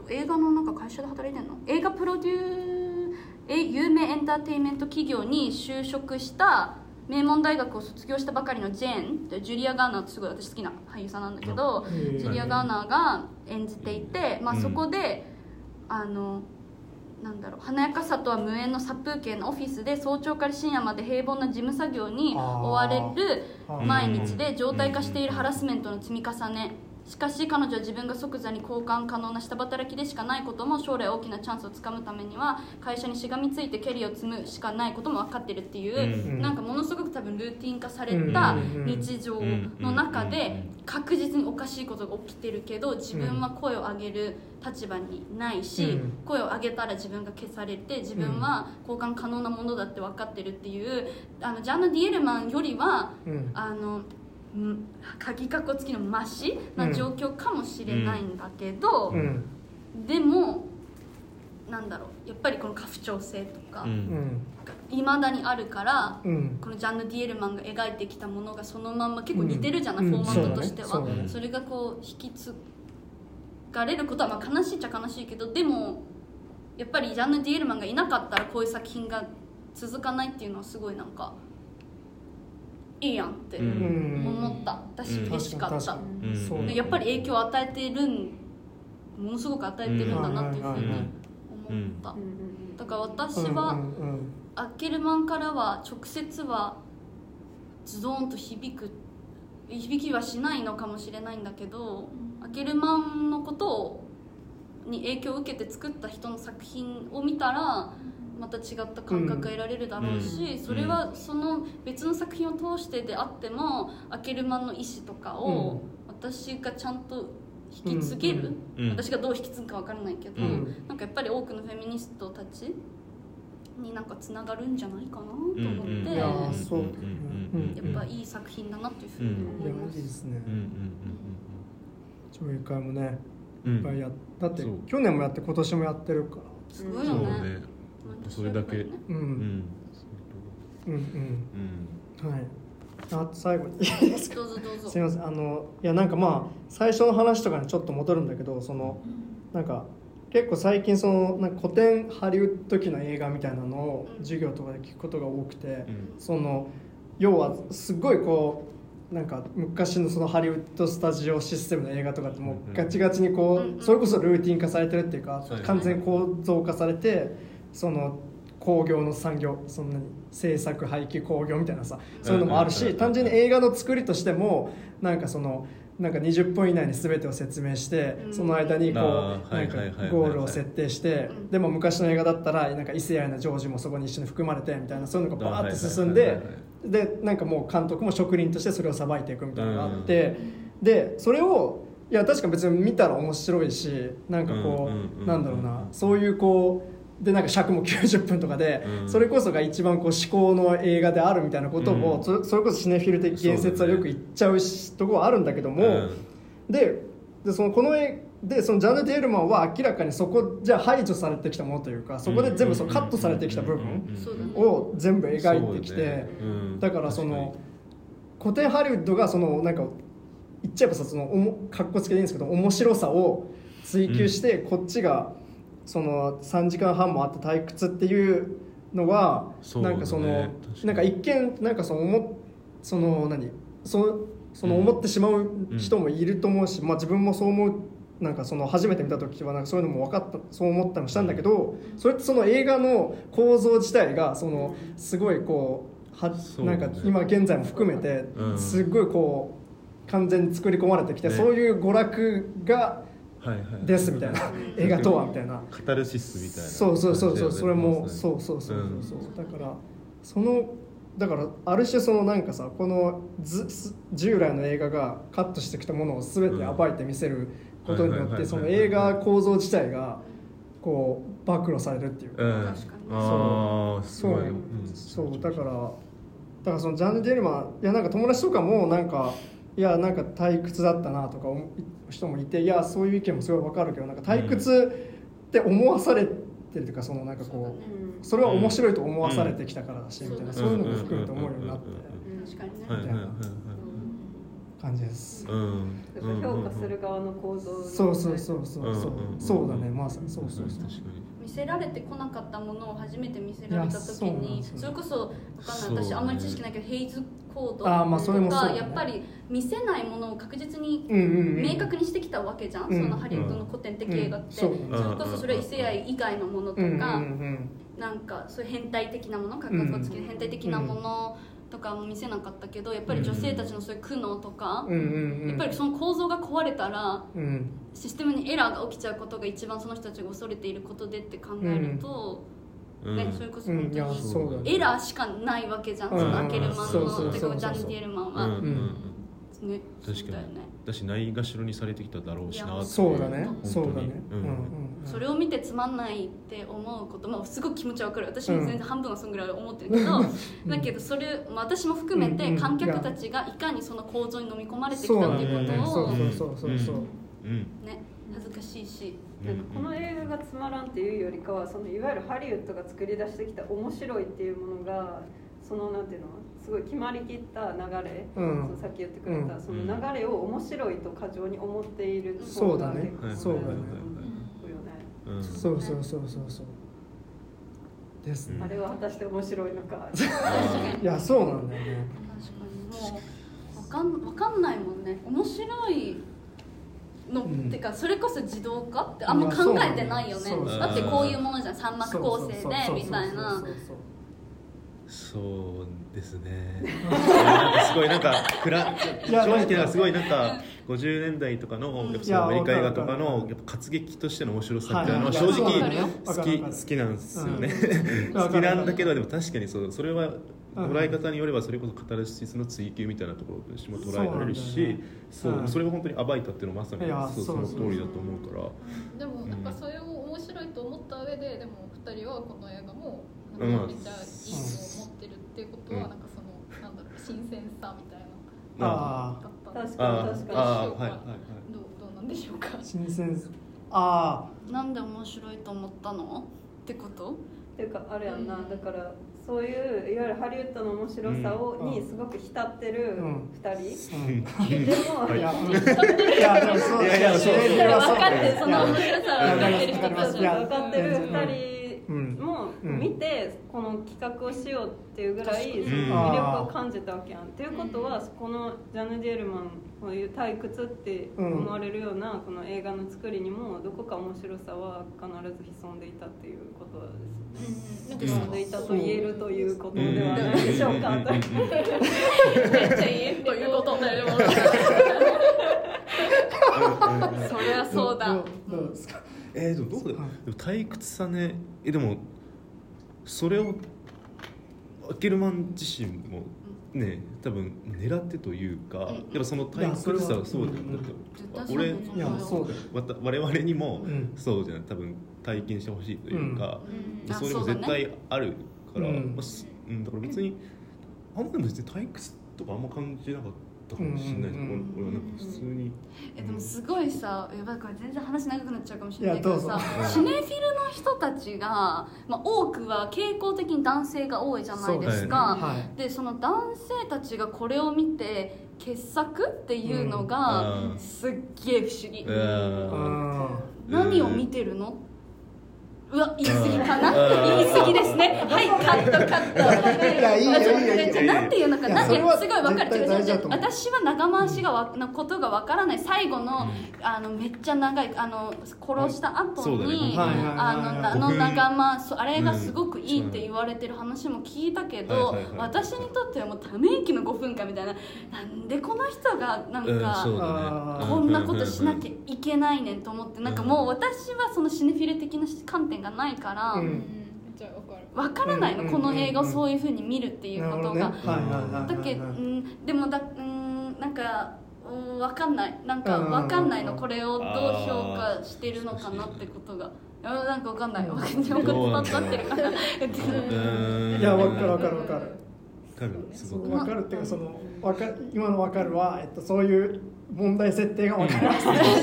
映画のなんか会社で働いてんの？映画プロデューえ有名エンターテインメント企業に就職した名門大学を卒業したばかりのジェーンでジュリア・ガーナーってすごい私好きな俳優さんなんだけど、うん。ジュリア・ガーナーが演じていて、まあ、うんそこで、あのなんだろう華やかさとは無縁の殺風景のオフィスで早朝から深夜まで平凡な事務作業に追われる毎日で常態化しているハラスメントの積み重ねしかし彼女は自分が即座に交換可能な下働きでしかないことも将来大きなチャンスをつかむためには会社にしがみついてキャリアを積むしかないことも分かってるっていう、うん。なんかものすごく多分ルーティン化されたうん。日常の中で確実におかしいことが起きてるけど自分は声を上げる立場にないし、うん。声を上げたら自分が消されて自分は交換可能なものだって分かってるっていうあのジャンヌ・ディエルマンよりはうん。あのん鍵かっこ付きのマシ？な状況かもしれないんだけど、うん。でもなんだろうやっぱりこの家父長制とかううんんいまだにあるからうん。このジャンヌ・ディエルマンが描いてきたものがそのまんま結構似てるじゃない、うん。フォーマットとしては、そね。それがこう引き継がれることはまあ悲しいっちゃ悲しいけどでもやっぱりジャンヌ・ディエルマンがいなかったらこういう作品が続かないっていうのはすごいなんかいいやんってうん。思った、私うん。嬉しかった、うん。やっぱり影響を与えてるんものすごく与えてるんだなっていうふうに思った、うん。うんだから私は、うんうんアケルマンからは直接はズドンと響く響きはしないのかもしれないんだけど、アケルマンのことをに影響を受けて作った人の作品を見たらまた違った感覚が得られるだろうし、うん。それはその別の作品を通してであってもアケルマンの意思とかを私がちゃんと引き継げる、うん。私がどう引き継ぐか分からないけど、うん。なんかやっぱり多くのフェミニストたちになんかつながるんじゃないかなと思って、うん。うん。いやっぱいい作品だなというふうに思います、いいですね。うんうん上映会もねうん。うんいっぱいやっだって去年もやって今年もやってるから。そすごいよねそれだけ。うん。うん。うんうん。うん。はい。あ最後に。すかぱりねどうぞどうぞ。すみません。あのいやなんかまあ最初の話とかにちょっと戻るんだけどそのなんか結構最近そのなんか古典ハリウッド期の映画みたいなのを授業とかで聞くことが多くて、うん。その要はすごいこうなんか昔のそのハリウッドスタジオシステムの映画とかってもうガチガチにこうそれこそルーティン化されてるっていうか完全に構造化されてその工業の産業そんなに制作廃棄工業みたいなさそういうのもあるし単純に映画の作りとしてもなんかそのなんか20分以内に全てを説明してうん。その間にこうなんかゴールを設定してうん。でも昔の映画だったらなんか異性愛なジョージもそこに一緒に含まれてみたいなそういうのがバーって進んででなんかもう監督も職人としてそれをさばいていくみたいなのがあってでそれをいや確か別に見たら面白いしなんかこうなんだろうなそういうこうでなんか尺も90分とかでうん。それこそが一番こう思考の映画であるみたいなことうん。をそそれこそシネフィル的言説はよく言っちゃうしとこはあるんだけどもででそのこの絵でそのジャンヌ・デールマンは明らかにそこじゃ排除されてきたものというかそこで全部そうカットされてきた部分を全部描いてきて。だからその古典ハリウッドがそのなんか言っちゃえばさそのおもかっこつけでいいんですけど面白さを追求してこっちがその3時間半もあった退屈っていうのは、なんかそのだねなんか一見なんかその思その何？そその思ってしまう人もいると思うし、まあ、自分もそう思うなんかその初めて見た時はなんかそういうのも分かったそう思ったりもしたんだけどそれってその映画の構造自体がそのすごいこうはなんか今現在も含めてうん。すっごいこう完全に作り込まれてきて、ね。そういう娯楽がですみたいな。映画とはみたいな。カタルシスみたいな。そうそうそうそうそれもそうそうそうそうそう。だからそのだからある種そのなんかさこの従来の映画がカットしてきたものを全て暴いて見せることによってその映画構造自体がこう暴露されるっていうか、うん。確かに。そう。ごい、そうだからだからそのジャンヌ・デルマンいやなんか友達とかもなんかいやなんか退屈だったなとか人もいていやそういう意見もすごいわかるけどなんか退屈って思わされてるというかそのなんかこうそれは面白いと思わされてきたからだし、みたいなそういうのも含めて思うようになって確かにね、はいはいはいはい。感じです、評価する側の構造のそうそうそうそうそう、うんそうだね。まさにそうそうそう、確かに見せられてこなかったものを初めて見せられた時にそれこそわかんない私あんまり知識ないけどヘイズコードとかやっぱり見せないものを確実に明確にしてきたわけじゃん、うんそのハリウッドの古典的映画って、うんそれこそそれは異性愛以外のものとか、なんかそういう変態的なもの格好つける変態的なものとかも見せなかったけどやっぱり女性たちのそういう苦悩とか、うんうんうん。やっぱりその構造が壊れたらうん。システムにエラーが起きちゃうことが一番その人たちが恐れていることでって考えると、うん。ね、それこそ本当にエラーしかないわけじゃん、うん。そのアケルマンのジャン・ディエルマンは、確かにだよね。だしないがしろにされてきただろうしなってそうだね。本当。にそうだね。うんうん。うんそれを見てつまんないって思うこともすごく気持ちは分かる。私も全然半分はそんぐらい思ってるけど、だけどそれ、まあ、私も含めうんうんて観客たちがいかにその構造に飲み込まれてきたっていうことをそうそうそうそうそうう。ん。ね恥ずかしいし。なん。かこの映画がつまらんっていうよりかはそのいわゆるハリウッドが作り出してきた面白いっていうものがそのなんていうのすごい決まりきった流れ、うん。そのさっき言ってくれた、うん。その流れを面白いと過剰に思っているそうだね。方が結構そうだね。よねうん。そうそうそうそう。そうですね。あれは果たして面白いのか。いやそうなんだよね。確かに。もう分かん分かんないもんね。面白いの、うん。ってかそれこそ自動化ってあんま考えてないよね。いやそうそう。だってこういうものじゃん。三幕構成でそうそうそうそうみたいなそうですね。なんかすごいなんかくらいや正直なんかすごいなんか50年代とかのやっぱそのアメリカ映画とかのやっぱ活劇としての面白さみたいなのははい。正直好き好きなんですよね。うん。好きなんだけどでも確かにそうそれはうん。捉え方によればそれこそカタルシスの追求みたいなところとしても捉えられるしそうそれを本当に暴いたっていうのはまさにそうその通りだと思うから。でもなんかそれを面白いと思った上ででも2人はこの映画もうんめっちゃいいと思ってるっていうことはうん。なんかそのなんだろう新鮮さみたいなあだった確ああかに。確か？にああはいはいはい。どうどうなんでしょうか？あ新鮮あなんで面白いと思ったの？ってこと？っていうかあれやんな、うん。だからそういういわゆるハリウッドの面白さを、うん。にすごく浸ってるうん。2人、あうん。でも、いやそういやいやそう。分かってる。その面白さを分かってる。人たち分かってる2うん人もうん見てこの企画をしようっていうぐらい確その魅力を感じたわけやん。っていうことはこのジャンヌ・ディエルマンこういう退屈って思われるようなこの映画の作りにもどこか面白さは必ず潜んでいたっていうことですね。潜んでいたと言えるということではないでしょうか。と。めっちゃいいということでも そりゃそうだ。どうどうですか？えー、でもどうだよ、はい。でも退屈さね。えでもそれをアケルマン自身もね多分狙ってというか、やっぱその退屈さはそうだよ、いやだって俺いやそうだよ。わた我々にもうん。そうじゃない。多分体験してほしいというか、うん。でそれも絶対あるからうん。まあすうん、だから別にあんまり別に退屈とかあんま感じなかったかもしれないうんうんうん俺はなんか普通に、えでもすごいさやばいこれ全然話長くなっちゃうかもしれないけどさシネフィルの人たちが、まあ、多くは傾向的に男性が多いじゃないですか。ね。はい。でその男性たちがこれを見て傑作っていうのがうん。すっげえ不思議、うん。あ何を見てるの？っうわ言い過ぎかな？うん。言い過ぎですね。はいカットカット。いやいいよいいよいいよ。じゃあなんていうのかな？いやそれはすごいわかる。私は長回しがわのことがわからない。最後の,、あのめっちゃ長いあの殺した後に、あのあの長回しあれがすごくいいって言われてる話も聞いたけど、はいはいはい。私にとってはもうため息の5分間みたいな。なんでこの人がなんうんか、こんなことしなきゃいけないねんと思ってなんかもう私はそのシネフィル的な観点がないから、分かるわからないの、うん。この映画をそういうふうに見るっていうことが、だけど、うん、でもだうんなんかうんわかんない。なんかうん。わかんないのこれをどう評価してるのかなってことが。うんなんかわかんない。うん。日本語伝わってるからい。やわかるわかるわかる。わかる。すごく分かる。っていうかそのわか今の分かるは、えっと、そういう問題設定が分かります、だからだ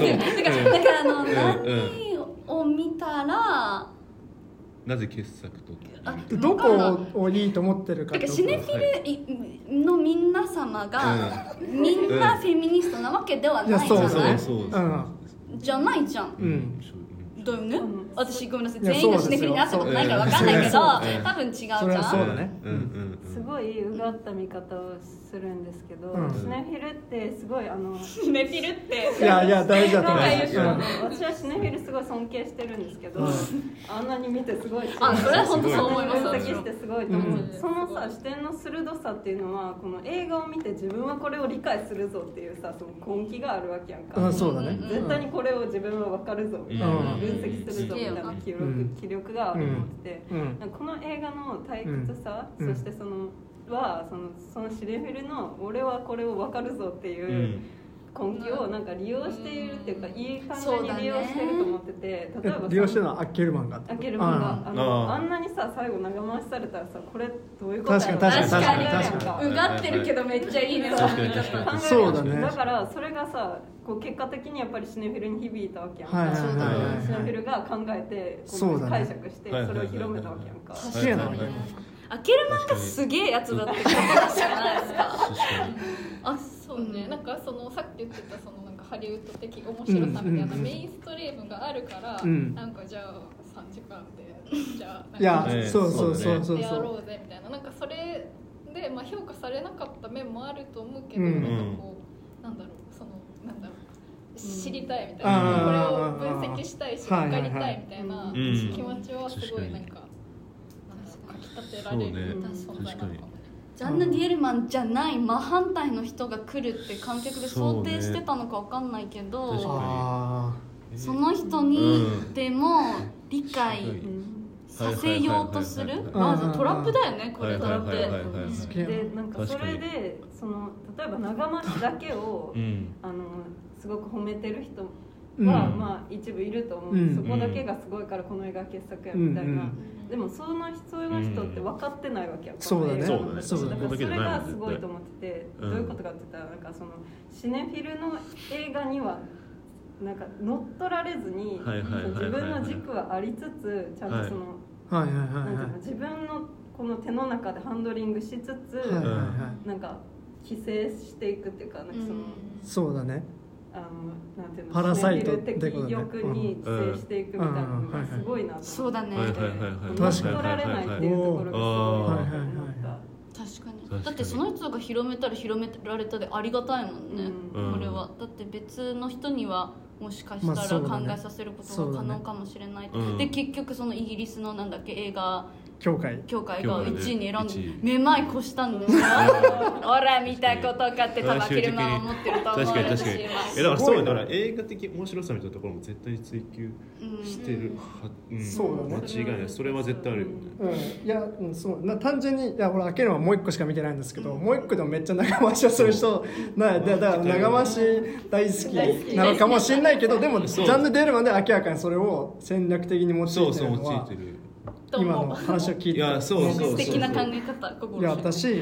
からあの、ん何を見たらなぜ傑作とあどこをいいと思ってるかだか。らシネフィルい。の皆様が、うみんなフェミニストなわけではないじゃない？じゃないじゃん。うん。だよね、うん私ごめんなさい。全員がシネフィルになったことないからわかんないけど多分違うじゃん。それはそうだね。うんうんうん。すごいうがった見方をするんですけど、うん。シネフィルってすごいあのシネフィルって。いやいや大事だと思い私はシネフィルすごい尊敬してるんですけど、うん。あんなに見てすごいあそれは本当そう思います。分析してすごいと思う、うん。そのさ視点の鋭さっていうのはこの映画を見て自分はこれを理解するぞっていうさその根気があるわけやんか、うんそうだね。うん絶対にこれを自分は分かるぞみたいな、うん。分析するぞうん。気力があると思ってて、うん。なんかこの映画の退屈さ、うん。そしてそのはそのそのシネフィルの俺はこれを分かるぞっていう根気をなんか利用しているっていうか、いい感じに利用してると思ってて、例えばさ利用してるのはアッケルマンが開ける漫画。あのあーあんなにさ最後長回しされたらさこれどういうこと確かに確かに確かに。うがってるけどめっちゃいいね。そうだね。だからそれがさこう結果的にやっぱりシネフィルに響いたわけやんか、はいはいはいはい。シネフィルが考えてこそう解釈してそれを広めたわけやんか、すげえなはいはい。はいアケルマンがすげえやつだってことじゃないですか。あそうね、なんかそのさっき言ってたそのなんかハリウッド的面白さみたいなメインストリームがあるから、うん。なんかじゃあ3時間でじゃあいや、ええそうそうそそううそう。そうやろうぜみたいな。なんかそれで、まあ、評価されなかった面もあると思うけど、うん。なんかこうなんだろうそのなんだろう知りたいみたいあな、ーこれを分析したいし分かりたいみたいなうん。気持ちはすごいなんかかきたてられるそう存在なのかもね。ジャンヌ・ディエルマンじゃない真反対の人が来るって観客で想定してたのかわかんないけどその人にうん。でも理解うんさせようとする？まずトラップだよねこれだっはいはいはいはいてはい。すげえでなんかそれでその例えば長回しだけを、うん。あのすごく褒めてる人は、うん。まあ一部いると思う、うん。そこだけがすごいからこの映画傑作やみたいな、うんうんでもそのそういう人って分かってないわけやん、そうだね。そうだね。だからそれがすごいと思ってて、うん。どういうことかって言ったらなんかそのシネフィルの映画にはなんか乗っ取られずに自分の軸はありつつちゃんとその、はい。はいはいなんていうはの自分のこの手の中でハンドリングしつつ、いはいはいはい。なんか規制していくっていうかなんかその、そうだねあのなんていうのパラサイトってことね。的欲に規制していくみたいなのがすごいなと思ってそうだねはいはいはいはい乗っ取られないっていうところがすごい思った確かに確かにだってその人が広めたら広められたでありがたいもんね、うんこれはだって別の人にはもしかしたら考えさせることが可能かもしれない、うんで結局そのイギリスのなんだっけ映画教会。協会が1位に選んでめまい越したんですよほら見たことかって多分アキルマンは思ってると思う確かに確かに。しますえだからそうだから映画的面白さみたいなところも絶対に追求うんしてるは、うん、そうだね。間違いない。それは絶対あるよね。うん、いや、うん、そう。な単純にいや俺開けるのはもう一個しか見てないんですけど、もう一個でもめっちゃ長回しをする人なだだから長回し大好き。なのかもしれないけどでもジそう。ャンル出るまで明らかにそれを戦略的に用いてそうそう用るのはいてる今の話を聞いて。いやそうそうそう。素敵な考え方心いや私、うん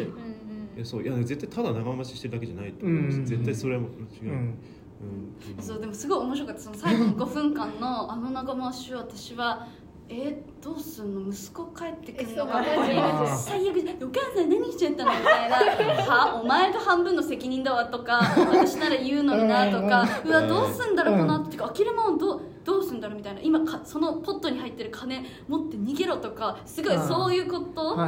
いやそう。いや絶対ただ長回ししてるだけじゃないと思ううん。絶対それは間違いない、うん、うん。そうでもすごい面白かった。その最後の5分間のあの長回しを私はえどうすんの？息子帰ってくるのか最悪でお母さん何しちゃったの？みたいな。はお前が半分の責任だわとか私なら言うのになとか。うわどうすんだろうこの後ってか。あきるまんどうどうすんだろうみたいな。今かそのポットに入ってる金持って逃げろとかすごいうんそういうことを考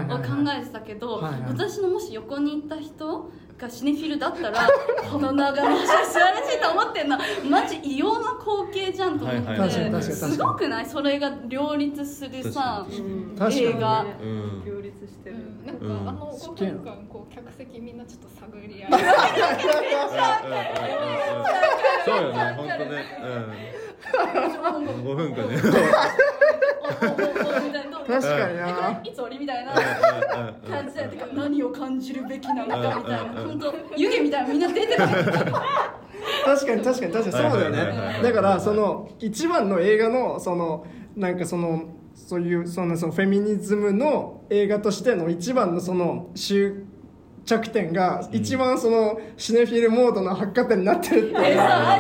えてたけど私のもし横にいた人がシネフィルだったら この長野写素晴らしいと思ってんのマジ異様な光景じゃんと思って、はいはいすごくない？それが両立するさ映画。うん両立してる、うん。なんか、うん。あのすげえな。5分間こう客席みんなちょっと探り合いそうよね本当ねうん5分間ね。確かにえな。いつ終わりみたいなうん感じで何を感じるべきなのかみたいな本当湯気みたいなみんな出てるじゃん確かに確かに確かに。そうだよね。だからその一番の映画のそのなんかそのそういうそのそのフェミニズムの映画としての一番のその終着点が一番そのシネフィルモードの発火点になってるって。いううみんな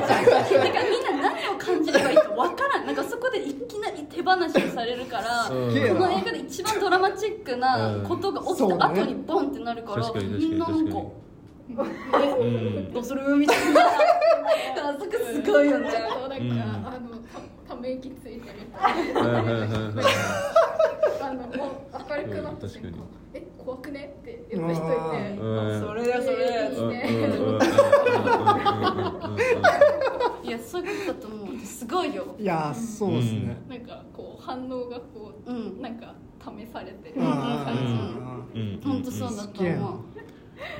何を感じればいいかわからん。なんかそこでいきなり手放しをされるからこの映画で一番ドラマチックなことが起きた後にボンってなるから確かに確かにみんななんかうん。どうするみたいな。あそこすごいよねそうなんか、うんあのたため息ついてる。みたいなあのもう明るくなった瞬間うん確かに「え怖くね?」って言った人いてうん。それだそれいやそういうことだと思うすごいよいやそうですねなん。かこう反応がこう、うん。なん。か試されてるうん。感じ、うん。本当そうだと思う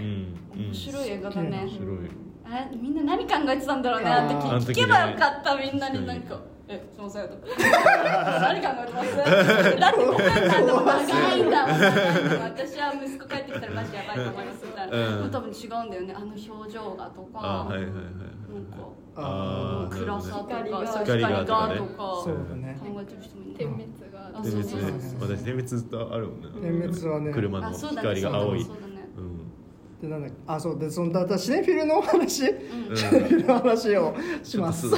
うん。面白い映画だね面白いえみん。な何考えてたん。だろうねあのあー時聞けばよかったみん。なになん。か「えすいません」とか「何考えてます?」だって5分なんだもん長いんだ私は息子帰ってきたらマジやばいと思いますみたいな、うん。多分違うんだよね。あの表情がとか。あはいはいはいはいなんか暗さとか光が光がととかかそうだね。考えてる人もいる点滅があ点滅そうそうそう。私点滅ずっとあるもんね。点滅はね。車の光が青い。ねうんでなんだっけ？あそうでそのだだシネフィルのお話、うん。シネフィルの話をします。い。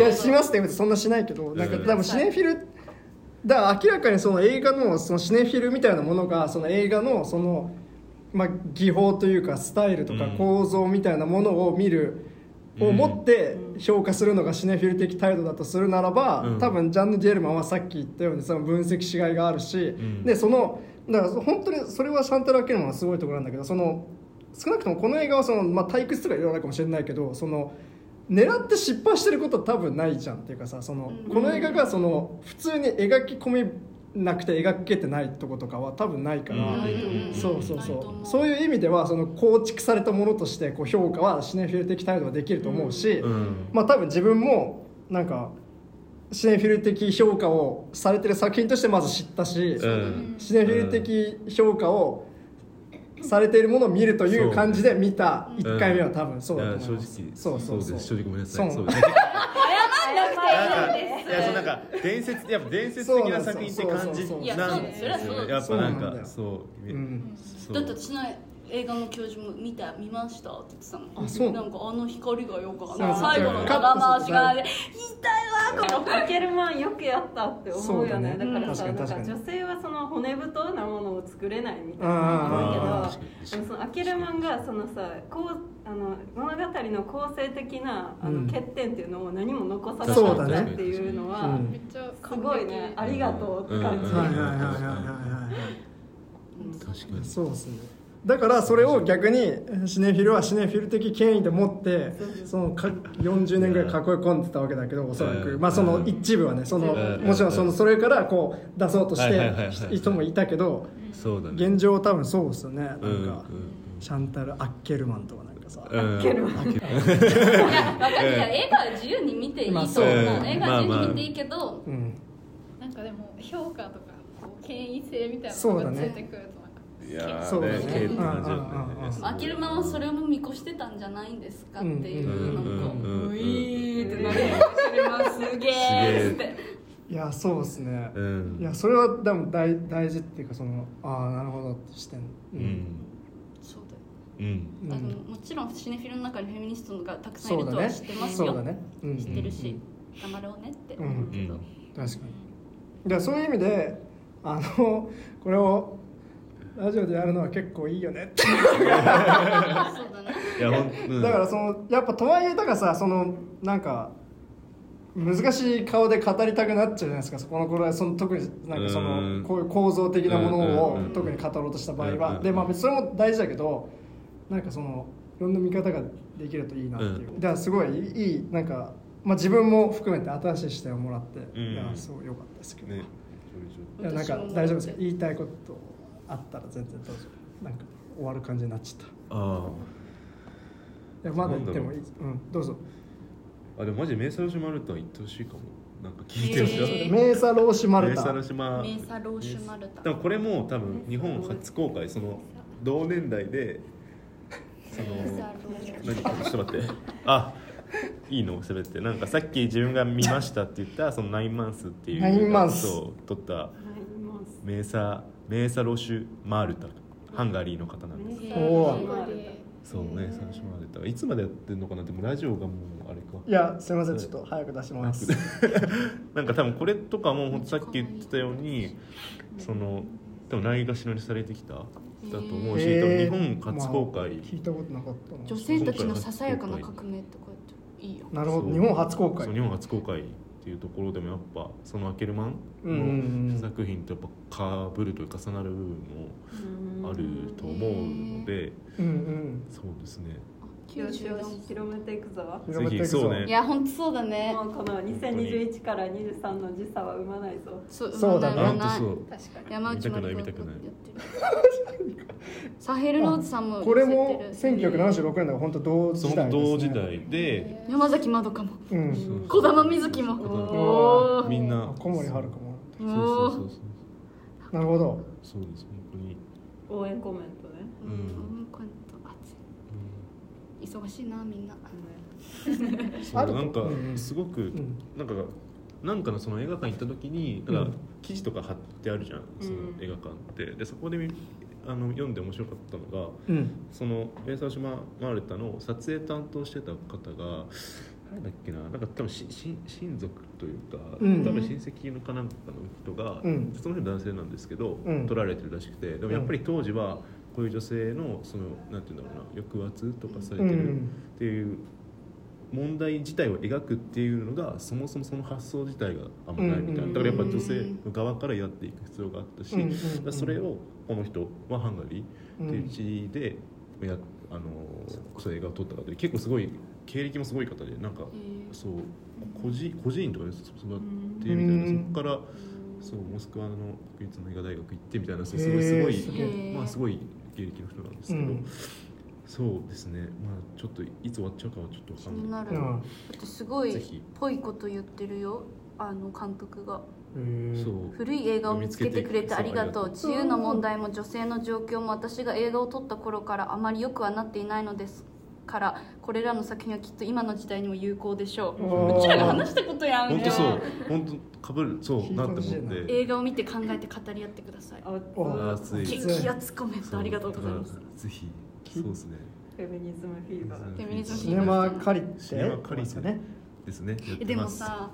やしますって言うとそんなしないけどなんかうん多分シネフィルだから明らかにその映画のそのシネフィルみたいなものがその映画のその、まあ、技法というかスタイルとかうん。構造みたいなものを見る、うんを持って評価するのがシネフィル的態度だとするならば、うん。多分ジャンヌ・ディエルマンはさっき言ったようにその分析しがいがあるし、ん。でそのだから本当にそれはシャンタル・アケルマンのすごいところなんだけどその少なくともこの映画はその、まあ、退屈とかいろいろあるかもしれないけどその狙って失敗してること多分ないじゃんっていうかさその、うん。この映画がその普通に描き込みなくて描けてないとことかは多分ないから、そうそうそう。そういう意味ではその構築されたものとしてこう評価はシネフィル的態度はできると思うし、うん。まあ多分自分もなんかシネフィル的評価をされてる作品としてまず知ったし、うん。シネフィル的評価をされているものを見るという感じで見た1回目は多分そうだと思います、いや正そうそうそう。です。正直ごめんなさい。いやそうなんか伝説やっぱ伝説的な作品って感じそうなんですよね。やっぱなんかよそううんそう。だって私の映画の教授も見た見ましたって言ってたの。あそう。なんかあの光がよかった最後の長回しが言いわこれアケルマンよくやったって思うよね。だね。だからさうんなんか女性はその骨太なものを作れないみたいなあー言うけどでもそのアケルマンがそのさこうあの物語の構成的なあのうん欠点っていうのを何も残さなかったっていうのは、すごいね。ありがとうって感じ、うん。はいはいはいはいはいはい。確かに。そうですねだからそれを逆にシネフィルはシネフィル的権威で持ってそのか40年ぐらい囲い込んでたわけだけどおそらく。うん。まあその一部はねそのうん。もちろんそのそれからこう出そうとして人もいたけど現状多分そうですよね。なんかシャンタル・アッケルマンとかなんかさ。うん。ケルマン。いや分かる。映画は自由に見ていいと思う、まあそう映画は自由に見ていいけど、うん。なんかでも評価とかこう権威性みたいなそうだね。のがついてくるとなんかいやーそうだね。ねって感じだうんうんうんうんったねアキルマンはそれを見越してたんじゃないんですかっていう、うんなんかうん「ういーってなるアキルマンすげーっていやそうですねうんいやそれは多分大大事っていうかそのああなるほどって視点うんそうだようんうんあのもちろんシネフィルの中にフェミニストがたくさんいそうだねるとは知ってますよ、そうだねうん知ってるし、頑張ろうねってうん思うけど、うん確かにでそういう意味であのこれをラジオでやるのは結構いいよね。っ ていうん。だからそのやっぱとはいえだからさそのなんか難しい顔で語りたくなっちゃうじゃないですか。そこの頃はその特になんかそうん。のこういう構造的なものをうん特に語ろうとした場合は。でまあそれも大事だけどなんかそのいろんな見方ができるといいなっていう。うだからすごいいいなんかまあ自分も含めて新しい視点をもらってうん。いやすごい良かったですけど。ね。いやなんか大丈夫ですか言いたいことあったら全然どうぞ。なんか終わる感じになっちゃった。いあ。やまだ言ってもいい。うんどうぞ。ああでもマジメーサロシマルタン行ってほしいかも。なんか聞いてほしい、へー。メーサローシマルタメーサロシマメーサローシュマルタでもこれも多分日本初公開。その同年代でその何ちょっと待って。あいいの？喋って。なんかさっき自分が見ましたって言ったそのナインマンスっていうナインマンス。そう撮った。はいますメーサメーサロシュマールタハンガリーの方なんです。メーへーおー。サールそうメーサロシュマールタ。いつまでやってんのかなでもラジオがもうあれか。いやすいませんちょっと早く出します なんか多分これとかもほんとさっき言ってたようにその多分ないがしろにされてきただと思うし、多分日本初公開、まあ聞いたことなかったな。女性たちのささやかな革命ってこうやっていいよ。なるほそうど。日本初公開。そう日本初公開ていうところでもやっぱそのアケルマンの作品とやっぱかぶるというか重なる部分もあると思うのでそうですねよしよし94広めていくぞ。広めていくぞぜひそうね。いや本当そうだね。もうこの2021から23の時差は生まないぞ。そうそうだね本当そう確かに。山内まり子見たくない。やってるサヘルローズさんもこれも寄せてる。1976年だから本当同そ時代です、ね、の同時代で。山崎まどかも。うん。児玉瑞希も。おおみんな。小森遥も。そうそうそうそう。なるほど。そうです。本当に。応援コメントね。ううん忙しいなみんな。あるとそうなんかうんすごくん。なんかなんかのその映画館行った時になんかうん記事とか貼ってあるじゃんその映画館って。でそこで見あの読んで面白かったのがうん。その「メーサーシママルタ」の撮影担当してた方が誰だっけななんか多分しし親族というか、うん。多分親戚のかなんかの人が、うん。その人男性なんですけど、うん。撮られてるらしくてでもやっぱり当時はこういう女性のそのなんていうんだろうな抑圧とかされてるうん。っていう問題自体を描くっていうのがそもそもその発想自体があんまないみたいな、うん。だからやっぱ女性の側からやっていく必要があったし、それをこの人はハンガリーっていう地でやあのそう映画を撮った方で結構すごい経歴もすごい方でなんかそう孤児孤児院とかで育ってみたいなうん。そこからそうモスクワの国立の映画大学行ってみたいなすごいすごいまあすごい経歴の人なんですけど、うん。そうですね。まあちょっといつ終わっちゃうかはちょっと気わかんない。になる。うん。だってすごいぜひ。ぽいこと言ってるよ。あの監督が。古い映画を見つけてくれてありがとう。自由の問題も女性の状況も私が映画を撮った頃からあまり良くはなっていないのですからこれらの作品はきっと今の時代にも有効でしょう。うちらが話したことやん。本当そう。本当かぶるそうなって思って。映画を見て考えて語り合ってください。あお熱い。激アツコメントありがとうございます。ぜひそうですね。フェミニズムフィーバーフェミニズムシネマカリって。シネマカリですよねですねやってます。えでもさ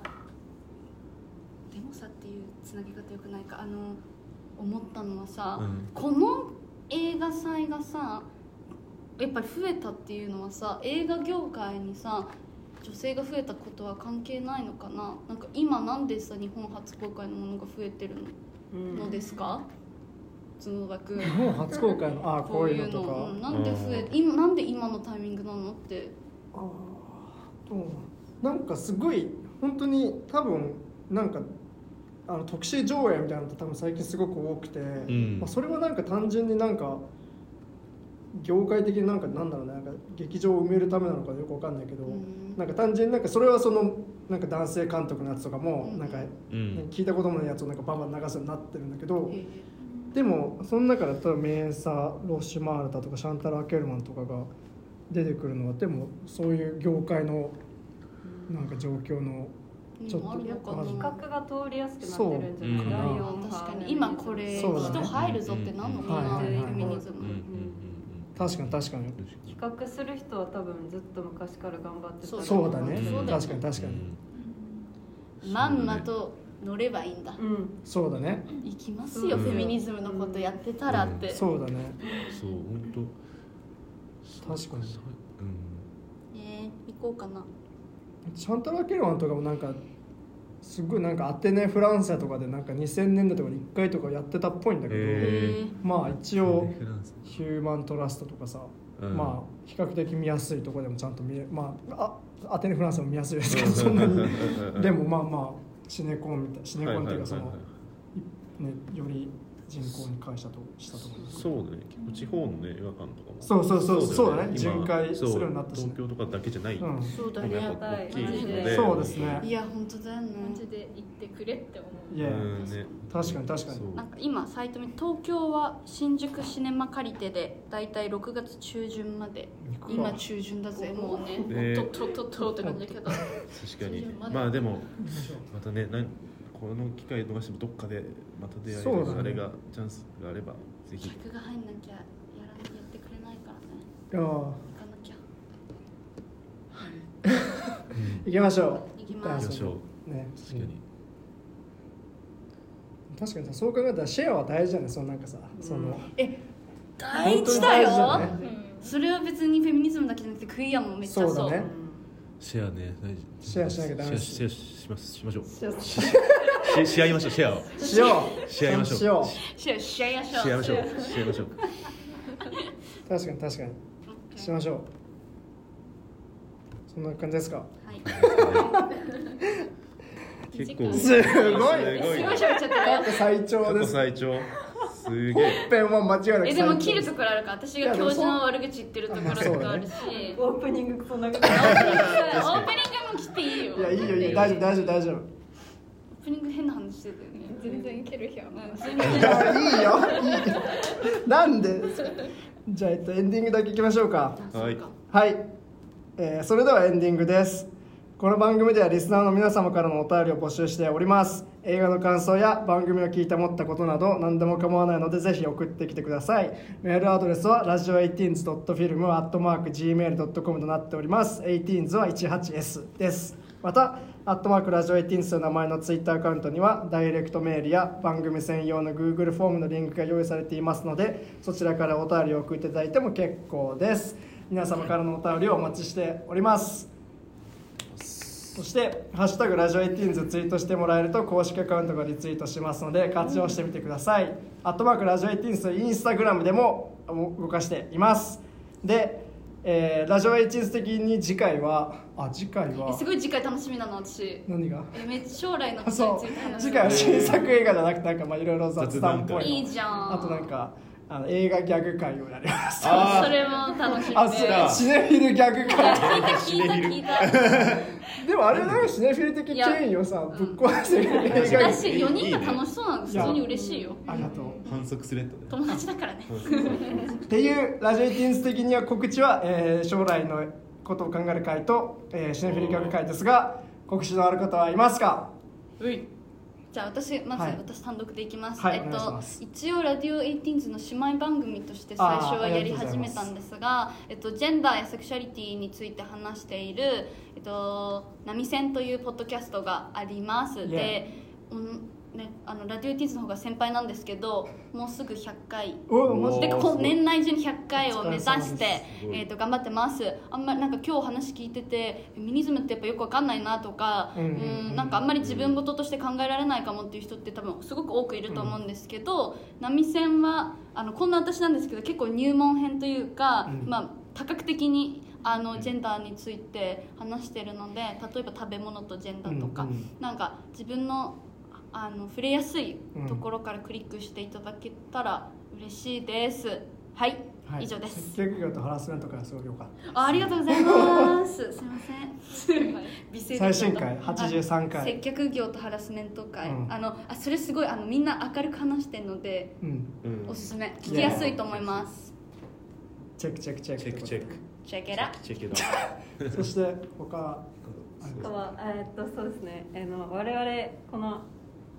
でもさっていうつなぎ方よくないか。あの思ったのはさ、うん。この映画祭がさやっぱり増えたっていうのはさ映画業界にさ女性が増えたことは関係ないのかな？なんか今なんでさ日本初公開のものが増えてるの？ですか？角田君。日本初公開の？ああこういうのとか。うん。なんで増え今なんで今のタイミングなのって。あーどう。なんかすごい本当に多分なんかあの特殊上映みたいなのって多分最近すごく多くて、ん。まあ、それはなんか単純になんか業界的になんかなんだろうねなんか劇場を埋めるためなのかよくわかんないけど、うん。なんか単純になんかそれはそのなんか男性監督のやつとかもうん。なんか、うん。聞いたこともないやつをなんかバンバン流すようになってるんだけど、え。でもその中で例えばメーサロシュマールタとかシャンタル・アケルマンとかが出てくるのはでもそういう業界のなんか状況のーちょっとあるのかなある企画が通りやすくなってるんじゃないそう第あ四波確かに今これ人入るぞってなんのかな、うんはいはいはいフェミニズム、うんうんうん確かに確かに。企画する人は多分ずっと昔から頑張ってたそうそうだね。そうだよ確かに確かに、まんまと乗ればいいんだ。うん。そうだね。行きますよ、うん。フェミニズムのことやってたらって、そうだね。そう本当。確かに。うんえー、行こうかな。シャンタラ・ケルワンとかもなんかすごいなんかアテネ・フランセとかでなんか2000年代とかに1回とかやってたっぽいんだけど、まあ一応ヒューマントラストとかさ、うん。まあ比較的見やすいとこでもちゃんと見えまああアテネ・フランスも見やすいですけどそんなに。でもまあまあシネコンみたいシネコンっていうかその、はいはいはいはいね、より人口に会社としたところそうだね。結構地方のね映画館とかも。そうそうそうそうだね。今巡回するようになったし。そう東京とかだけじゃない、うん。そうだやっねぱ大きいのマジででそうですね。いや本当だよねマジで行ってくれって思う。いや、確かに確かに。そう。なんか今サイト見て東京は新宿シネマ借りてでだいたい6月中旬まで今中旬だぜ。もうねね。ととととって感じだけど。確かに。まあでもまたねなんこの機会逃してもどっかでまた出会える、そうだね。あれがチャンスがあればぜひ。客が入んなきゃやらやってくれないからね。いやー行かなきゃ。行きましょう。行きましょう。ね。確かに、確かにさそう考えたらシェアは大事だねそのなんかさ、その。え大事だよ。大事だね。うん。それは別にフェミニズムだけじゃなくてクイアもめっちゃそう。そうだねシェアね。大事シェアしなきゃダメです。シェアシェアします。しましょう。シェアしし合いましょう。シェアをしよう。し合いましょう。しよシェアしましょう。し合いましょう。し合いましょう。う確かに確かに。しましょう。そんな感じですか？はい。結構すごい。すごい喋っちゃった最過長です。去最長すげ本え編は間違いなくえでも切るところあるから私が教授の悪口言ってるところとかあるし。オープニングそんなこと。オープニングも切っていいよ。いやいいよいいよ。大丈夫大丈夫大丈夫。オープニング変な話してたよね。全然いける日はうん。いいよ。なんで？じゃあ、えっと、エンディングだけいきましょうか。はいはい、えーそれではエンディングですこの番組ではリスナーの皆様からのお便りを募集しております。映画の感想や番組を聞いて思ったことなど何でも構わないのでぜひ送ってきてください。メールアドレスはラジオ 18s.film.gmail.com となっております。18s は 18s です。またアットマークラジオ18という名前のツイッターアカウントにはダイレクトメールや番組専用の Google フォームのリンクが用意されていますのでそちらからお便りを送っていただいても結構です。皆様からのお便りをお待ちしております。そして「ハッシュタグラジオ18」ツイートしてもらえると公式アカウントがリツイートしますので活用してみてください、アットマークラジオ18とインスタグラムでも動かしています。で、えーラジオ18的に次回はあ次回えはすごい次回楽しみなの私。何が？えめっちゃ将来のことについて話す。次回は新作映画じゃなくてなんかまあいろいろ雑談っぽいの。いいじゃん。あとなんかあの映画ギャグ会をやります。あー。それも楽しみ。であそうシネフィルギャグ会。聞いた聞いた聞いた でもあれなんかシネフィル的権威をさぶっ壊せる映画に私4人が楽しそうなの普通に嬉しいよ。ありがとう。反則スレッドね。友達だからね。っていうラジオティンス的には告知は、えー将来のことを考える会と、えーシネフィルギャグ会ですが告知のある方はいますか？ういじゃあ私まずはい。私単独でいきます、はいえっと一応ラディオ18ズの姉妹番組として最初はやり始めたんですがえっとジェンダーやセクシャリティについて話しているえっと波線というポッドキャストがあります、で、うんね、あのラディオ18ズの方が先輩なんですけどもうすぐ100回。で年内中に100回を目指してえー、と頑張ってます。あんまりなんか今日話聞いててフェミニズムってやっぱよくわかんないなとか、うんなんかあんまり自分事として考えられないかもっていう人って多分すごく多くいると思うんですけど、波線はあのこんな私なんですけど結構入門編というか、うん。まあ、多角的にあのジェンダーについて話してるので例えば食べ物とジェンダーとか、うんうん。なんか自分のあの触れやすいところからクリックしていただけたら嬉しいです。はい、はい。以上です。接客業とハラスメントからすごいよかった。あありがとうございます。すいません。最新回83回。あ接客業とハラスメント会、うん。あのあそれすごいあのみんな明るく話してるのでうん。うん。おすすめ。聞きやすいと思います。チェックチェックチェック。チェックチェック。チェケラチェックだ。そして他ありますあとはえーっとそうですね。あの我々この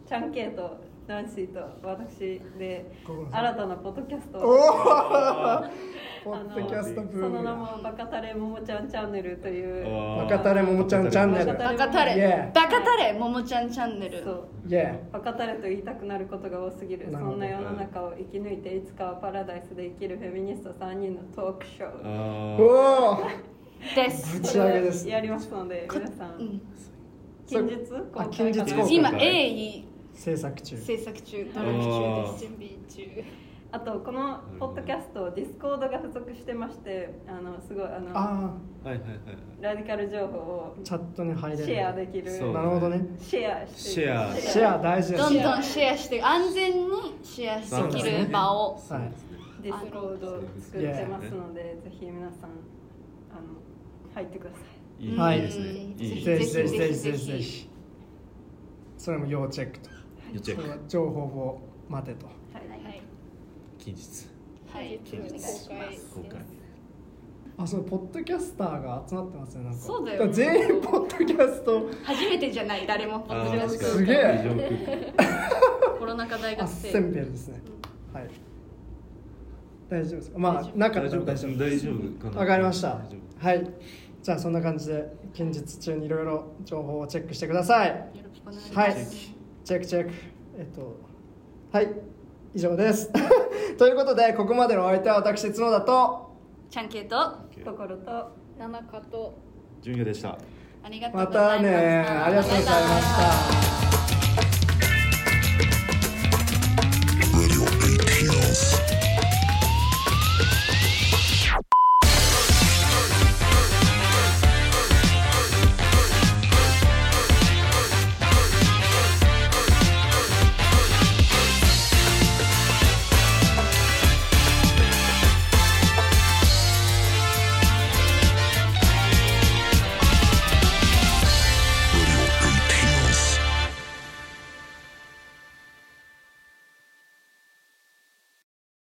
ちゃんけいとナンシーと私で新たなポッドキャストポッドキャストブそーム。の名も「バカタレももちゃんチャンネル」という。バカタレももちゃんチャンネル。ババカタレ。バカタレももちゃんチャンネル。そう。イエバカタレと言いたくなることが多すぎる。そんな世の中を生き抜いていつかはパラダイスで生きるフェミニスト3人のトークショー。おおです。ぶち上げです。やりますので皆さん。うん。近日？公あ開。近日今鋭意制作中。制作中あ努力中ーです準備中。あとこのポッドキャスト Discord が付属してましてあのすごいあのあはいはいはいラディカル情報をあチャットに入れる。シェアできる。そうなるほどね。シェアしてシェア。シェア大事ですどんどんシェアして安全にシェアできる場をはいDiscord を作ってますのでぜひ皆さんあの入ってください。いいはい。ですね。ぜひ。ぜひぜひぜひ。それも要チェックといいチェックそれは情報を待てと。はい。はい。近日。はい。近日公開。あそうポッドキャスターが集まってますねなんか。そうだよ。から全員ポッドキャスト。初めてじゃない誰も。ポッドキャスト。すげえ。コロナ禍大学生。センベルですね。はい。大丈夫ですか？まあなかったら大丈夫。大丈夫。かな。わかりました。大丈はい。じゃあそんな感じで近日中にいろいろ情報をチェックしてください。よろしくお願いします。はいチェックチェック。えっとはい以上です。ということでここまでのお相手は私角田とちゃんけいと夫心と七日と。純也でした。ありがとうまございました。たねありがとうございました